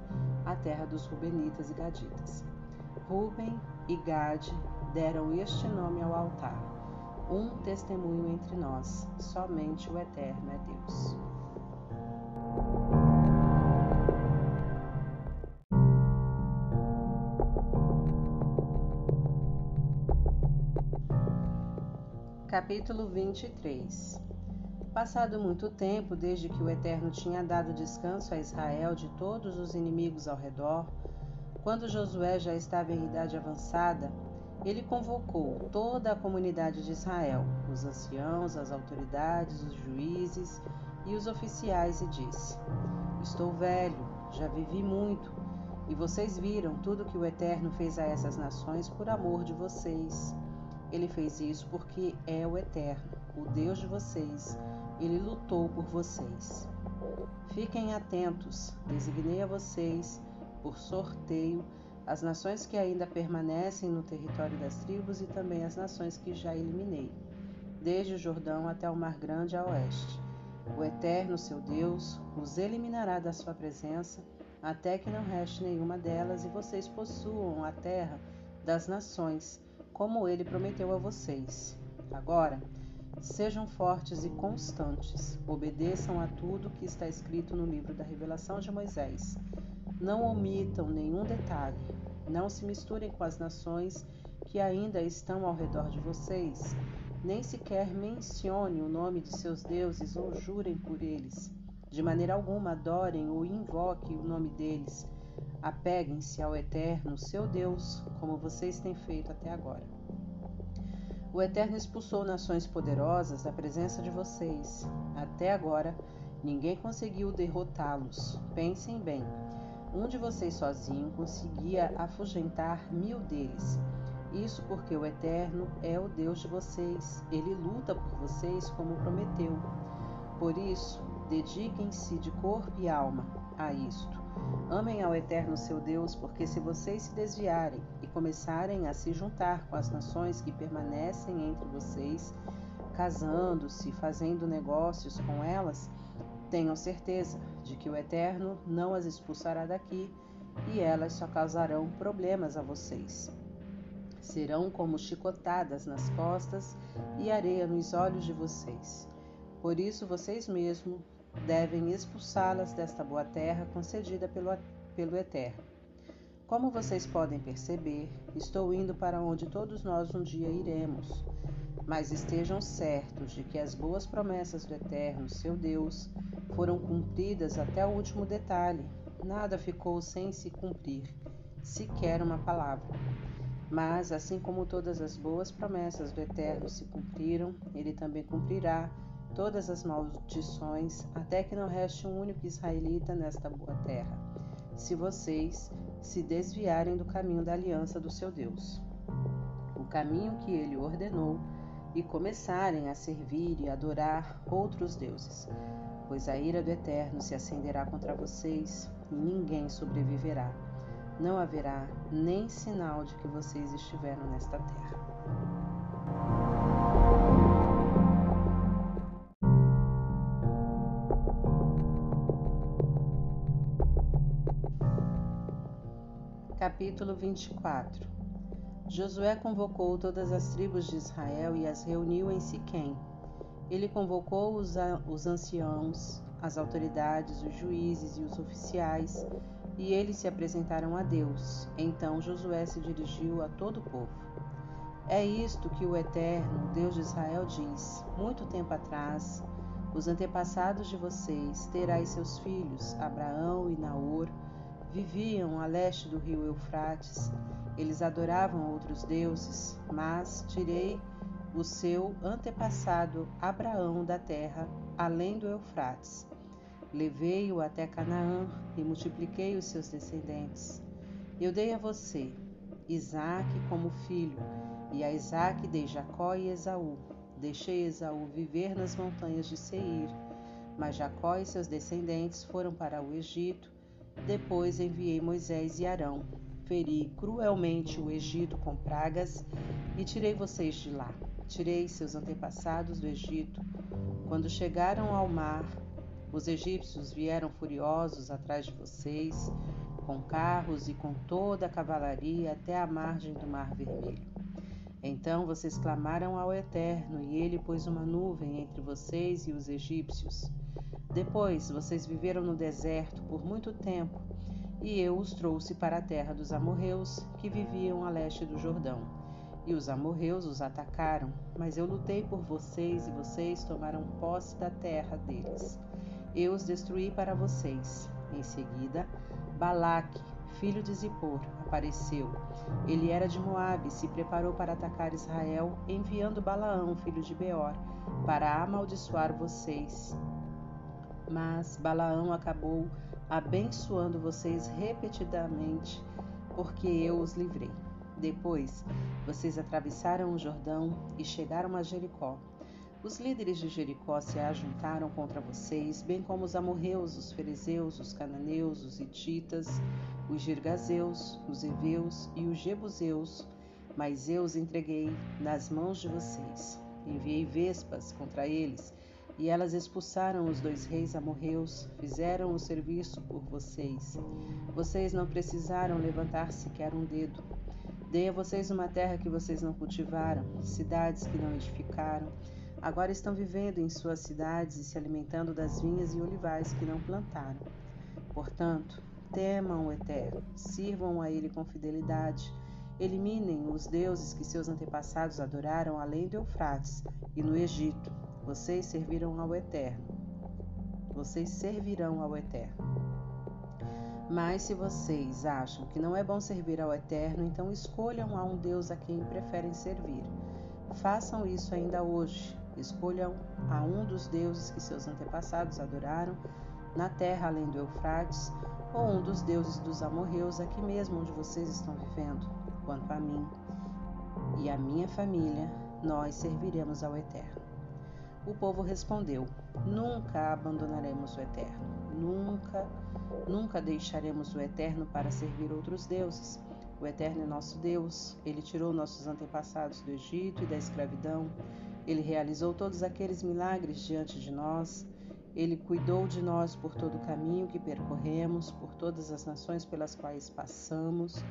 a terra dos Rubenitas e Gaditas. Ruben e Gade deram este nome ao altar: um testemunho entre nós, somente o Eterno é Deus. Capítulo 23 Passado muito tempo desde que o Eterno tinha dado descanso a Israel de todos os inimigos ao redor, quando Josué já estava em idade avançada, ele convocou toda a comunidade de Israel, os anciãos, as autoridades, os juízes e os oficiais, e disse: Estou velho, já vivi muito, e vocês viram tudo que o Eterno fez a essas nações por amor de vocês. Ele fez isso porque é o Eterno, o Deus de vocês. Ele lutou por vocês. Fiquem atentos, designei a vocês, por sorteio, as nações que ainda permanecem no território das tribos e também as nações que já eliminei, desde o Jordão até o Mar Grande a oeste. O Eterno, seu Deus, os eliminará da sua presença, até que não reste nenhuma delas e vocês possuam a terra das nações, como ele prometeu a vocês. Agora, sejam fortes e constantes, obedeçam a tudo que está escrito no livro da revelação de Moisés. Não omitam nenhum detalhe, não se misturem com as nações que ainda estão ao redor de vocês, nem sequer mencione o nome de seus deuses ou jurem por eles. De maneira alguma adorem ou invoquem o nome deles. Apeguem-se ao Eterno, seu Deus, como vocês têm feito até agora. O Eterno expulsou nações poderosas da presença de vocês. Até agora, ninguém conseguiu derrotá-los. Pensem bem. Um de vocês sozinho conseguia afugentar mil deles. Isso porque o Eterno é o Deus de vocês. Ele luta por vocês como prometeu. Por isso, dediquem-se de corpo e alma a isto. Amem ao Eterno seu Deus, porque se vocês se desviarem começarem a se juntar com as nações que permanecem entre vocês, casando-se, fazendo negócios com elas, tenham certeza de que o Eterno não as expulsará daqui e elas só causarão problemas a vocês. Serão como chicotadas nas costas e areia nos olhos de vocês. Por isso, vocês mesmos devem expulsá-las desta boa terra concedida pelo, pelo Eterno. Como vocês podem perceber, estou indo para onde todos nós um dia iremos. Mas estejam certos de que as boas promessas do Eterno, seu Deus, foram cumpridas até o último detalhe. Nada ficou sem se cumprir, sequer uma palavra. Mas, assim como todas as boas promessas do Eterno se cumpriram, ele também cumprirá todas as maldições, até que não reste um único israelita nesta boa terra, se vocês se desviarem do caminho da aliança do seu Deus, o caminho que ele ordenou, e começarem a servir e adorar outros deuses, pois a ira do Eterno se acenderá contra vocês e ninguém sobreviverá. Não haverá nem sinal de que vocês estiveram nesta terra. Capítulo 24 Josué convocou todas as tribos de Israel e as reuniu em Siquém. Ele convocou os, os anciãos, as autoridades, os juízes e os oficiais, e eles se apresentaram a Deus. Então Josué se dirigiu a todo o povo. É isto que o Eterno, Deus de Israel, diz: Muito tempo atrás, os antepassados de vocês, Terai seus filhos, Abraão e Naor, viviam a leste do rio Eufrates. Eles adoravam outros deuses, mas tirei o seu antepassado Abraão da terra, além do Eufrates. Levei-o até Canaã e multipliquei os seus descendentes. Eu dei a você Isaque como filho, e a Isaque dei Jacó e Esaú. Deixei Esaú viver nas montanhas de Seir, mas Jacó e seus descendentes foram para o Egito depois enviei Moisés e Arão. Feri cruelmente o Egito com pragas e tirei vocês de lá. Tirei seus antepassados do Egito. Quando chegaram ao mar, os egípcios vieram furiosos atrás de vocês, com carros e com toda a cavalaria até a margem do Mar Vermelho. Então vocês clamaram ao Eterno, e ele pôs uma nuvem entre vocês e os egípcios. Depois vocês viveram no deserto por muito tempo, e eu os trouxe para a terra dos amorreus, que viviam a leste do Jordão. E os amorreus os atacaram, mas eu lutei por vocês e vocês tomaram posse da terra deles. Eu os destruí para vocês. Em seguida, Balaque, filho de Zippor, apareceu. Ele era de Moabe e se preparou para atacar Israel, enviando Balaão, filho de Beor, para amaldiçoar vocês. Mas Balaão acabou abençoando vocês repetidamente, porque eu os livrei. Depois, vocês atravessaram o Jordão e chegaram a Jericó. Os líderes de Jericó se ajuntaram contra vocês, bem como os amorreus, os fariseus, os cananeus, os hititas, os girgazeus, os heveus e os jebuseus, mas eu os entreguei nas mãos de vocês. Enviei vespas contra eles, e elas expulsaram os dois reis amorreus, fizeram o serviço por vocês. Vocês não precisaram levantar sequer um dedo. Dei a vocês uma terra que vocês não cultivaram, cidades que não edificaram, Agora estão vivendo em suas cidades e se alimentando das vinhas e olivais que não plantaram. Portanto, temam o Eterno, sirvam a Ele com fidelidade, eliminem os deuses que seus antepassados adoraram além do Eufrates e no Egito. Vocês serviram ao Eterno. Vocês servirão ao Eterno. Mas se vocês acham que não é bom servir ao Eterno, então escolham a um Deus a quem preferem servir. Façam isso ainda hoje. Escolham a um dos deuses que seus antepassados adoraram na terra além do Eufrates, ou um dos deuses dos amorreus aqui mesmo onde vocês estão vivendo. Quanto a mim e a minha família, nós serviremos ao Eterno. O povo respondeu: Nunca abandonaremos o Eterno, nunca, nunca deixaremos o Eterno para servir outros deuses. O Eterno é nosso Deus, ele tirou nossos antepassados do Egito e da escravidão. Ele realizou todos aqueles milagres diante de nós. Ele cuidou de nós por todo o caminho que percorremos, por todas as nações pelas quais passamos.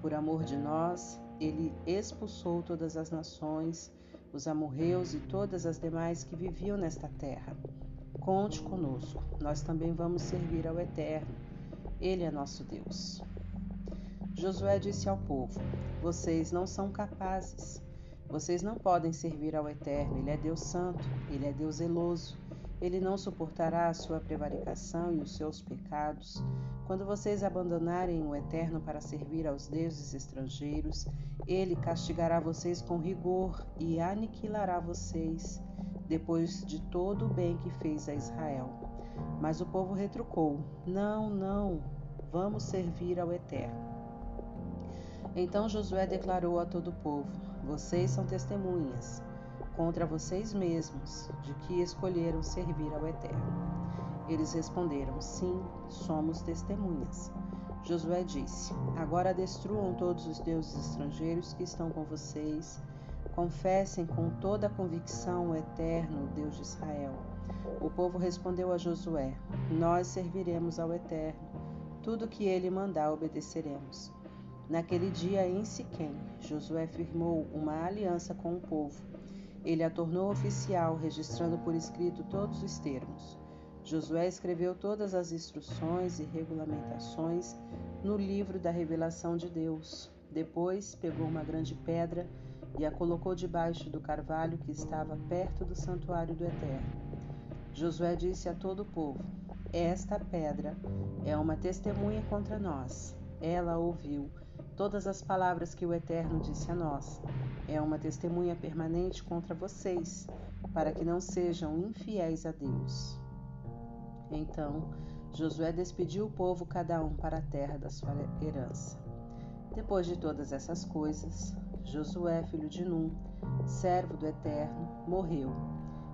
Por amor de nós, ele expulsou todas as nações, os amorreus e todas as demais que viviam nesta terra. Conte conosco, nós também vamos servir ao Eterno. Ele é nosso Deus. Josué disse ao povo: Vocês não são capazes. Vocês não podem servir ao Eterno, Ele é Deus Santo, Ele é Deus zeloso. Ele não suportará a sua prevaricação e os seus pecados. Quando vocês abandonarem o Eterno para servir aos deuses estrangeiros, ele castigará vocês com rigor e aniquilará vocês, depois de todo o bem que fez a Israel. Mas o povo retrucou: Não, não, vamos servir ao Eterno. Então Josué declarou a todo o povo: vocês são testemunhas contra vocês mesmos de que escolheram servir ao Eterno. Eles responderam: Sim, somos testemunhas. Josué disse: Agora destruam todos os deuses estrangeiros que estão com vocês. Confessem com toda a convicção o Eterno, Deus de Israel. O povo respondeu a Josué: Nós serviremos ao Eterno. Tudo que ele mandar obedeceremos. Naquele dia em Siquém, Josué firmou uma aliança com o povo. Ele a tornou oficial, registrando por escrito todos os termos. Josué escreveu todas as instruções e regulamentações no livro da revelação de Deus. Depois pegou uma grande pedra e a colocou debaixo do carvalho que estava perto do santuário do Eterno. Josué disse a todo o povo: Esta pedra é uma testemunha contra nós. Ela ouviu todas as palavras que o Eterno disse a nós. É uma testemunha permanente contra vocês, para que não sejam infiéis a Deus. Então Josué despediu o povo, cada um para a terra da sua herança. Depois de todas essas coisas, Josué, filho de Num, servo do Eterno, morreu.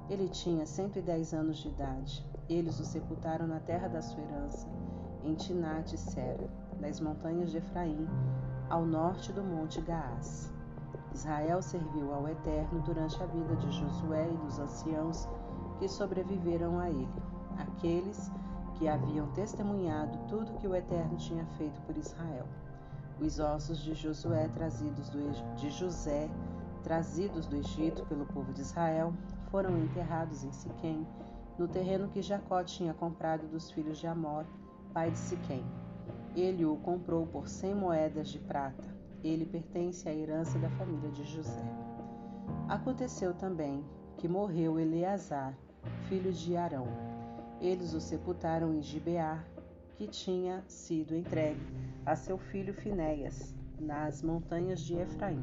Ele tinha 110 anos de idade. Eles o sepultaram na terra da sua herança, em Tinat e Sera, nas montanhas de Efraim, ao norte do Monte Gaás. Israel serviu ao Eterno durante a vida de Josué e dos anciãos que sobreviveram a ele, aqueles que haviam testemunhado tudo que o Eterno tinha feito por Israel. Os ossos de Josué trazidos do, de José, trazidos do Egito pelo povo de Israel, foram enterrados em Siquém, no terreno que Jacó tinha comprado dos filhos de Amor, pai de Siquém. Ele o comprou por cem moedas de prata. Ele pertence à herança da família de José. Aconteceu também que morreu Eleazar, filho de Arão. Eles o sepultaram em Gibeá, que tinha sido entregue a seu filho Finéias nas montanhas de Efraim.